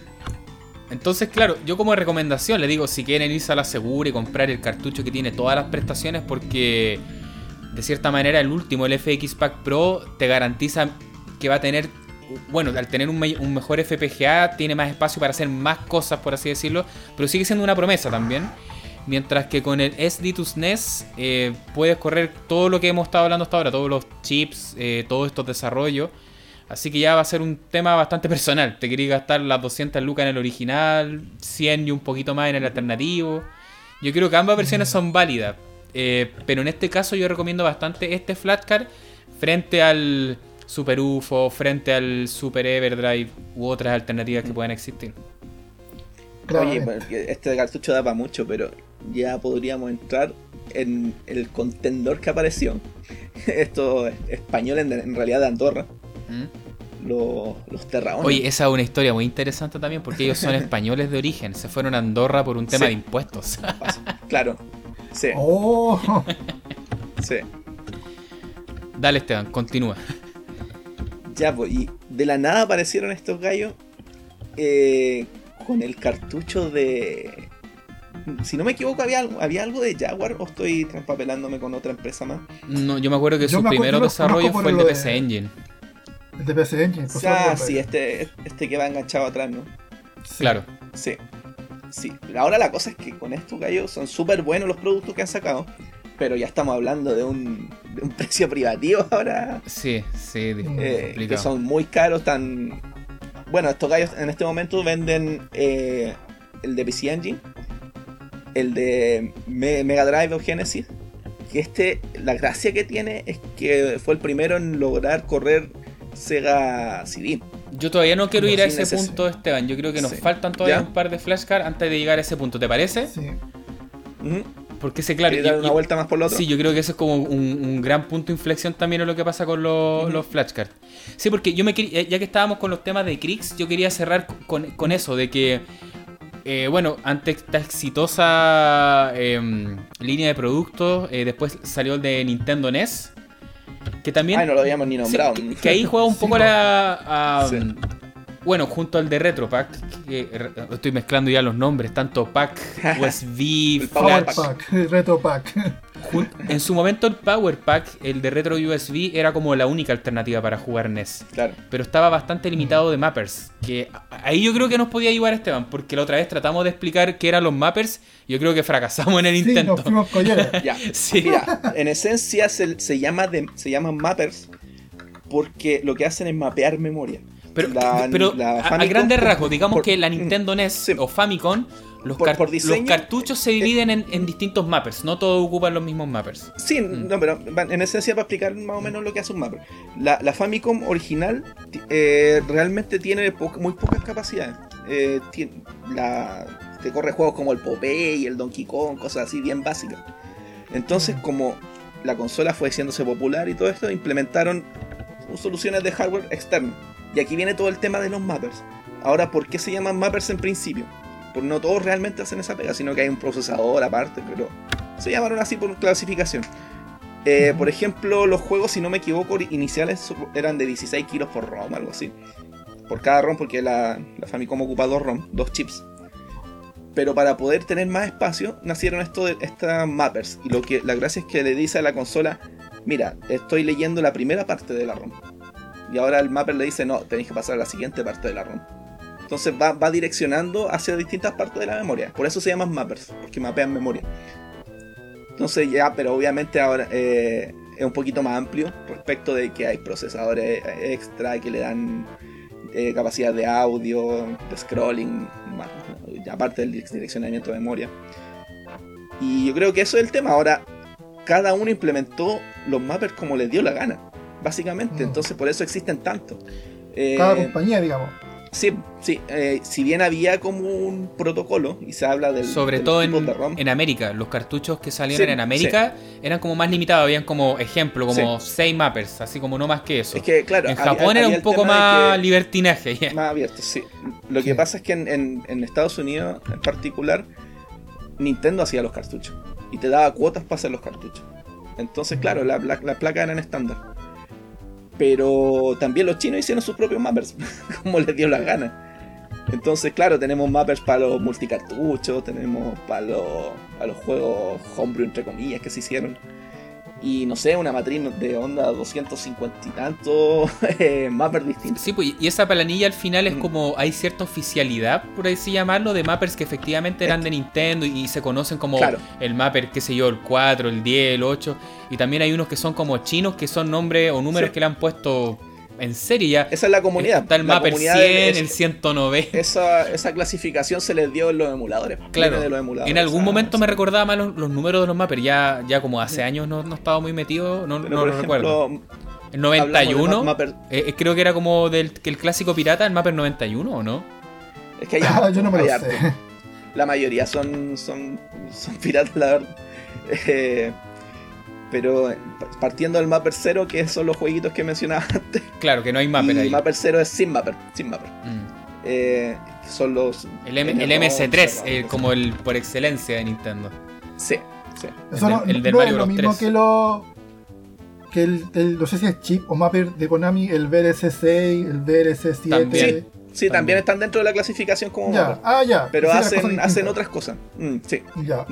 Entonces, claro, yo como recomendación le digo, si quieren irse a la segura y comprar el cartucho que tiene todas las prestaciones, porque de cierta manera el último, el FX Pack Pro, te garantiza que va a tener, bueno, al tener un, me- un mejor FPGA, tiene más espacio para hacer más cosas, por así decirlo, pero sigue siendo una promesa también. Mientras que con el SD2 SNES eh, puedes correr todo lo que hemos estado hablando hasta ahora, todos los chips, eh, todos estos desarrollos. Así que ya va a ser un tema bastante personal. Te quería gastar las 200 lucas en el original, 100 y un poquito más en el alternativo. Yo creo que ambas versiones son válidas. eh, pero en este caso yo recomiendo bastante este Flatcard frente al Super UFO, frente al Super Everdrive u otras alternativas que puedan existir. Oye, este cartucho da para mucho, pero ya podríamos entrar en el contendor que apareció. Estos españoles, en, en realidad de Andorra, ¿Mm? los, los terraones. Oye, esa es una historia muy interesante también porque ellos son españoles de origen. Se fueron a Andorra por un tema Sí. de impuestos. Claro. Sí, Oh, sí. Dale Esteban, continúa. Ya, pues, y de la nada aparecieron estos gallos eh, con el cartucho de. Si no me equivoco, había, algo- había algo de Jaguar o estoy transpapelándome con otra empresa más. No, yo me acuerdo que Yo su primer desarrollo fue el de PC de- Engine. el de PC Engine. por Ah, sí, este, este que va enganchado atrás, ¿no? sí. Claro. Sí. Sí. Pero ahora la cosa es que con estos gallos son súper buenos los productos que han sacado. Pero ya estamos hablando de un, de un precio privativo ahora. Sí, sí, Mm. eh, que son muy caros, tan... Bueno, estos gallos en este momento venden eh, el de PC Engine, el de Me- Mega Drive o Genesis, que este, la gracia que tiene es que fue el primero en lograr correr Sega CD. Yo todavía no quiero ir a ese punto, Esteban. Yo creo que nos Sí. faltan todavía ¿Ya? un par de flashcards antes de llegar a ese punto. ¿Te parece? Sí. Porque ese, claro. ¿Quieres yo- dar una yo- vuelta más por lo otro? Sí, yo creo que eso es como un, un gran punto de inflexión también en lo que pasa con los, los flashcards. Sí, porque yo me quería, ya que estábamos con los temas de Crix, yo quería cerrar con, con eso, de que, eh, bueno, ante esta exitosa em, línea de productos, eh, después salió el de Nintendo NES, que también... Ay, no lo habíamos ni Sí, nombrado. que, que ahí juega un Sí, poco po. la. a- Sí. Bueno, junto al de Retropack, que re- estoy mezclando ya los nombres, tanto Pack, USB, Flash. Pack, Retro Pack. Jun- En su momento el Power Pack, el de Retro USB, era como la única alternativa para jugar NES. Claro. Pero estaba bastante limitado de mappers. Que ahí yo creo que nos podía ayudar Esteban, porque la otra vez tratamos de explicar qué eran los mappers. y Yo creo que fracasamos en el Sí, intento. nos fuimos colleras. Ya. Sí. Mira, en esencia se, se llama de- se llaman mappers porque lo que hacen es mapear memoria. Pero, La- pero la a- a, Famicom, grandes rasgos, digamos por- que la Nintendo NES Sí. o Famicom, los, Por- car- por diseño, los cartuchos se dividen en, en distintos mappers, no todos ocupan los mismos mappers. Sí, Mm. no, pero en esencia para explicar más o menos lo que hace un mapper. La, la Famicom original eh, realmente tiene po- muy pocas capacidades. Eh, la, te corre juegos como el Popeye y el Donkey Kong, cosas así bien básicas. Entonces, como la consola fue haciéndose popular y todo esto, implementaron soluciones de hardware externo. Y aquí viene todo el tema de los mappers. Ahora, ¿por qué se llaman mappers en principio? Pues no todos realmente hacen esa pega, sino que hay un procesador aparte, pero se llamaron así por clasificación. Eh. Por ejemplo, los juegos, si no me equivoco, iniciales eran de 16 kilos por ROM, algo así. Por cada ROM, porque la, la Famicom ocupa dos ROM, dos chips. Pero para poder tener más espacio, nacieron esto de, estas mappers. Y lo que la gracia es que le dice a la consola, mira, estoy leyendo la primera parte de la ROM. Y ahora el mapper le dice, no, tenéis que pasar a la siguiente parte de la ROM. Entonces va, va direccionando hacia distintas partes de la memoria. Por eso se llaman mappers, porque mapean memoria. Entonces ya, pero obviamente ahora eh, es un poquito más amplio respecto de que hay procesadores extra que le dan eh, capacidad de audio, de scrolling, más, aparte del direccionamiento de memoria. Y yo creo que eso es el tema. Ahora, cada uno implementó los mappers como les dio la gana, básicamente. Mm. Entonces, por eso existen tantos. Cada Eh, compañía, digamos. Sí, sí. eh, si bien había como un protocolo y se habla del. Sobre todo en, de ROM, en América. Los cartuchos que salieron Sí, en América eran como más limitados. Habían como ejemplo, como 6 mappers, así como no más que eso. es que, claro. en había- Japón era un poco más libertinaje. ya. más abierto, sí. Lo que pasa es que en, en- en Estados Unidos, en particular, Nintendo hacía los cartuchos y te daba cuotas para hacer los cartuchos. Entonces, claro, la- la- las placas eran estándar. Pero también los chinos hicieron sus propios mappers, como les dio la gana. Entonces, claro, tenemos mappers para los multicartuchos, tenemos para los, para los juegos homebrew, entre comillas, que se hicieron. Y no sé, una matriz de onda 250 y tantos eh, mappers distintos. Sí, pues, y esa planilla al final es Mm. como hay cierta oficialidad, por así llamarlo, de mappers que efectivamente eran de Nintendo y, y se conocen como Claro. el mapper, qué sé yo, el 4, el 10, el 8. Y también hay unos que son como chinos, que son nombres o números Sí. que le han puesto en serie ya. Esa es la comunidad. Está el mapper comunidad 100, es- el 190. esa, esa clasificación se les dio en los emuladores. Claro, viene de los emuladores, en algún o sea, momento sí. me recordaba más los, los números de los mappers, ya, ya como hace años no, no estaba muy metido, no, Pero no recuerdo. El hablamos de 91, ma- mapper- eh, eh, creo que era como del que el clásico pirata, el mapper 91, ¿o no? es que hay Ah, harto, yo no me hay. La mayoría son, son, son piratas, la verdad. Eh, pero eh, partiendo del Mapper 0, que son los jueguitos que mencionaba antes. Claro, que no hay mapper y ahí. Mapper 0 es sin Mapper. Sin Mapper. Mm. Eh, son los. El, M- el M11, MS3, eh, como el por excelencia de Nintendo. Sí, sí. Eso El no, del- el del no Mario es lo Bros. mismo 3. que lo. Que el, el- no sé si es chip o mapper de Konami, el VLC6, el VLC7. También. Sí, también. También. están dentro de la clasificación como Ya, Mapper. ah, ya. Pero Sí, hacen, hacen otras cosas. Mm, sí. Ya.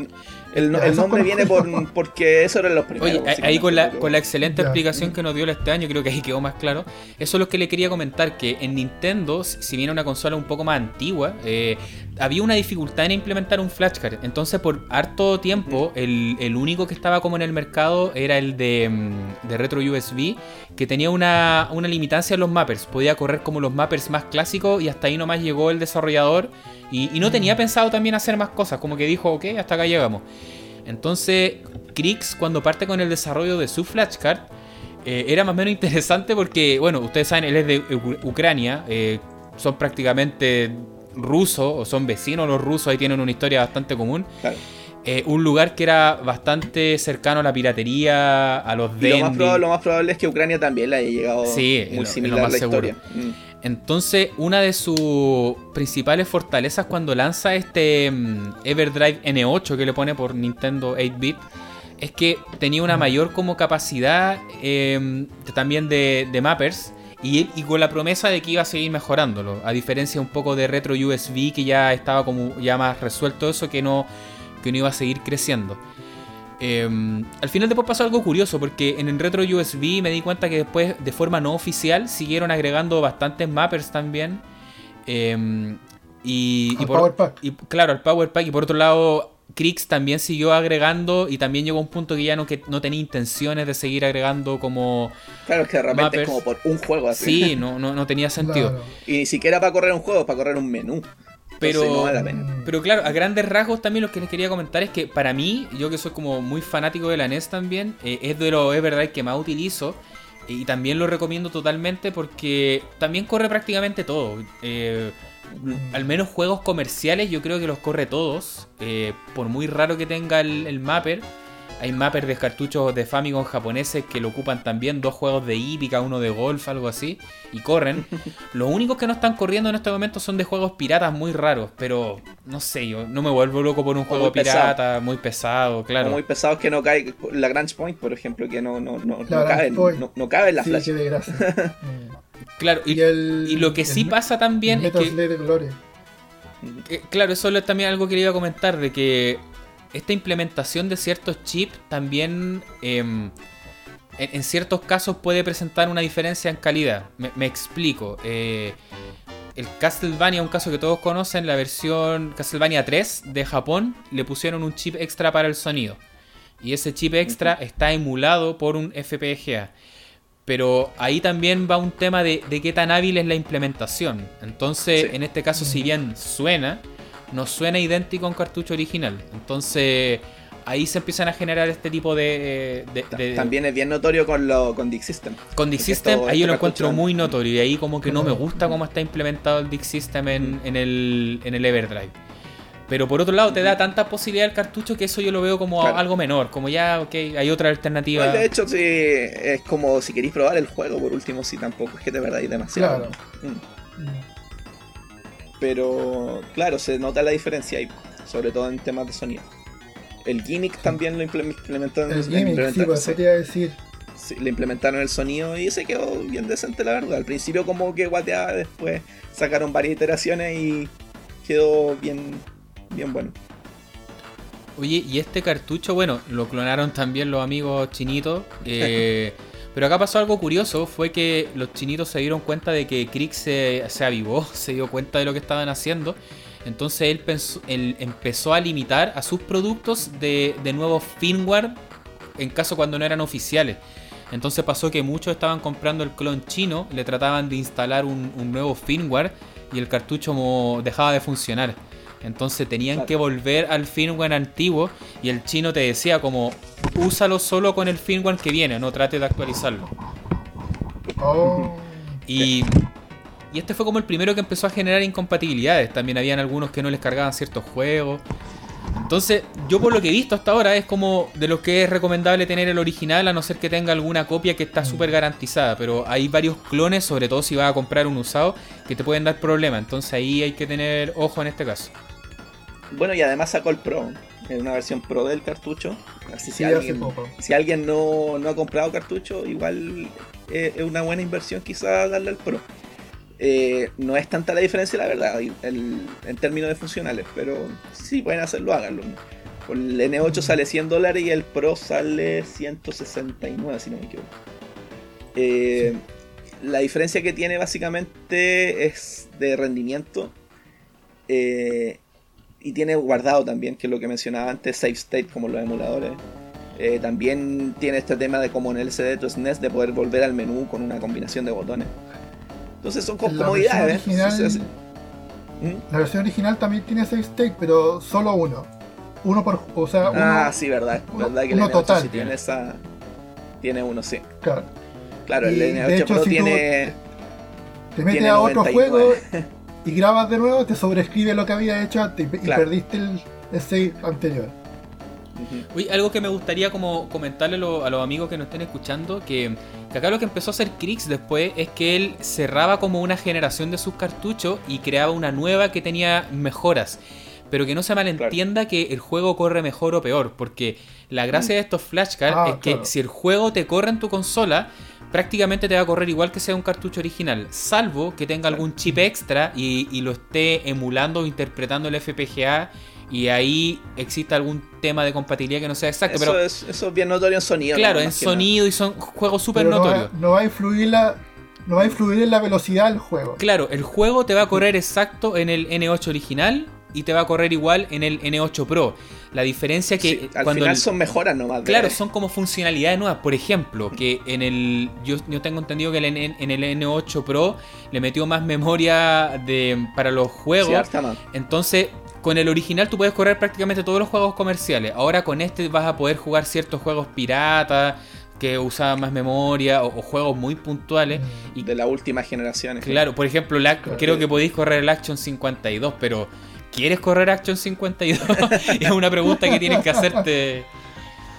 El, no- el nombre viene por, porque eso eran los primeros. Oye, ahí- con la, con la excelente Ya. explicación que nos dio este año, creo que ahí quedó más claro. Eso es lo que le quería comentar, que en Nintendo, si bien era una consola un poco más antigua, eh, había una dificultad en implementar un flashcard. Entonces, por harto tiempo, el, el único que estaba como en el mercado era el de, mm, de Retro USB, que tenía una, una limitancia en los mappers. Podía correr como los mappers más clásicos y hasta ahí nomás llegó el desarrollador. Y, y no tenía pensado también hacer más cosas, como que dijo, ok, hasta acá llegamos. Entonces, Krix, cuando parte con el desarrollo de su flashcard, eh, era más o menos interesante porque, bueno, ustedes saben, él es de Ucrania, eh, son prácticamente rusos, o son vecinos los rusos, ahí tienen una historia bastante común. Claro. Eh, un lugar que era bastante cercano a la piratería, a los Y lo más, probable, lo más probable es que Ucrania también le haya llegado Sí, muy lo similar más la seguro. historia. Mm. Entonces, una de sus principales fortalezas cuando lanza este mm, Everdrive N8 que le pone por Nintendo 8-bit es que tenía una mayor como capacidad eh, de- también de, de mappers y, y con la promesa de que iba a seguir mejorándolo. A diferencia un poco de Retro USB que ya estaba como ya más resuelto eso que no, que no iba a seguir creciendo. Eh, al final después pasó algo curioso porque en el retro USB me di cuenta que después de forma no oficial siguieron agregando bastantes mappers también. Eh, y, y Al por- Power Pack. y, claro, al Power Pack. Y por otro lado, Krix también siguió agregando y también llegó a un punto que ya no, que no tenía intenciones de seguir agregando como... Claro, es que de repente Mappers. es como por un juego así. Sí, no, no, no tenía sentido. Claro. Y ni siquiera para correr un juego, para correr un menú. Pero- Entonces no vale la pena. Mm. Pero claro, a grandes rasgos también lo que les quería comentar es que para mí, yo que soy como muy fanático de la NES también, eh, es de los Everdrive que más utilizo. Y también lo recomiendo totalmente porque también corre prácticamente todo. Eh, al menos juegos comerciales yo creo que los corre todos. eh, por muy raro que tenga el, el mapper. Hay mappers de cartuchos de Famicom japoneses que lo ocupan también, dos juegos de hípica, uno de golf, algo así, y corren. Los únicos que no están corriendo en este momento son de juegos piratas muy raros, pero no sé, yo no me vuelvo loco por un juego muy pesado. pirata, muy pesado, claro. O muy pesados que no cae. La Grange Point, por ejemplo, que no, no, no, no La Grange cabe, Point. no, no cabe en la Sí, flash. Claro, y, y, el, y lo que sí el- pasa también es que Glory. Eh, claro, eso es también algo que le iba a comentar, de que esta implementación de ciertos chips también em, en, ciertos casos puede presentar una diferencia en calidad. Me, explico. Eh, el Castlevania, un caso que todos conocen, la versión Castlevania 3 de Japón, le pusieron un chip extra para el sonido. Y ese chip extra está emulado por un FPGA. Pero ahí también va un tema de, qué tan hábil es la implementación. Entonces, en este caso, si bien suena, no suena idéntico a un cartucho original. Entonces, ahí se empiezan a generar este tipo de. También es bien notorio con lo con Dick System. Con Dick System, ahí yo lo encuentro muy notorio. Y ahí, como que no me gusta cómo está implementado el Dick System en, en, el, en el Everdrive. Pero por otro lado, te da tanta posibilidad el cartucho que eso yo lo veo como algo menor. Como ya, ok, hay otra alternativa. Pues, de hecho, sí, es como si queréis probar el juego, por último, si tampoco es que te perdáis demasiado. Mm. Pero, claro, se nota la diferencia ahí, sobre todo en temas de sonido. El gimmick también lo implementaron el gimmick, sí, pues, decir. Sí, le implementaron el sonido y se quedó bien decente, la verdad. Al principio, como que guateaba, después sacaron varias iteraciones y quedó bien, bien bueno. Oye, y este cartucho, bueno, lo clonaron también los amigos chinitos. Eh, pero acá pasó algo curioso, fue que los chinitos se dieron cuenta de que Crick se, se avivó, se dio cuenta de lo que estaban haciendo entonces él, pensó, él empezó a limitar a sus productos de, de nuevo firmware en caso cuando no eran oficiales. Entonces pasó que muchos estaban comprando el clon chino, le trataban de instalar un, nuevo firmware y el cartucho dejaba de funcionar. Entonces tenían que volver al firmware antiguo y el chino te decía como úsalo solo con el firmware que viene, no trate de actualizarlo. Oh. Y y este fue como el primero que empezó a generar incompatibilidades. También habían algunos que no les cargaban ciertos juegos. Entonces, yo por lo que he visto hasta ahora es como de los que es recomendable tener el original, a no ser que tenga alguna copia que está súper garantizada. Pero hay varios clones, sobre todo si vas a comprar un usado, que te pueden dar problemas. Entonces ahí hay que tener ojo en este caso. Bueno, y además sacó el Pro, en una versión Pro del cartucho. Así si, alguien, si alguien no, no ha comprado cartucho, igual es una buena inversión quizá darle al Pro. Eh, no es tanta la diferencia, la verdad, en términos de funcionales, pero si pueden hacerlo, háganlo. El N8 sale 100 dólares y el Pro sale 169, si no me equivoco. Eh, la diferencia que tiene básicamente es de rendimiento. Eh, y tiene guardado también, que es lo que mencionaba antes, Save State como los emuladores. también tiene este tema de como en el CD de SNES de poder volver al menú con una combinación de botones. Entonces son comodidades. ¿Mm? La versión original también tiene 6 state, pero solo uno. Uno por. O sea, uno, ah, sí, verdad. Uno, verdad que el N8 total. tiene esa. Tiene uno, sí. Claro. Claro, el N8 Pro tiene. te metes a otro juego y grabas de nuevo, te sobrescribe lo que había hecho antes y, perdiste el, el save anterior. Uy, algo que me gustaría como comentarle a los amigos que nos estén escuchando, que, acá lo que empezó a hacer Krix después es que él cerraba como una generación de sus cartuchos y creaba una nueva que tenía mejoras. Pero que no se malentienda que el juego corre mejor o peor, porque la gracia de estos flashcards ah, es que si el juego te corre en tu consola, prácticamente te va a correr igual que sea un cartucho original, salvo que tenga algún chip extra y, y lo esté emulando o interpretando el FPGA y ahí existe algún tema de compatibilidad que no sea exacto. Eso, pero, es, eso es bien notorio en sonido. Claro, en sonido y son juegos súper notorios. No va, a influir la, no va a influir en la velocidad del juego. Claro, el juego te va a correr exacto en el N8 original y te va a correr igual en el N8 Pro. La diferencia que al cuando final son mejoras nomás. Claro, son como funcionalidades nuevas. Por ejemplo, que en el yo, yo tengo entendido que en, el N8 Pro le metió más memoria de para los juegos. Entonces con el original tú puedes correr prácticamente todos los juegos comerciales. Ahora con este vas a poder jugar ciertos juegos piratas que usaban más memoria o, juegos muy puntuales. Y, de la última generación. Claro, por ejemplo, creo que podéis correr el Action 52, pero ¿quieres correr Action 52? es una pregunta que tienes que hacerte.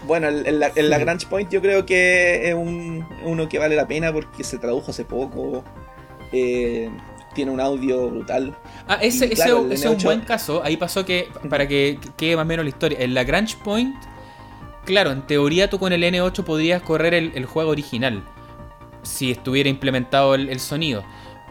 Bueno, el, el, Lagrange Point yo creo que es un, uno que vale la pena porque se tradujo hace poco. Eh, tiene un audio brutal. Ah, ese, es un buen caso. Ahí pasó que, para que quede más o menos la historia, en la Lagrange Point, claro, en teoría tú con el N8 podrías correr el, juego original, si estuviera implementado el, sonido.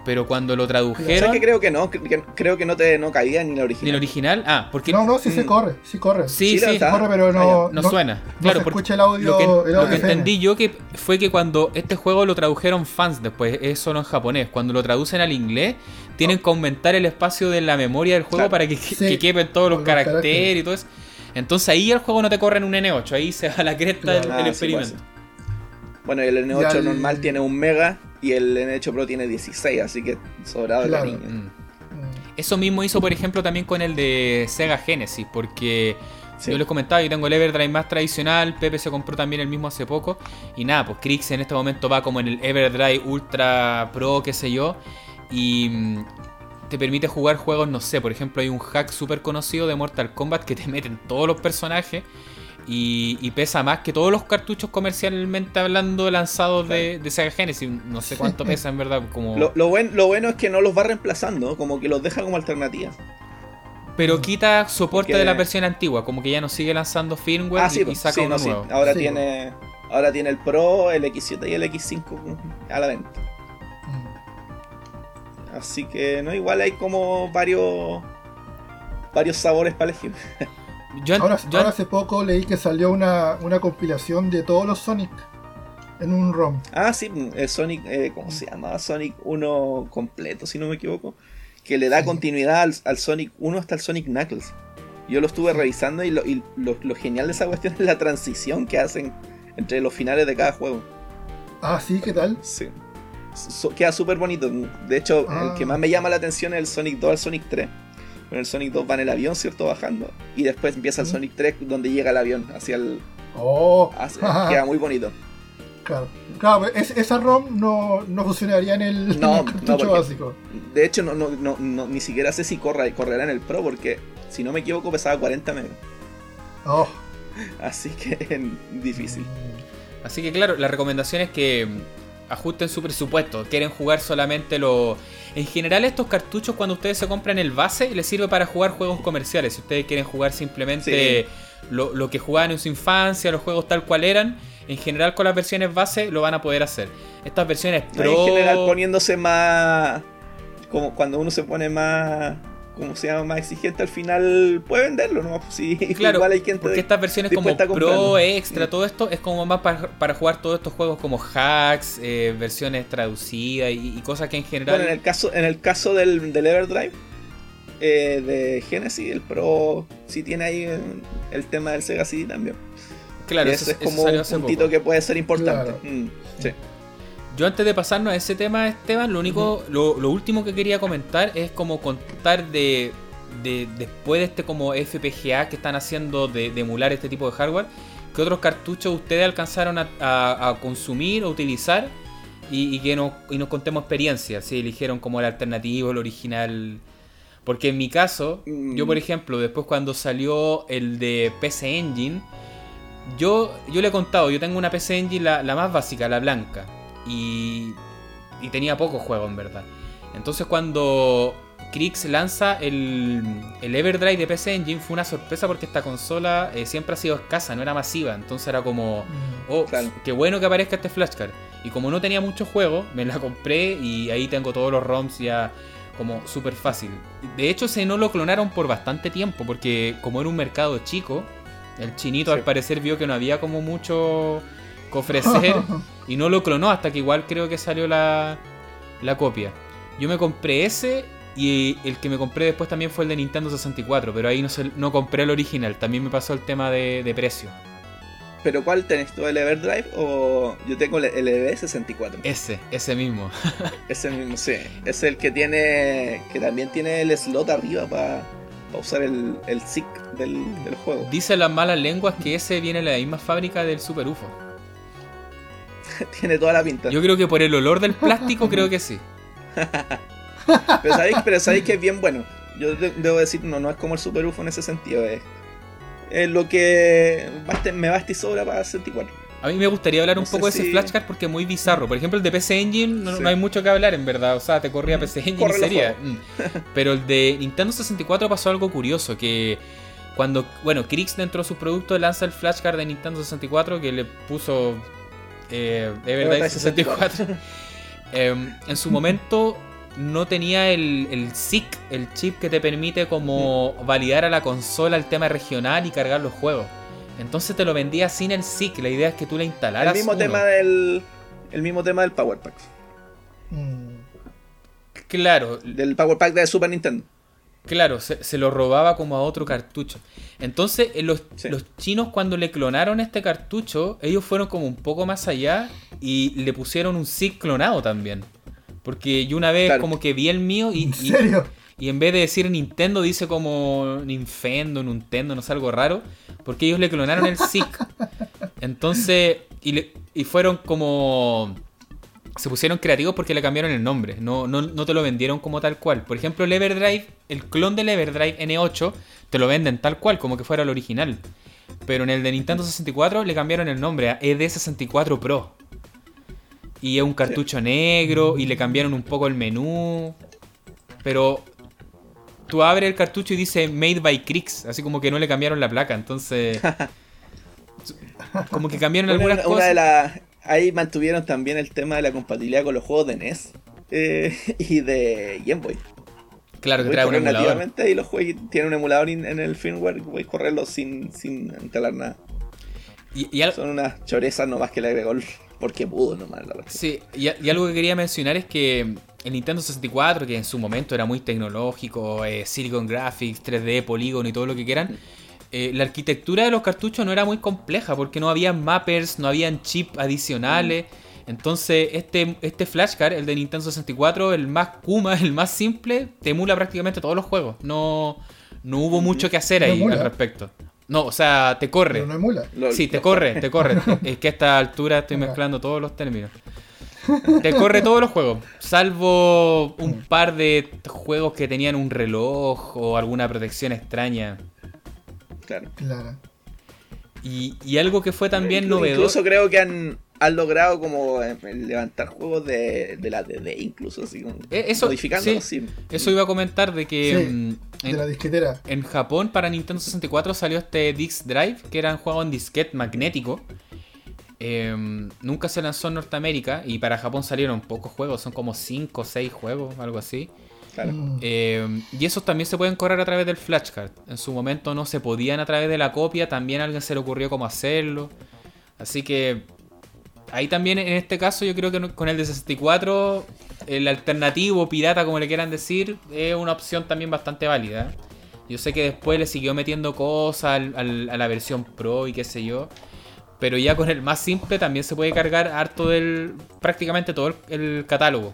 Pero cuando lo tradujeron. que creo que no, que- que- creo que no te no caía ni la ¿Ni original. el original? Ah, porque. No, no, sí se Mm. corre, sí corre. Sí, Sí, sí, corre, pero no, no, suena. no claro, se porque escucha el audio. lo que, el lo audio que FM. entendí yo que fue que cuando este juego lo tradujeron fans, después es solo en japonés, cuando lo traducen al inglés, tienen que aumentar el espacio de la memoria del juego Claro. para que, Sí. que quepen todos los Los caracteres caracteres. y todo eso. Entonces ahí el juego no te corre en un N8, ahí se va a la cresta del, Claro. del Ah, sí, experimento. Bueno, y el N8 Y al- normal tiene un mega y el N8 Pro tiene 16, así que sobrado de Claro. cariño. Mm. Eso mismo hizo, por ejemplo, también con el de Sega Genesis, porque Sí. yo les comentaba, yo tengo el Everdrive más tradicional, Pepe se compró también el mismo hace poco, y nada, pues Krix en este momento va como en el Everdrive Ultra Pro, qué sé yo, y mm, te permite jugar juegos, no sé, por ejemplo, hay un hack súper conocido de Mortal Kombat que te meten todos los personajes. Y, y pesa más que todos los cartuchos comercialmente hablando lanzados de, de Sega Genesis. No sé cuánto pesa en verdad. Como... Lo, lo, buen- lo bueno es que no los va reemplazando, como que los deja como alternativas. Pero quita soporte Porque- de la versión antigua, como que ya no sigue lanzando firmware Ah, y- sí, y, pues, saca sí, uno no, sí. nuevo. Ahora Sí, tiene ahora tiene el Pro, el X7 y el X5 a la venta. Mm. Así que no, igual hay como varios varios sabores para elegir. Yo, Ahora, yo an- ahora hace poco leí que salió una, una compilación de todos los Sonic en un ROM. Ah, sí, el Sonic, eh, ¿cómo se llama? Sonic 1 completo, si no me equivoco. Que le da Sí. continuidad al, al Sonic 1 hasta el Sonic Knuckles. Yo lo estuve revisando y, lo, y lo- lo genial de esa cuestión es la transición que hacen entre los finales de cada juego. Ah, sí, ¿qué tal? Sí. So- queda súper bonito. De hecho, Ah. el que más me llama la atención es el Sonic 2 al Sonic 3. Con el Sonic 2 va en el avión, ¿cierto? Bajando. Y después empieza el Mm. Sonic 3 donde llega el avión hacia el... Oh, hacia- queda muy bonito. claro. Claro, es- esa ROM no, no funcionaría en el, en No, el no, cartucho porque- básico. De hecho, no, no, no, no- ni siquiera sé si corra, correrá en el Pro porque, si no me equivoco, pesaba 40 megas. Oh. Así que es difícil. Así que claro, la recomendación es que mm, ajusten su presupuesto. Quieren jugar solamente lo... En general estos cartuchos cuando ustedes se compran el base les sirve para jugar juegos comerciales. Si ustedes quieren jugar simplemente lo, lo que jugaban en su infancia, los juegos tal cual eran, en general con las versiones base lo van a poder hacer. Estas versiones No, pro... En general, poniéndose más. Como cuando uno se pone más. ¿Cómo se llama? Más exigente, al final puede venderlo, ¿no? Sí, Claro, igual hay gente. porque estas versiones como Pro. Extra, todo esto es como más para, para jugar todos estos juegos como hacks, eh, versiones traducidas y, y cosas que en general... Bueno, en el caso, en el caso del, del Everdrive eh, de Genesis, el Pro sí tiene ahí eh, el tema del Sega CD también. claro, Y eso, ese es eso como un puntito poco. que puede ser importante. Claro. Mm, sí. Yo antes de pasarnos a ese tema, Esteban, lo único, lo, lo último que quería comentar es como contar de, de después de este como FPGA que están haciendo de, de emular este tipo de hardware, que otros cartuchos ustedes alcanzaron a, a- a consumir o utilizar y, y que nos, y nos contemos experiencias, si eligieron como el alternativo, el original. Porque en mi caso, Mm. yo por ejemplo, después cuando salió el de PC Engine, yo, yo le he contado, yo tengo una PC Engine, la, la más básica, la blanca. Y, y tenía pocos juegos, en verdad. Entonces cuando Krix lanza el, el Everdrive de PC Engine fue una sorpresa porque esta consola eh, siempre ha sido escasa, no era masiva. Entonces era como, oh, Claro. qué bueno que aparezca este flashcard. Y como no tenía muchos juegos, me la compré y ahí tengo todos los ROMs ya como súper fácil. De hecho, se no lo clonaron por bastante tiempo porque como era un mercado chico, el chinito Sí. al parecer vio que no había como mucho ofrecer y no lo clonó hasta que igual creo que salió la, la copia. Yo me compré ese y el que me compré después también fue el de Nintendo 64, pero ahí no, se- no compré el original, también me pasó el tema de, de precio. ¿Pero cuál tenés tú, el Everdrive o yo tengo el el ED64? Ese, ese mismo. Ese mismo, sí. Es el que tiene. que también tiene el slot arriba para usar el, el SIC del, del juego. Dicen las malas lenguas que ese viene de la misma fábrica del Super UFO. tiene toda la pinta. Yo creo que por el olor del plástico creo que sí. Pero, sabéis, pero sabéis que es bien bueno. Yo de- debo decir, no, no es como el Super UFO en ese sentido. Es, es lo que me basta y sobra para 64. A mí me gustaría hablar un No poco de ese si- flashcard porque es muy bizarro. Por ejemplo, el de PC Engine no, Sí. no hay mucho que hablar en verdad. O sea, te corría PC Engine Corre y sería. Mm. Pero el de Nintendo 64 pasó algo curioso. Que cuando, bueno, Krix dentro de sus productos lanza el flashcard de Nintendo 64 que le puso eh, Everdrive 64. Em, en su momento no tenía el, el SIC, el chip que te permite como validar a la consola el tema regional y cargar los juegos. Entonces te lo vendía sin el SIC, la idea es que tú le instalaras. El mismo uno. tema del. El mismo tema del Power Pack. Mm. Claro, Del Power Pack de Super Nintendo. Claro, se, se lo robaba como a otro cartucho. Entonces, eh, los, Sí. los chinos cuando le clonaron este cartucho, ellos fueron como un poco más allá y le pusieron un SIG clonado también. Porque yo una vez Claro. como que vi el mío y, ¿En y- serio? y en vez de decir Nintendo dice como Nintendo, Nintendo, no sé, algo raro. Porque ellos le clonaron el SIG. Entonces, y, le- y fueron como... Se pusieron creativos porque le cambiaron el nombre. No, no, no te lo vendieron como tal cual. Por ejemplo, el Everdrive, el clon del Everdrive N8, te lo venden tal cual, como que fuera el original. Pero en el de Nintendo 64 le cambiaron el nombre a ED64 Pro. Y es un cartucho negro y le cambiaron un poco el menú. Pero tú abres el cartucho y dice Made by Crix, así como que no le cambiaron la placa. Entonces, como que cambiaron algunas una, una cosas. de las. Ahí mantuvieron también el tema de la compatibilidad con los juegos de NES eh, y de Game Boy. Claro, que trae un emulador. y los juegos tienen un emulador in- en el firmware y puedes correrlo sin, sin instalar nada. Y, y al- Son unas chorezas nomás que le agregó el- porque pudo nomás la verdad. Sí, y, y algo que quería mencionar es que el Nintendo 64, que en su momento era muy tecnológico, eh, Silicon Graphics, 3D, polígono y todo lo que quieran, eh, la arquitectura de los cartuchos no era muy compleja porque no había mappers, no habían chips adicionales. Entonces, este, este flashcard, el de Nintendo 64, el más Kuma, el más simple, te emula prácticamente todos los juegos. No, no hubo mucho que hacer No ahí emula. al respecto. No, o sea, te corre. Pero no emula. Sí, te corre, te corre. Es que a esta altura estoy mezclando todos los términos. Te corre todos los juegos, salvo un par de juegos que tenían un reloj o alguna protección extraña. Claro. Claro. Y, y algo que fue también Incluso- novedoso. Incluso creo que han, han logrado como eh, levantar juegos de, de la DD, incluso así como Eh, eso, sí, sí. Eso iba a comentar de que Sí, mm, De la en, disquetera. en Japón para Nintendo 64 salió este Disc Drive, que era un juego en disquete magnético. Em, nunca se lanzó en Norteamérica y para Japón salieron pocos juegos, son como 5 o 6 juegos, algo así. Claro. Mm. Eh, y esos también se pueden correr a través del flashcard. En su momento no se podían a través de la copia, también a alguien se le ocurrió cómo hacerlo. Así que ahí también en este caso yo creo que con el de 64 el alternativo pirata como le quieran decir es una opción también bastante válida. Yo sé que después le siguió metiendo cosas al- al- a la versión pro y qué sé yo. Pero ya con el más simple también se puede cargar harto del. prácticamente todo el, el catálogo.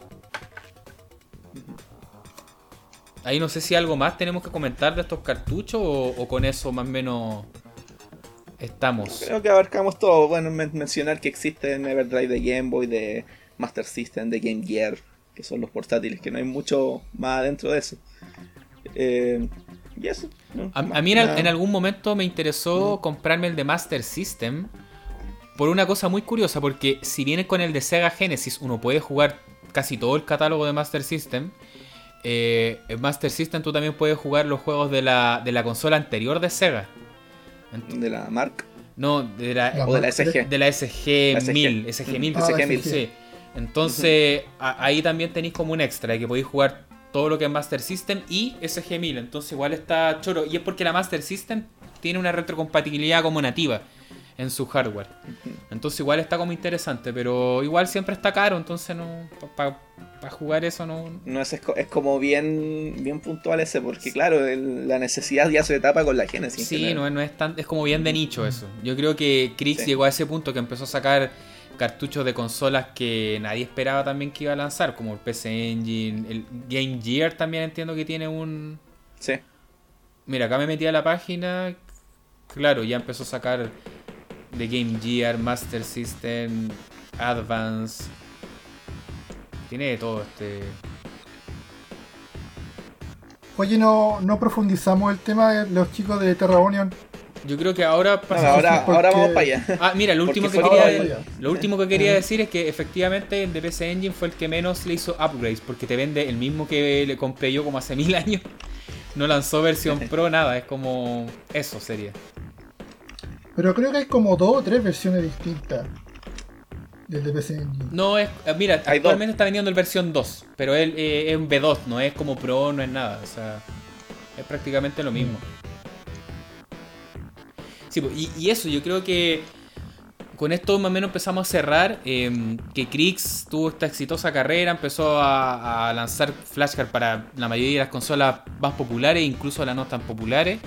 Ahí no sé si algo más tenemos que comentar de estos cartuchos o, o con eso más o menos estamos. Creo que abarcamos todo. Bueno, men- mencionar que existe en Everdrive de Game Boy, de Master System, de Game Gear, que son los portátiles, que no hay mucho más dentro de eso. Eh, y eso. ¿no? A, a mí en, algún momento me interesó comprarme el de Master System por una cosa muy curiosa, porque si viene con el de Sega Genesis, uno puede jugar casi todo el catálogo de Master System. Eh, en Master System tú también puedes jugar los juegos de la, de la consola anterior de Sega. De la Mark No, de la, La o de la SG. de la SG La SG. 1000, SG 1000, Ah, SG 1000, SG. sí. Entonces, a- ahí también tenéis como un extra, que podéis jugar todo lo que es Master System y SG 1000. Entonces, igual está choro. Y es porque la Master System tiene una retrocompatibilidad como nativa en su hardware. Entonces, igual está como interesante, pero igual siempre está caro. Entonces, no para jugar eso no. No es, es co- es como bien, bien puntual ese, porque claro, el- la necesidad ya se tapa con la Genesis. en Sí, no, es- no es tan, es como bien de nicho eso. Yo creo que Krix Sí. llegó a ese punto que empezó a sacar cartuchos de consolas que nadie esperaba también que iba a lanzar, como el PC Engine, el Game Gear también entiendo que tiene un... Sí. Mira, acá me metí a la página, claro, ya empezó a sacar de Game Gear, Master System, Advance. Tiene de todo este... Oye, no, no profundizamos el tema de los chicos de Terra Union. Yo creo que ahora No, pasamos... ahora, porque- ahora vamos para allá. Ah, mira, lo último que Porque quería, todo- lo último que quería decir es que efectivamente el de PC Engine fue el que menos le hizo upgrades, porque te vende el mismo que le compré yo como hace mil años. No lanzó versión pro, nada, es como eso sería. Pero creo que hay como dos o tres versiones distintas. Del de PC Engine. No, es, eh, mira, Hay actualmente está vendiendo el versión 2, pero él eh, es un B2, no es como Pro, no es nada, o sea, es prácticamente lo mismo. Sí, pues, y, y eso, yo creo que con esto más o menos empezamos a cerrar, eh, que Krix tuvo esta exitosa carrera, empezó a, a lanzar flashcards para la mayoría de las consolas más populares, incluso las no tan populares.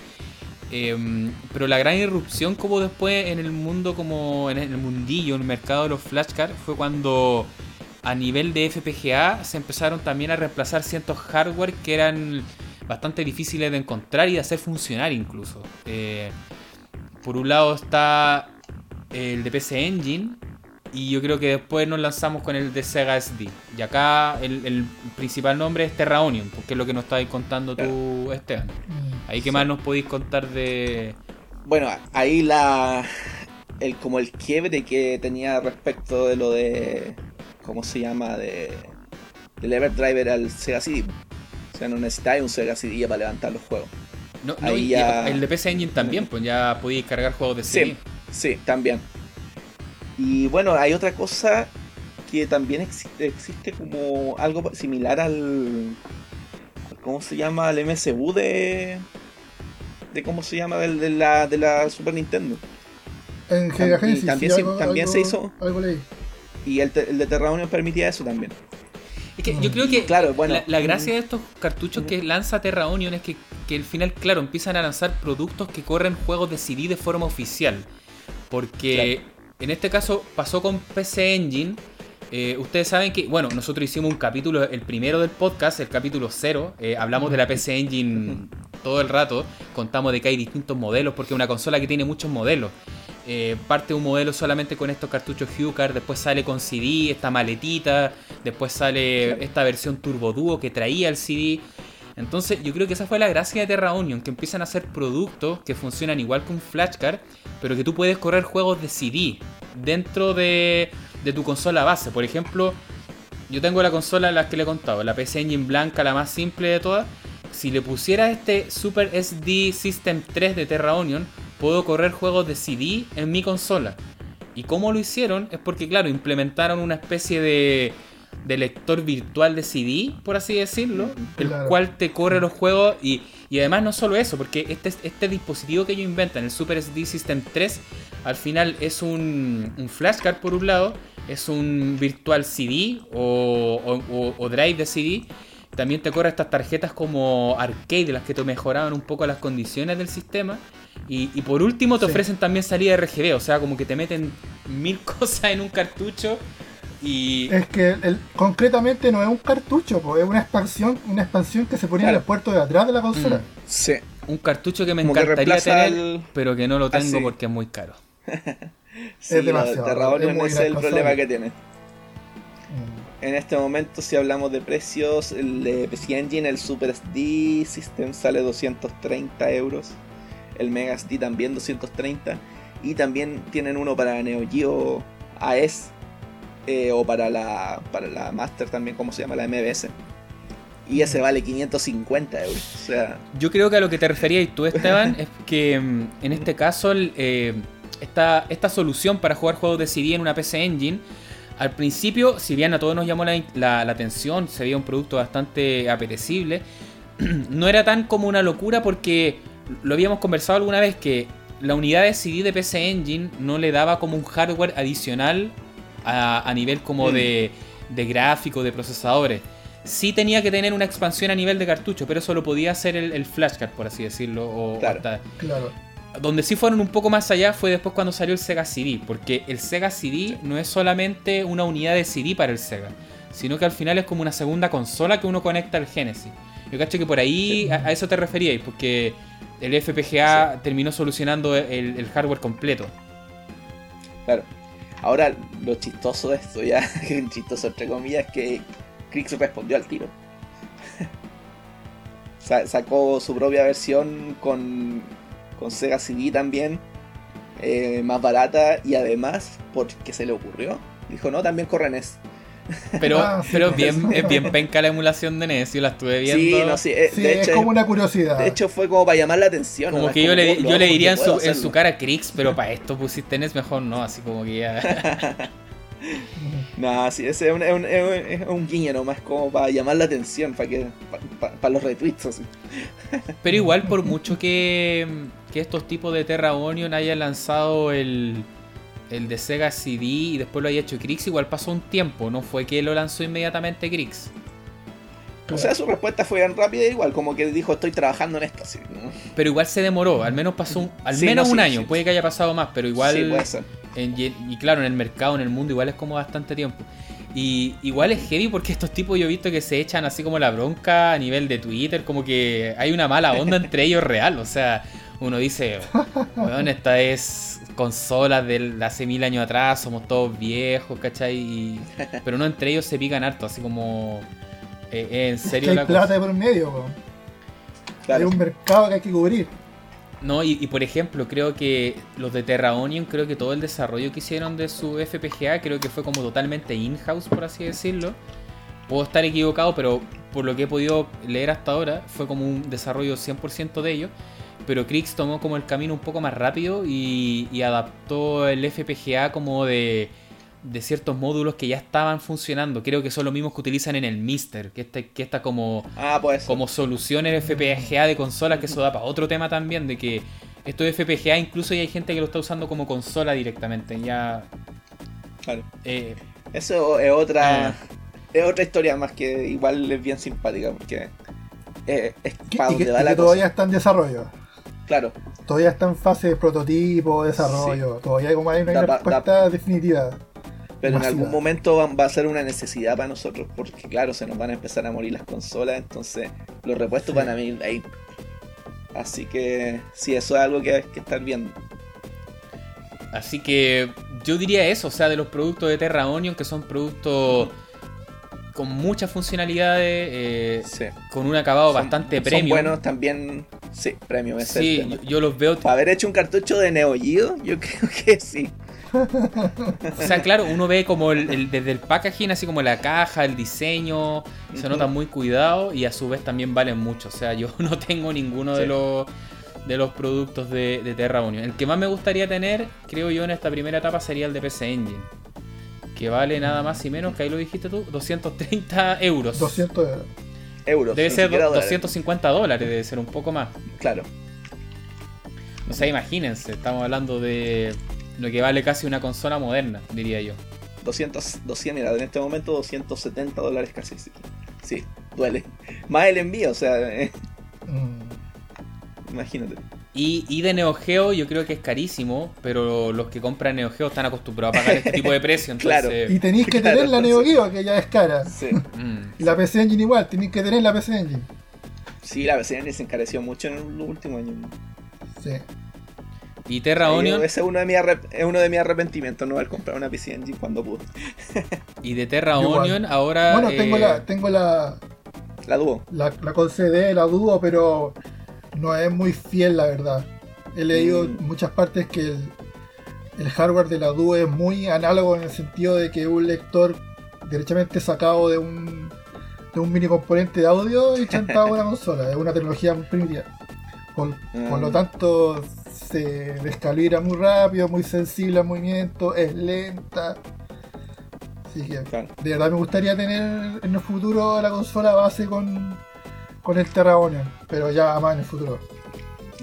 Eh, pero la gran irrupción como después en el mundo, como en el mundillo, en el mercado de los flashcards, fue cuando a nivel de FPGA se empezaron también a reemplazar ciertos hardware que eran bastante difíciles de encontrar y de hacer funcionar incluso. Eh, por un lado está el de Engine y yo creo que después nos lanzamos con el de Sega SD. Y acá el, el principal nombre es Terra Onion, porque es lo que nos estabas contando tú, Esteban. Mm. Ahí qué más nos podéis contar de... Bueno, ahí la. El, como el quiebre que tenía respecto de lo de. ¿Cómo se llama? De. Del Everdriver al Sega CD. O sea, no necesitáis un Sega CD para levantar los juegos. No, no, Ahí y- ya- y el de PC Engine también, pues ya podéis cargar juegos de Sí. CD. Sí, también. Y bueno, hay otra cosa que también existe, existe como algo similar al. ¿Cómo se llama? Al MSU de. de ¿Cómo se llama? Del- de, la, de la Super Nintendo. En Y Genesis también sí, se- algo- también se hizo- Algo leí. Y el, el de Terra Union permitía eso también. Es que yo creo que Claro, bueno. la, la gracia de estos cartuchos Ujú. que lanza Terra Onion es que, que al final, claro, empiezan a lanzar productos que corren juegos de CD de forma oficial. Porque en este caso pasó con PC Engine. Eh, ustedes saben que, bueno, nosotros hicimos un capítulo, el primero del podcast, el capítulo 0. hablamos de la PC Engine todo el rato. Contamos de que hay distintos modelos, porque es una consola que tiene muchos modelos. Eh, parte un modelo solamente con estos cartuchos Hucard, después sale con CD, esta maletita, después sale esta versión Turbo Duo que traía el CD. Entonces yo creo que esa fue la gracia de Terra Union, que empiezan a hacer productos que funcionan igual que un flashcard, pero que tú puedes correr juegos de CD dentro de, tu consola base. Por ejemplo, yo tengo la consola en la que le he contado, la PC Engine blanca, la más simple de todas. Si le pusiera este Super SD System 3 de Terra Onion, puedo correr juegos de CD en mi consola. Y cómo lo hicieron es porque, claro, implementaron una especie de, de lector virtual de CD, por así decirlo, el Claro. cual te corre los juegos y, y además no solo eso, porque este, este dispositivo que ellos inventan, el Super SD System 3, al final es un, un flashcard por un lado, es un virtual CD o, o- drive de CD. También te corre estas tarjetas como arcade, las que te mejoraban un poco las condiciones del sistema. Y, y por último te Sí. ofrecen también salida RGB, o sea, como que te meten mil cosas en un cartucho. Y Es que el- concretamente no es un cartucho, po, es una expansión, una expansión que se ponía en el puerto de atrás de la consola. Mm. Sí. un cartucho que me Como que encantaría reemplaza tener, el- pero que no lo tengo porque es muy caro. Sí, demasiado, Union es muy ese es el problema que tiene. Mm. En este momento, si hablamos de precios, el de PC Engine, el Super SD System sale 230 euros. El Mega SD también 230. Y también tienen uno para Neo Geo AES. Eh, o para la, para la Master también, como se llama? La MBS. Y ese vale 550 euros. O sea, Yo creo que a lo que te referías tú, Esteban, es que mm, en este caso eh, esta, esta solución para jugar juegos de CD en una PC Engine, al principio, si bien a todos nos llamó la, la- la atención, se veía un producto bastante apetecible, no era tan como una locura porque lo habíamos conversado alguna vez que la unidad de CD de PC Engine no le daba como un hardware adicional a, a nivel como Mm. de, de gráfico, de procesadores. Sí tenía que tener una expansión a nivel de cartucho, pero eso lo podía hacer el, el flashcard, por así decirlo. O Claro. hasta- Claro. donde sí fueron un poco más allá fue después cuando salió el Sega CD, porque el Sega CD no es solamente una unidad de CD para el Sega, sino que al final es como una segunda consola que uno conecta al Genesis. Yo cacho que por ahí Sí. a, a eso te referíais, porque el FPGA terminó solucionando el, el hardware completo. Claro. Ahora, lo chistoso de esto, ya, chistoso entre comillas, es que Krix respondió al tiro. Sa- sacó su propia versión con, con Sega CD también, eh, más barata y además, porque se le ocurrió, dijo, no, también corre NES. Pero, Ah, sí, pero pues. bien, es bien penca la emulación de NES, yo la estuve viendo. Sí, no, sí, eh, Sí, de, es hecho, como una curiosidad. de hecho fue como para llamar la atención. Como ¿no? que Es yo le, yo le diría en su, en su cara Krix, pero para esto pusiste NES mejor no, así como que ya. no, sí, ese es un, es un, es un guiño nomás como para llamar la atención, para que para, los retweets. Así. Pero igual, por mucho que, que estos tipos de Terra Onion hayan lanzado el, el de Sega CD y después lo haya hecho Krix, igual pasó un tiempo, no fue que lo lanzó inmediatamente Krix. O sea, su respuesta fue tan rápida igual, como que dijo estoy trabajando en esto. Así, Pero igual se demoró, al menos pasó un, al menos un año, puede que haya pasado más, pero igual... Sí, puede ser. y claro, en el mercado, en el mundo, igual es como bastante tiempo. Y igual es heavy porque estos tipos yo he visto que se echan así como la bronca a nivel de Twitter, como que hay una mala onda entre ellos real. O sea, uno dice, weón, esta es consola de hace mil años atrás, somos todos viejos, ¿cachai? pero no entre ellos se pican harto, así como eh, eh, en serio es hay plata por medio, Hay un mercado que hay que cubrir. No, y, por ejemplo, creo que los de Terra Onion, creo que todo el desarrollo que hicieron de su FPGA, creo que fue como totalmente in-house, por así decirlo. Puedo estar equivocado, pero por lo que he podido leer hasta ahora, fue como un desarrollo 100% de ellos. Pero Krix tomó como el camino un poco más rápido y adaptó el FPGA como de de ciertos módulos que ya estaban funcionando. Creo que son los mismos que utilizan en el Mister, que está, que está como, ah, pues. como solución en FPGA de consolas, que eso da para otro tema también, de que esto de FPGA incluso ya hay gente que lo está usando como consola directamente. Ya. Claro. Eh, eso es otra. Ah. Es otra historia más que igual es bien simpática, porque es para donde va la todavía está en desarrollo. Claro. Todavía está en fase de prototipo, desarrollo. Todavía como hay una respuesta definitiva. Pero en algún momento va, a ser una necesidad para nosotros, porque claro, se nos van a empezar a morir las consolas, entonces los repuestos van a venir ahí. Así que sí, eso es algo que hay que estar viendo. Así que yo diría eso, o sea, de los productos de Terra Onion, que son productos con muchas funcionalidades, eh, con un acabado bastante premium. Son buenos también, sí, premium. sí, yo, los veo. Para haber hecho un cartucho de Neo Geo, yo creo que sí. O sea, claro, uno ve como el, desde el packaging, así como la caja, el diseño, se nota muy cuidado y a su vez también valen mucho. O sea, yo no tengo ninguno de los de los productos de, Terra Union. El que más me gustaría tener, creo yo, en esta primera etapa sería el de PC Engine. Que vale nada más y menos, que ahí lo dijiste tú, 230 euros. 200 euros. Debe ser 250 dólares, debe ser un poco más. Claro. O sea, imagínense, estamos hablando de lo que vale casi una consola moderna, diría yo. 200, 200 mira, en este momento 270 dólares casi. Sí, duele. Más el envío, o sea. Eh. Mm. Imagínate. Y, de Neo Geo yo creo que es carísimo, pero los que compran Neo Geo están acostumbrados a pagar este tipo de precio. claro. Y tenéis que tener la Neo Geo, que ya es cara. Sí. Mm. y la PC Engine igual, tenéis que tener la PC Engine. Sí, la PC Engine se encareció mucho en los últimos años. Sí. Y Terra Onion. Ese es uno de mis, es uno de mis arrepentimientos, no al comprar una PC Engine cuando pude. y de Terra Onion ahora. Bueno, tengo la. Tengo la. La Duo. La, la con CD, la Duo, pero no es muy fiel, la verdad. He leído mm. muchas partes que el, el, hardware de la Duo es muy análogo en el sentido de que un lector derechamente sacado de un, de un mini componente de audio y chantado a una consola. Es una tecnología muy primitiva. Por, por lo mm. tanto, se descalibra muy rápido, muy sensible al movimiento, es lenta. Así que de verdad me gustaría tener en el futuro la consola base con, con el Terra pero ya más en el futuro.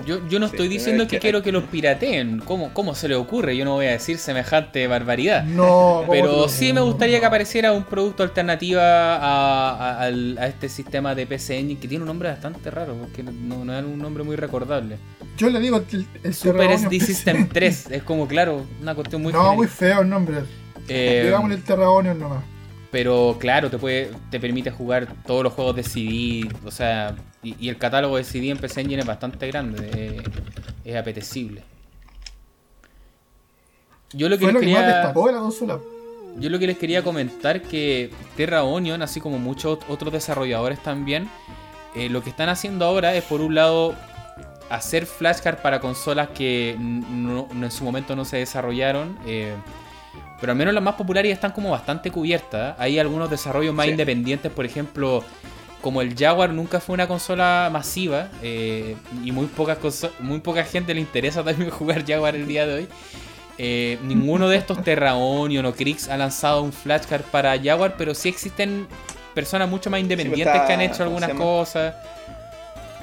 Yo, yo no estoy diciendo que, quiero que los pirateen. ¿Cómo, ¿Cómo se le ocurre? Yo no voy a decir semejante barbaridad. No, pero sí me gustaría que apareciera un producto alternativo a, a, este sistema de PC Engine que tiene un nombre bastante raro, porque no, no es un nombre muy recordable. Yo le digo el, el Super SD System 3. Es como, claro, una cuestión muy No, muy feo el nombre. Eh, Digamos el Terraonion nomás. Pero claro, te puede te permite jugar todos los juegos de CD, o sea, y, el catálogo de CD en PC Engine es bastante grande, es, apetecible. Yo lo que les quería Yo lo que les quería comentar que Terra Onion, así como muchos otros desarrolladores también, eh, lo que están haciendo ahora es por un lado hacer flashcards para consolas que en su momento no se desarrollaron. Eh, pero al menos las más populares están como bastante cubiertas. Hay algunos desarrollos más independientes, por ejemplo, como el Jaguar nunca fue una consola masiva eh, y muy, pocas muy poca gente le interesa también jugar Jaguar el día de hoy. Eh, ninguno de estos Terra Onion o Krix ha lanzado un flashcard para Jaguar, pero sí existen personas mucho más independientes está- que han hecho ¿cómo algunas cosas.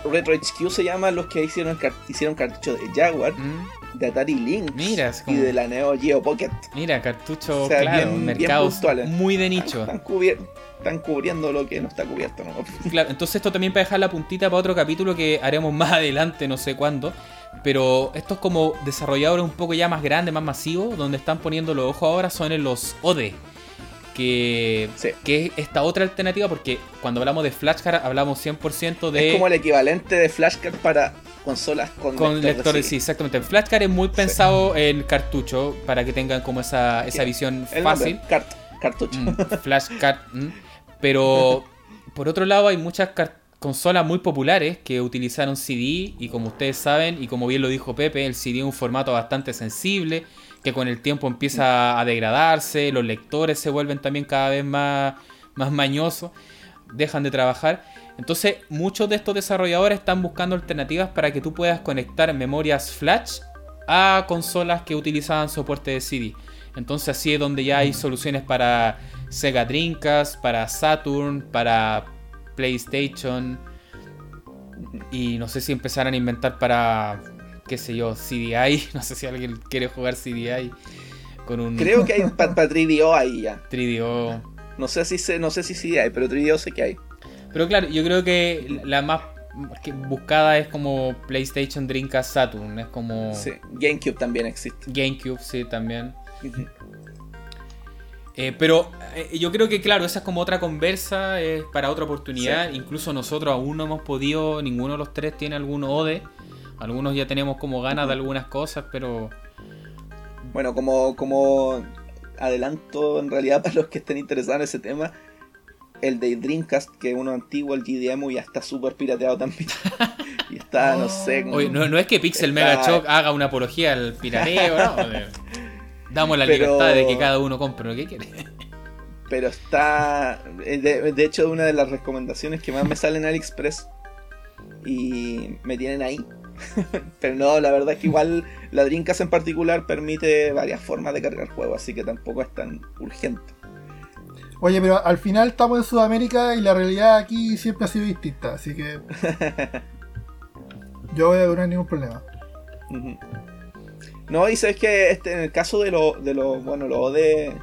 Retro HQ se llama los que hicieron, hicieron cartucho de Jaguar, Mm, de Atari Lynx es y de la Neo Geo Pocket. Mira, cartucho, O sea, claro, bien- mercados muy de nicho. Están, cubier- están cubriendo lo que no está cubierto, ¿no? Claro, entonces esto también para dejar la puntita para otro capítulo que haremos más adelante, no sé cuándo. Pero estos como desarrolladores un poco ya más grandes, más masivos, donde están poniendo los ojos ahora son en los OD. Que, Sí. que es esta otra alternativa, porque cuando hablamos de flashcard hablamos 100% de... Es como el equivalente de flashcard para consolas con, Con lector lectores, sí, exactamente. El flashcard es muy pensado en cartucho para que tengan como esa, esa visión El fácil. nombre, cart- cartucho. Mm, flashcard. mm. Pero por otro lado hay muchas consolas muy populares que utilizaron CD y como ustedes saben y como bien lo dijo Pepe, el CD es un formato bastante sensible que con el tiempo empieza a degradarse, los lectores se vuelven también cada vez más, más mañosos, dejan de trabajar. Entonces muchos de estos desarrolladores están buscando alternativas para que tú puedas conectar memorias flash a consolas que utilizaban soporte de CD. Entonces así es donde ya hay soluciones para Sega Dreamcast, para Saturn, para PlayStation. Y no sé si empezarán a inventar para, qué sé yo, CDI. No sé si alguien quiere jugar CDI con un Creo que hay para 3DO ahí ya. 3DO. No sé si sé, no sé si hay, pero 3DO sé que hay. Pero claro, yo creo que la más que buscada es como PlayStation Dreamcast Saturn. Es como Sí, GameCube también existe. GameCube, sí, también. Eh, pero eh, yo creo que, claro, esa es como otra conversa, es para otra oportunidad. Incluso nosotros aún no hemos podido, ninguno de los tres tiene algún ODE. Algunos ya tenemos como ganas de algunas cosas, pero Bueno, como, como adelanto en realidad para los que estén interesados en ese tema, el de Dreamcast, que es uno antiguo, el GDM, ya está súper pirateado también. y está, no sé. como- oye, no, no es que Pixel Está- Mega Shock haga una apología al pirateo, ¿no? Damos la Pero- libertad de que cada uno compre lo que quiere. Pero está. eh, De, de hecho, una de las recomendaciones que más me sale en AliExpress. Y me tienen ahí. Pero no, la verdad es que igual la Dreamcast en particular permite varias formas de cargar juegos, así que tampoco es tan urgente. Oye, pero al final estamos en Sudamérica y la realidad aquí siempre ha sido distinta, así que. Yo voy a hay ningún problema. No, y sabes que este, en el caso de los, de los bueno, los OD eh,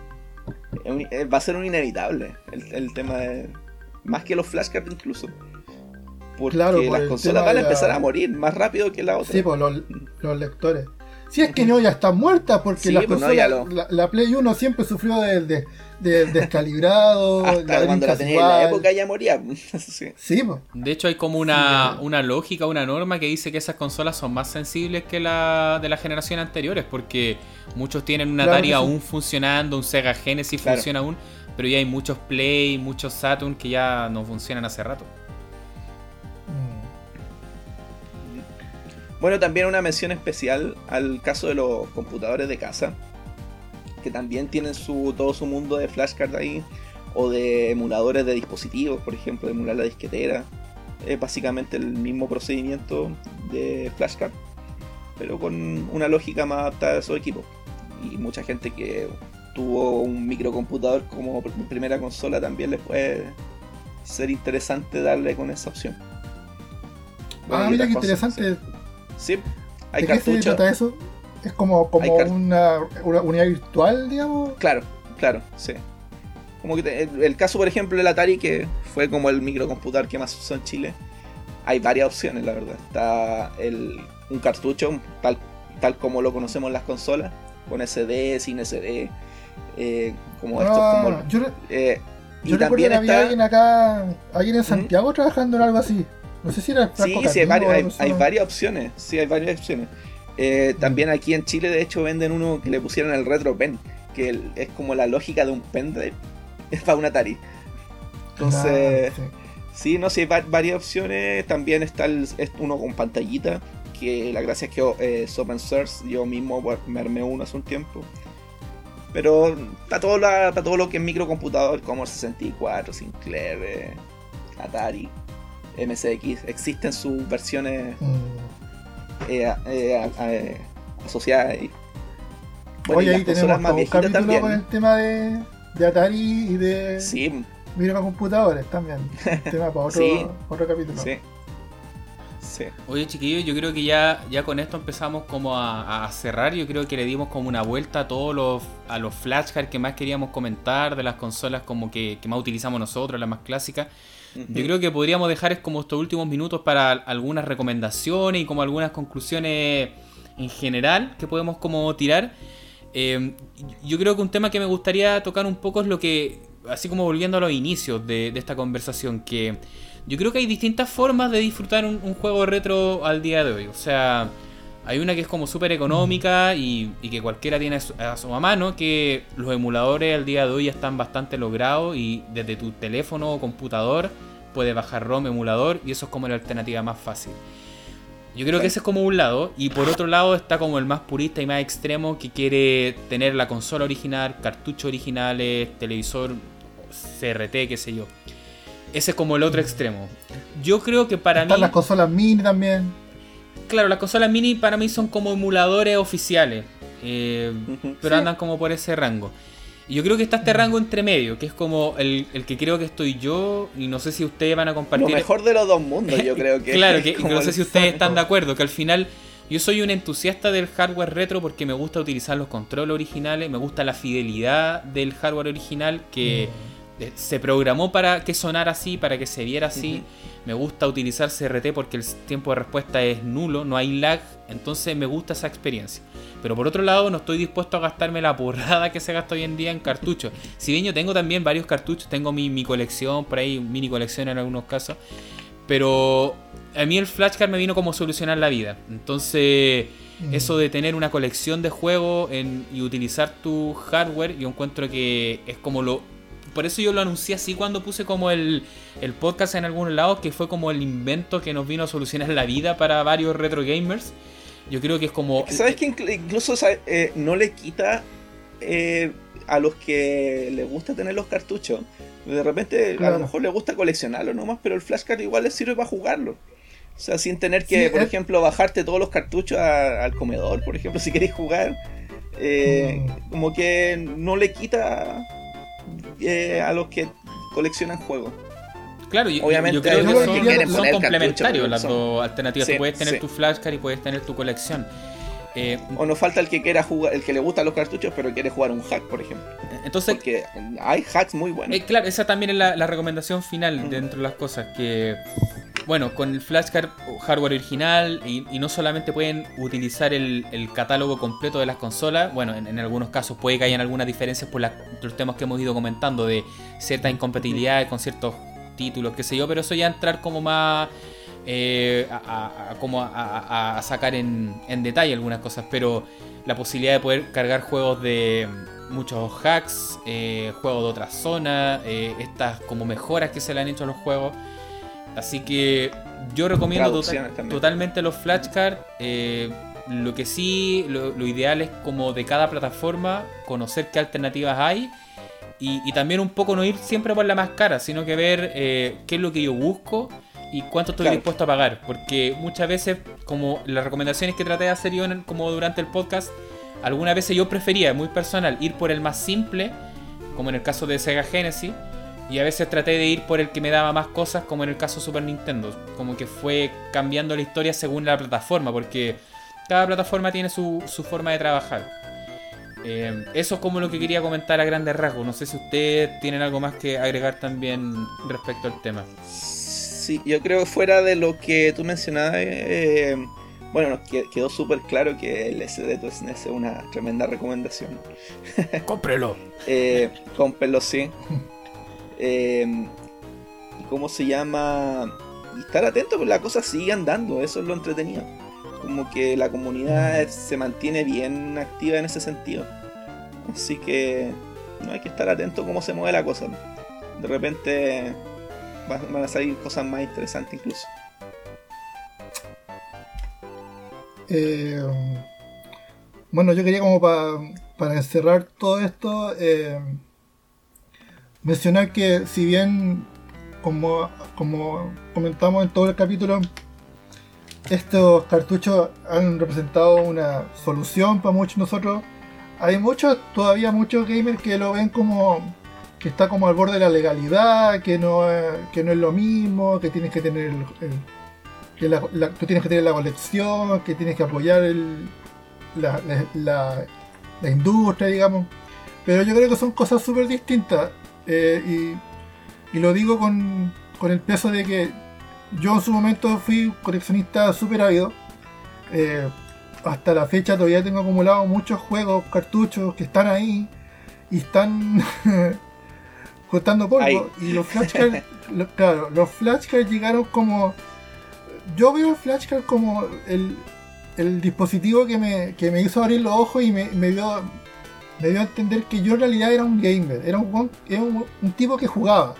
va a ser un inevitable el, el tema de. Más que los flashcards incluso. Porque Claro, por las consolas van a de la- empezar a morir más rápido que la otra. Sí, pues los, los lectores. Si es que no, ya están muertas, porque Sí, las pues no, lo- la, la Play 1 siempre sufrió de, de, de descalibrado. Hasta cuando la tenía en la época ya moría. Sí. Sí, pues. De hecho, hay como una, una lógica, una norma que dice que esas consolas son más sensibles que la de las generaciones anteriores, porque muchos tienen un Claro Atari aún funcionando, un Sega Genesis Claro. funciona aún, pero ya hay muchos Play, muchos Saturn que ya no funcionan hace rato. Bueno, también una mención especial al caso de los computadores de casa, que también tienen su, todo su mundo de flashcard ahí, o de emuladores de dispositivos, por ejemplo, de emular la disquetera. Es básicamente el mismo procedimiento de flashcard, pero con una lógica más adaptada a su equipo. Y mucha gente que tuvo un microcomputador como pr- primera consola también les puede ser interesante darle con esa opción. Bueno, Ah, mira qué cosas, interesante. Sí, hay ¿De qué se cartuchos. trata eso? Es como, como una, una unidad virtual, digamos. Claro, claro, sí. Como que te- el, el caso, por ejemplo, del Atari, que fue como el microcomputador que más usó en Chile, hay varias opciones, la verdad. Está el, un cartucho, tal, tal como lo conocemos en las consolas, con SD, sin SD, eh, como estos, Ah, como... yo eh, y yo también que había está... alguien acá, alguien en Santiago trabajando en algo así. No sé si era Sí, sí, hay, varios- hay, hay varias opciones. Sí, hay varias opciones. Eh, también aquí en Chile, de hecho, venden uno que le pusieron el Retro Pen, que es como la lógica de un pendrive es para un Atari. Entonces, sí. sí, no sé, hay va- varias opciones. También está el, es uno con pantallita, que la gracia es que eh, es open source. Yo mismo me armé uno hace un tiempo. Pero para todo, la- para todo lo que es microcomputador, como el 64, Sinclair, eh, Atari, MSX, existen sus versiones Mm. eh, eh, eh, asociadas ahí. Bueno, Oye, y ahí las tenemos más un capítulo también. con el tema de, de Atari y de Sí, microcomputadores también. tema para otro, Sí. otro capítulo. sí. Sí. Oye chiquillos, yo creo que ya, ya con esto empezamos como a, a cerrar. Yo creo que le dimos como una vuelta a todos los, a los flashcards que más queríamos comentar, de las consolas como que, que más utilizamos nosotros, las más clásicas. Yo creo que podríamos dejar es como estos últimos minutos para algunas recomendaciones y como algunas conclusiones en general que podemos como tirar. Eh, yo creo que un tema que me gustaría tocar un poco es lo que, así como volviendo a los inicios de, esta conversación, que yo creo que hay distintas formas de disfrutar un, un juego retro al día de hoy. O sea, hay una que es como súper económica y, y que cualquiera tiene a su, a su mano, que los emuladores al día de hoy ya están bastante logrados y desde tu teléfono o computador puedes bajar ROM emulador y eso es como la alternativa más fácil. Yo creo que ese es como un lado, y por otro lado está como el más purista y más extremo que quiere tener la consola original, cartuchos originales, televisor, CRT, qué sé yo. Ese es como el otro extremo. Yo creo que para Están mí. las consolas mini también. Claro, las consolas mini para mí son como emuladores oficiales. eh, pero Sí. andan como por ese rango. Y yo creo que está este rango entre medio, que es como el, el que creo que estoy yo, y no sé si ustedes van a Lo compartir. mejor de los dos mundos, yo creo que. claro, es que no sé si ustedes están de acuerdo, que al final yo soy un entusiasta del hardware retro porque me gusta utilizar los controles originales, me gusta la fidelidad del hardware original que eh, se programó para que sonara así, para que se viera así. Me gusta utilizar CRT porque el tiempo de respuesta es nulo, no hay lag, entonces me gusta esa experiencia. Pero por otro lado, no estoy dispuesto a gastarme la porrada que se gasta hoy en día en cartuchos. Si bien yo tengo también varios cartuchos, tengo mi, mi colección, por ahí mini colección en algunos casos, pero a mí el flashcard me vino como solucionar la vida. Entonces, Mm. eso de tener una colección de juegos en- y utilizar tu hardware, yo encuentro que es como lo... Por eso yo lo anuncié así cuando puse como el, el podcast en algunos lados, que fue como el invento que nos vino a solucionar la vida para varios retro gamers. Yo creo que es como... ¿Sabes que inclu- incluso eh, no le quita eh, a los que les gusta tener los cartuchos? De repente a lo mejor les gusta coleccionarlo nomás, pero el flashcard igual les sirve para jugarlo. O sea, sin tener que, Sí, por es- ejemplo, bajarte todos los cartuchos a- al comedor, por ejemplo, si queréis jugar. Eh, Mm. Como que no le quita eh, a los que coleccionan juegos. Claro, yo, Obviamente yo creo que son, que quieren son poner complementarios las son- dos alternativas. Sí, tú puedes tener sí. tu flashcard y puedes tener tu colección. Eh, O nos falta el que quiera jugar, el que le gustan los cartuchos, pero quiere jugar un hack, por ejemplo. entonces, Porque hay hacks muy buenos. Eh, claro, esa también es la, la recomendación final dentro de las cosas. Que, bueno, con el flashcard o hardware original y, no solamente pueden utilizar el, catálogo completo de las consolas, bueno, en, algunos casos puede que hayan algunas diferencias por los temas que hemos ido comentando de cierta incompatibilidad con ciertos títulos, qué sé yo, pero eso ya entrar como más... eh, a, como a, sacar en, en detalle algunas cosas, pero la posibilidad de poder cargar juegos de muchos hacks, eh, juegos de otras zonas, eh, estas como mejoras que se le han hecho a los juegos. Así que yo recomiendo tota- totalmente los flashcards. eh, lo que sí, lo, lo ideal es como de cada plataforma conocer qué alternativas hay. Y, y también un poco no ir siempre por la más cara, sino que ver eh, qué es lo que yo busco y cuánto estoy Claro. dispuesto a pagar. Porque muchas veces, como las recomendaciones que traté de hacer yo en- como durante el podcast, algunas veces yo prefería, muy personal, ir por el más simple, como en el caso de Sega Genesis, y a veces traté de ir por el que me daba más cosas, como en el caso de Super Nintendo. Como que fue cambiando la historia según la plataforma, porque cada plataforma tiene su, su forma de trabajar. Eh, eso es como lo que quería comentar a grandes rasgos. No sé si ustedes tienen algo más que agregar también respecto al tema. Sí, yo creo que fuera de lo que tú mencionabas, eh, bueno, nos que- quedó súper claro que el SD to SNES es una tremenda recomendación. ¡Cómprelo! Eh, cómprenlo, sí. Eh, ¿Y cómo se llama? Y estar atento, porque la cosa sigue andando, eso es lo entretenido. Como que la comunidad se mantiene bien activa en ese sentido. Así que no hay que estar atento cómo se mueve la cosa. De repente va- van a salir cosas más interesantes incluso. Eh, bueno, yo quería como pa- para encerrar todo esto, eh, mencionar que si bien, como, comentamos en todo el capítulo, estos cartuchos han representado una solución para muchos de nosotros hay muchos, todavía muchos gamers que lo ven como que está como al borde de la legalidad, que no, es- lo mismo, que tienes que tener el, que la, tienes que tener la colección, que tienes que apoyar el, la- la industria, digamos. Pero yo creo que son cosas súper distintas. Eh, y, y lo digo con, con el peso de que yo en su momento fui coleccionista súper ávido. Eh, hasta la fecha todavía tengo acumulado muchos juegos, cartuchos que están ahí y están juntando polvo. Ahí. Y los flashcards, lo- claro, los flashcards llegaron como. Yo veo el flashcard como el, el dispositivo que me, que me hizo abrir los ojos y me, me dio me dio a entender que yo en realidad era un gamer, era un, guan- era un, un tipo que jugaba.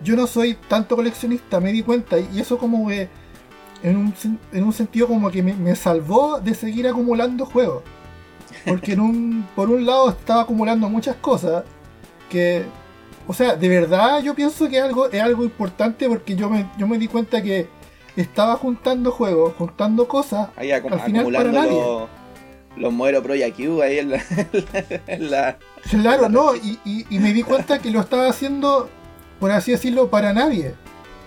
Yo no soy tanto coleccionista, me di cuenta, y eso como que en un, en un sentido como que me, me salvó de seguir acumulando juegos. Porque en un, por un lado estaba acumulando muchas cosas que, o sea, de verdad yo pienso que algo, es algo importante porque yo me, yo me di cuenta que estaba juntando juegos, juntando cosas, Ahí Al final para nadie. Los, los modelos Pro Q ahí en la, en la- Claro, no, y, y- y me di cuenta que lo estaba haciendo, por así decirlo, para nadie.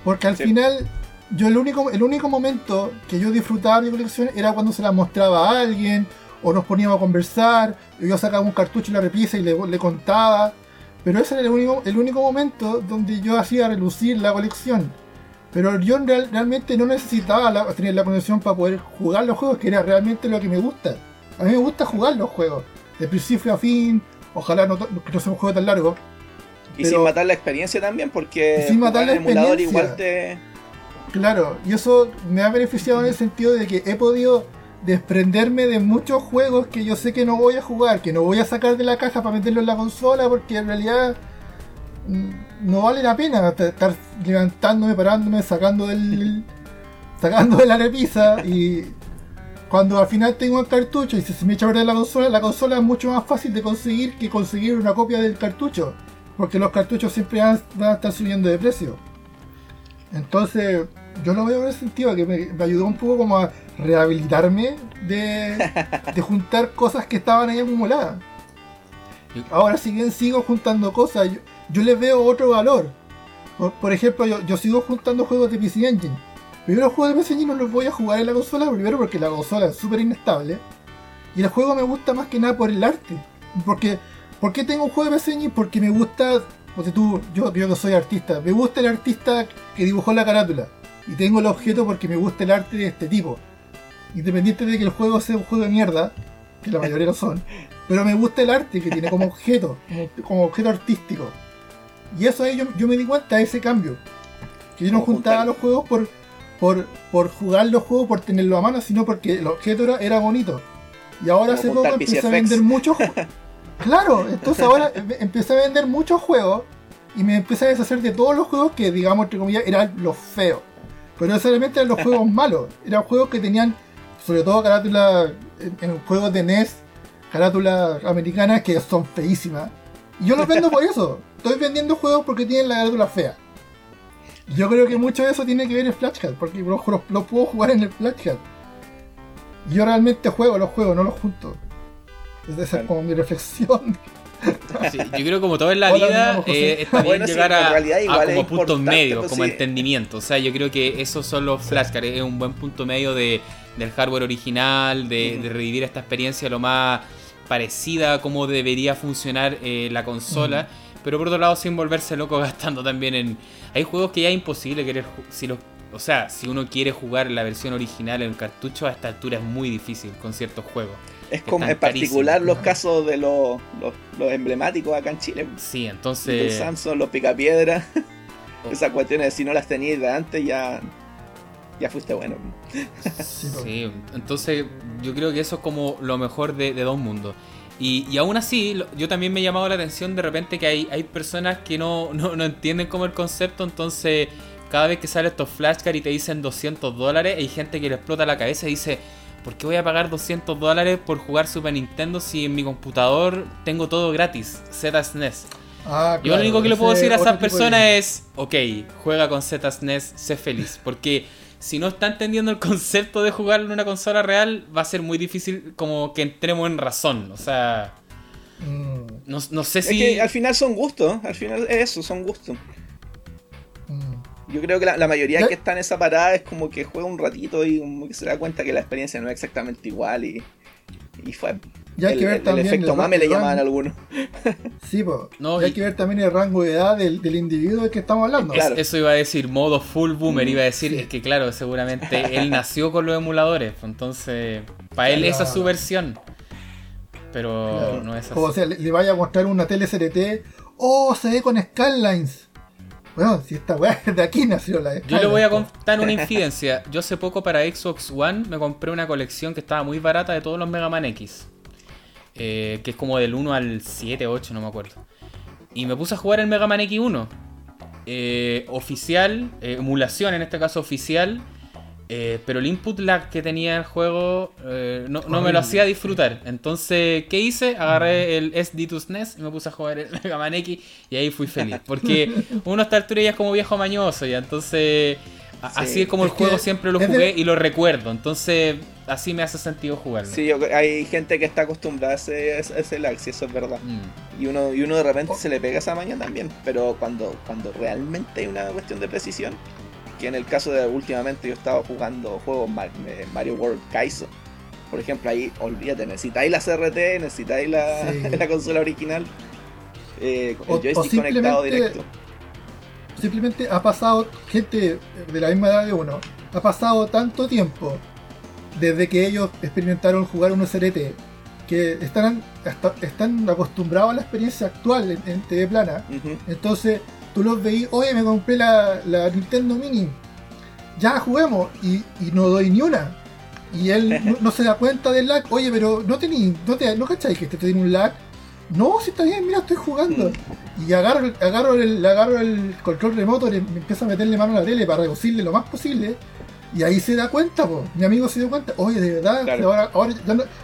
Porque al Sí. final, yo el único, el único momento que yo disfrutaba de mi colección era cuando se la mostraba a alguien, o nos poníamos a conversar, y yo sacaba un cartucho en la repisa y le, le contaba. Pero ese era el único, el único momento donde yo hacía relucir la colección. Pero yo en real- realmente no necesitaba la- tener la conexión para poder jugar los juegos, que era realmente lo que me gusta. A mí me gusta jugar los juegos, de principio a fin. Ojalá no, que no sea un juego tan largo. y sin matar la experiencia también, porque sin matar en emulador igual te. Claro, y eso me ha beneficiado en el sentido de que he podido desprenderme de muchos juegos que yo sé que no voy a jugar, que no voy a sacar de la caja para meterlo en la consola, porque en realidad mm, no vale la pena estar levantándome, parándome, sacando del. sacando de la repisa y. Cuando al final tengo el cartucho y si se me echa a perder la consola, la consola es mucho más fácil de conseguir que conseguir una copia del cartucho. Porque los cartuchos siempre van, van a estar subiendo de precio. Entonces, yo lo veo en ese sentido, que me, me ayudó un poco como a rehabilitarme de, de juntar cosas que estaban ahí acumuladas. Ahora si bien sigo juntando cosas, yo, yo les veo otro valor. Por, por ejemplo, yo, yo sigo juntando juegos de PC Engine. Yo los juegos de Engine no los voy a jugar en la consola, primero porque la consola es súper inestable. Y el juego me gusta más que nada por el arte. Porque, ¿Por qué tengo un juego de Engine? Porque me gusta, porque tú, yo, yo que soy artista, me gusta el artista que dibujó la carátula. Y tengo el objeto porque me gusta el arte de este tipo. Independiente de que el juego sea un juego de mierda, que la mayoría lo son, pero me gusta el arte que tiene como objeto, como, como objeto artístico. Y eso ahí yo, yo me di cuenta de ese cambio. Que yo no juntaba los juegos por, por, por jugar los juegos, por tenerlo a mano, sino porque el objeto era, era bonito. Y ahora hace poco empecé a vender muchos juegos. Claro, entonces ahora em- empecé a vender muchos juegos y me empecé a deshacer de todos los juegos que, digamos, entre comillas, eran los feos. Pero no necesariamente eran los juegos malos, eran juegos que tenían, sobre todo carátula, en, en juegos de NES, carátulas americanas que son feísimas. Y yo los vendo por eso. Estoy vendiendo juegos porque tienen la carátula fea. Yo creo que mucho de eso tiene que ver el Flashcard, porque los, los- los puedo jugar en el Flashcard. Yo realmente juego los juegos, no los junto. Esa es Claro. como mi reflexión. Sí, yo creo que como todo en la Hola, vida, eh, está bien sí, llegar en a, como puntos medios, pues, como sí. entendimiento. O sea, yo creo que esos son los flashcards, es un buen punto medio de, del hardware original, de revivir esta experiencia lo más parecida a cómo debería funcionar eh, la consola. Pero por otro lado, sin volverse loco gastando también en... Hay juegos que ya es imposible querer... Si los, o sea, si uno quiere jugar la versión original en cartucho, a esta altura es muy difícil con ciertos juegos. Es como en particular carísimos. los casos de los, los, los emblemáticos acá en Chile. Sí, Los entonces... Samsung, los Picapiedra. Oh. Esas cuestiones, si no las tenías de antes, ya. Ya fuiste bueno. Sí, entonces yo creo que eso es como lo mejor de, de dos mundos. Y, y aún así, yo también me he llamado la atención de repente que hay, hay personas que no, no, no entienden como el concepto, entonces cada vez que sale estos flashcards y te dicen 200 dólares, hay gente que le explota la cabeza y dice, ¿por qué voy a pagar 200 dólares por jugar Super Nintendo si en mi computador tengo todo gratis? ZSNES. Ah, Yo lo claro, único que le puedo decir a esas de- personas es, ok, juega con ZSNES, sé feliz. Porque si no está entendiendo el concepto de jugar en una consola real, va a ser muy difícil como que entremos en razón. O sea, Mm. No, no, sé si. Es que al final son gustos, al final es eso, son gustos. Mm. Yo creo que la, mayoría que está en esa parada es como que juega un ratito y como que se da cuenta que la experiencia no es exactamente igual y, y fue. Ya hay el, que ver también efecto mame le llamaban algunos. Sí, pues. No, hay que ver también el rango de edad del, individuo del que estamos hablando. Claro. Eso iba a decir, modo full boomer. iba a decir, es que claro, seguramente él nació con los emuladores. Pues, entonces, para él esa es su versión. Pero no es así. O sea, le, vaya a mostrar una tele CRT. Oh, se ve con Skylines. Bueno, si esta weá de aquí nació la Yo le voy a contar una infidencia. Yo hace poco para Xbox One me compré una colección que estaba muy barata de todos los Mega Man X. Eh, que es como del 1 al 7, 8, no me acuerdo. Y me puse a jugar el Mega Man X1. Eh, oficial, eh, emulación en este caso oficial. Pero el input lag que tenía el juego no, me lo hacía disfrutar. Entonces, ¿qué hice? Agarré el SD2 SNES y me puse a jugar el Mega Man X y ahí fui feliz. Porque uno a esta altura ya es como viejo mañoso y entonces Así es como el juego siempre lo jugué y lo recuerdo. Entonces, así me hace sentido jugarlo. Sí, hay gente que está acostumbrada a ese, ese lag, si eso es verdad. Mm. Y, uno, y uno de repente se le pega esa mañana también. Pero cuando, cuando realmente hay una cuestión de precisión, que en el caso de últimamente yo estaba jugando juegos Mario World Kaizo. Por ejemplo, ahí, olvídate, necesitáis la CRT, necesitáis la, la consola original. Eh, el joystick conectado directo simplemente ha pasado, gente de la misma edad de uno, ha pasado tanto tiempo desde que ellos experimentaron jugar un CRT que están, están acostumbrados a la experiencia actual en, TV plana. Entonces tú los veís, oye, me compré la, Nintendo Mini, ya juguemos, y, no doy ni una. Y él no, se da cuenta del lag, oye, pero no tení, no, te, no cacháis que este tiene un lag no, si está bien, mira, estoy jugando. Mm. Y agarro, agarro, el, agarro el control remoto, y me empiezo a meterle mano a la tele para reducirle lo más posible. Y ahí se da cuenta, po. mi amigo se dio cuenta, oye, de verdad, ahora,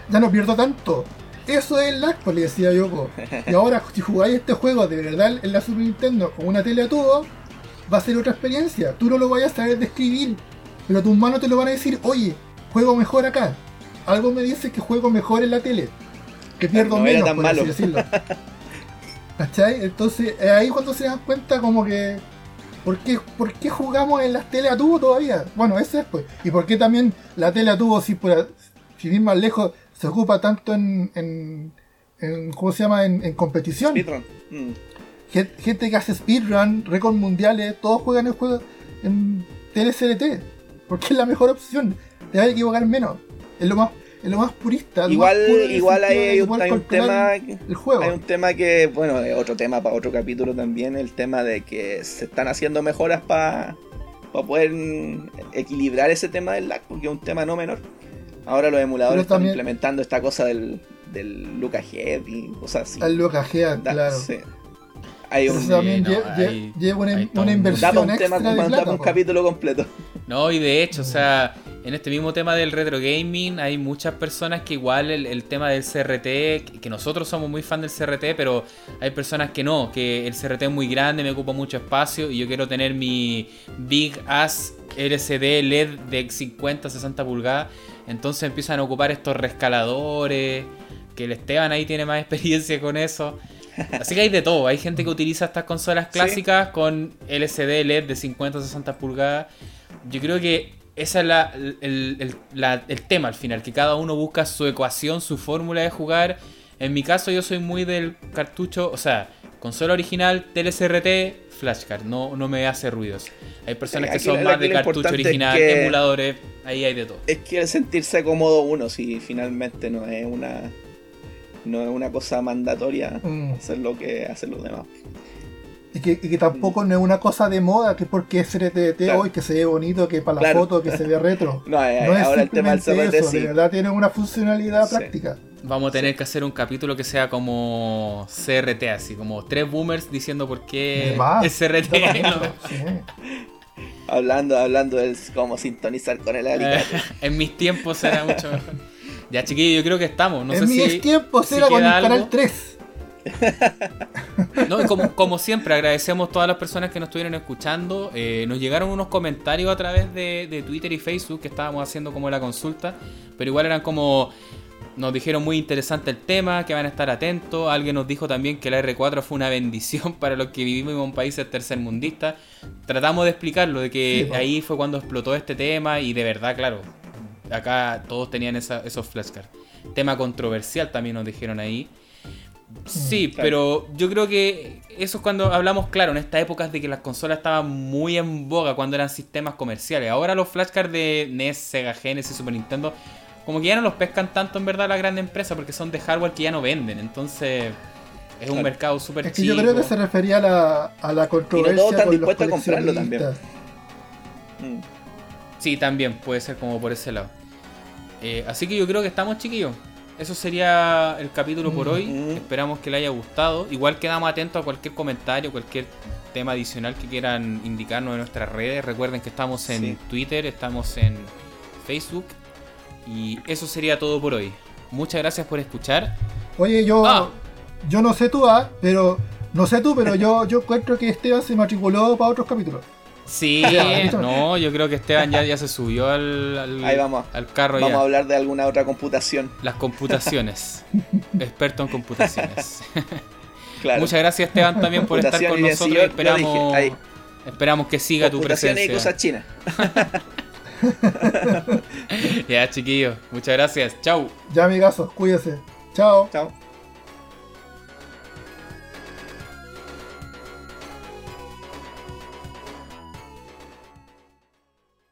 ya, no, pierdo tanto. Eso es el lag, pues le decía yo, po. Y ahora, si jugáis este juego de verdad en la Super Nintendo con una tele a todo, va a ser otra experiencia. Tú no lo vayas a saber describir, pero tus manos te lo van a decir, oye, juego mejor acá. Algo me dice que juego mejor en la tele que pierdo menos, por así decirlo. ¿Cachai? Entonces, ahí cuando se dan cuenta como que... ¿Por qué, ¿Por qué jugamos en las tele a tubo todavía? Bueno, ese es pues. ¿Y por qué también la tele a tubo, si, por, si ir más lejos, se ocupa tanto en, en, ¿cómo se llama? En, competición. Speedrun. Mm. Gente que hace speedrun, récords mundiales, todos juegan el juego en tele CRT. Porque es la mejor opción. Te vas a equivocar menos. Es lo más lo más purista. Igual, igual hay, un, tema. El juego. Hay un tema que, bueno, otro tema para otro capítulo también, el tema de que se están haciendo mejoras para poder equilibrar ese tema del lag, porque es un tema no menor. Ahora los emuladores están implementando esta cosa del, del Lucas Head y cosas así. El Lucas Head, claro. Hay un, también lleva una, una, inversión un tema, extra un capítulo completo. No, y de hecho, o sea, en este mismo tema del retro gaming hay muchas personas que igual el, tema del CRT, que nosotros somos muy fan del CRT, pero hay personas que no, que el CRT es muy grande, me ocupa mucho espacio y yo quiero tener mi Big Ass LCD LED de 50, 60 pulgadas. Entonces empiezan a ocupar estos rescaladores, que el Esteban ahí tiene más experiencia con eso. Así que hay de todo. Hay gente que utiliza estas consolas clásicas con LCD LED de 50 60 pulgadas. Yo creo que ese es la, el, tema al final, que cada uno busca su ecuación, su fórmula de jugar. En mi caso yo soy muy del cartucho, o sea, consola original, TLCRT, flashcard, no, no me hace ruidos. Hay personas que son más de cartucho original, emuladores, ahí hay de todo. Es que sentirse cómodo uno, si finalmente no es una no es una cosa mandatoria mm. hacer lo que hacen los demás. Y que, tampoco no es una cosa de moda, que porque es RTT hoy, que se ve bonito, que para la foto, que se ve retro. no, eh, no es simplemente el eso, de verdad tiene una funcionalidad práctica. Vamos a tener que hacer un capítulo que sea como CRT, así como tres boomers diciendo por qué es CRT. hablando, hablando de cómo sintonizar con el alicate. en mis tiempos era mucho mejor. Ya, chiquillos, yo creo que estamos. No en sé mis tiempos era con el canal 3. No, como, como, siempre, agradecemos a todas las personas que nos estuvieron escuchando. Eh, nos llegaron unos comentarios a través de, Twitter y Facebook que estábamos haciendo como la consulta, pero igual eran como nos dijeron muy interesante el tema, que van a estar atentos. Alguien nos dijo también que la R4 fue una bendición para los que vivimos en países tercermundistas. Tratamos de explicarlo, de que Sí, ahí fue cuando explotó este tema y de verdad, claro, acá todos tenían esa- esos flashcards. Tema controversial también nos dijeron ahí. Sí, claro. pero yo creo que eso es cuando hablamos, claro, en estas épocas de que las consolas estaban muy en boga cuando eran sistemas comerciales. Ahora los flashcards de NES, Sega Genesis, Super Nintendo, como que ya no los pescan tanto en verdad las grandes empresas porque son de hardware que ya no venden. Entonces es un mercado súper Es que chico. yo creo que se refería a la, a la controversia. todos están con los dispuestos a comprarlo también. Mm. Sí, también puede ser como por ese lado. Eh, así que yo creo que estamos chiquillos. Eso sería el capítulo por Mm. hoy. Mm. Esperamos que le haya gustado. Igual quedamos atentos a cualquier comentario, cualquier tema adicional que quieran indicarnos en nuestras redes. Recuerden que estamos en Sí. Twitter, estamos en Facebook. Y eso sería todo por hoy. Muchas gracias por escuchar. Oye, yo, Ah. yo no sé tú, ah, pero no sé tú, pero yo, yo encuentro que Esteban se matriculó para otros capítulos. Sí, no, yo creo que Esteban ya, ya se subió al, al, Ahí vamos. al carro Vamos ya. a hablar de alguna otra computación. Las computaciones. Experto en computaciones. Claro. Muchas gracias Esteban también por estar con nosotros. yo- yo Esperamos, dije, esperamos que siga tu Computación y presencia. cosas chinas. Ya, chiquillos. Muchas gracias. Chau. Ya, amigazos, cuídense. Chao. Chao.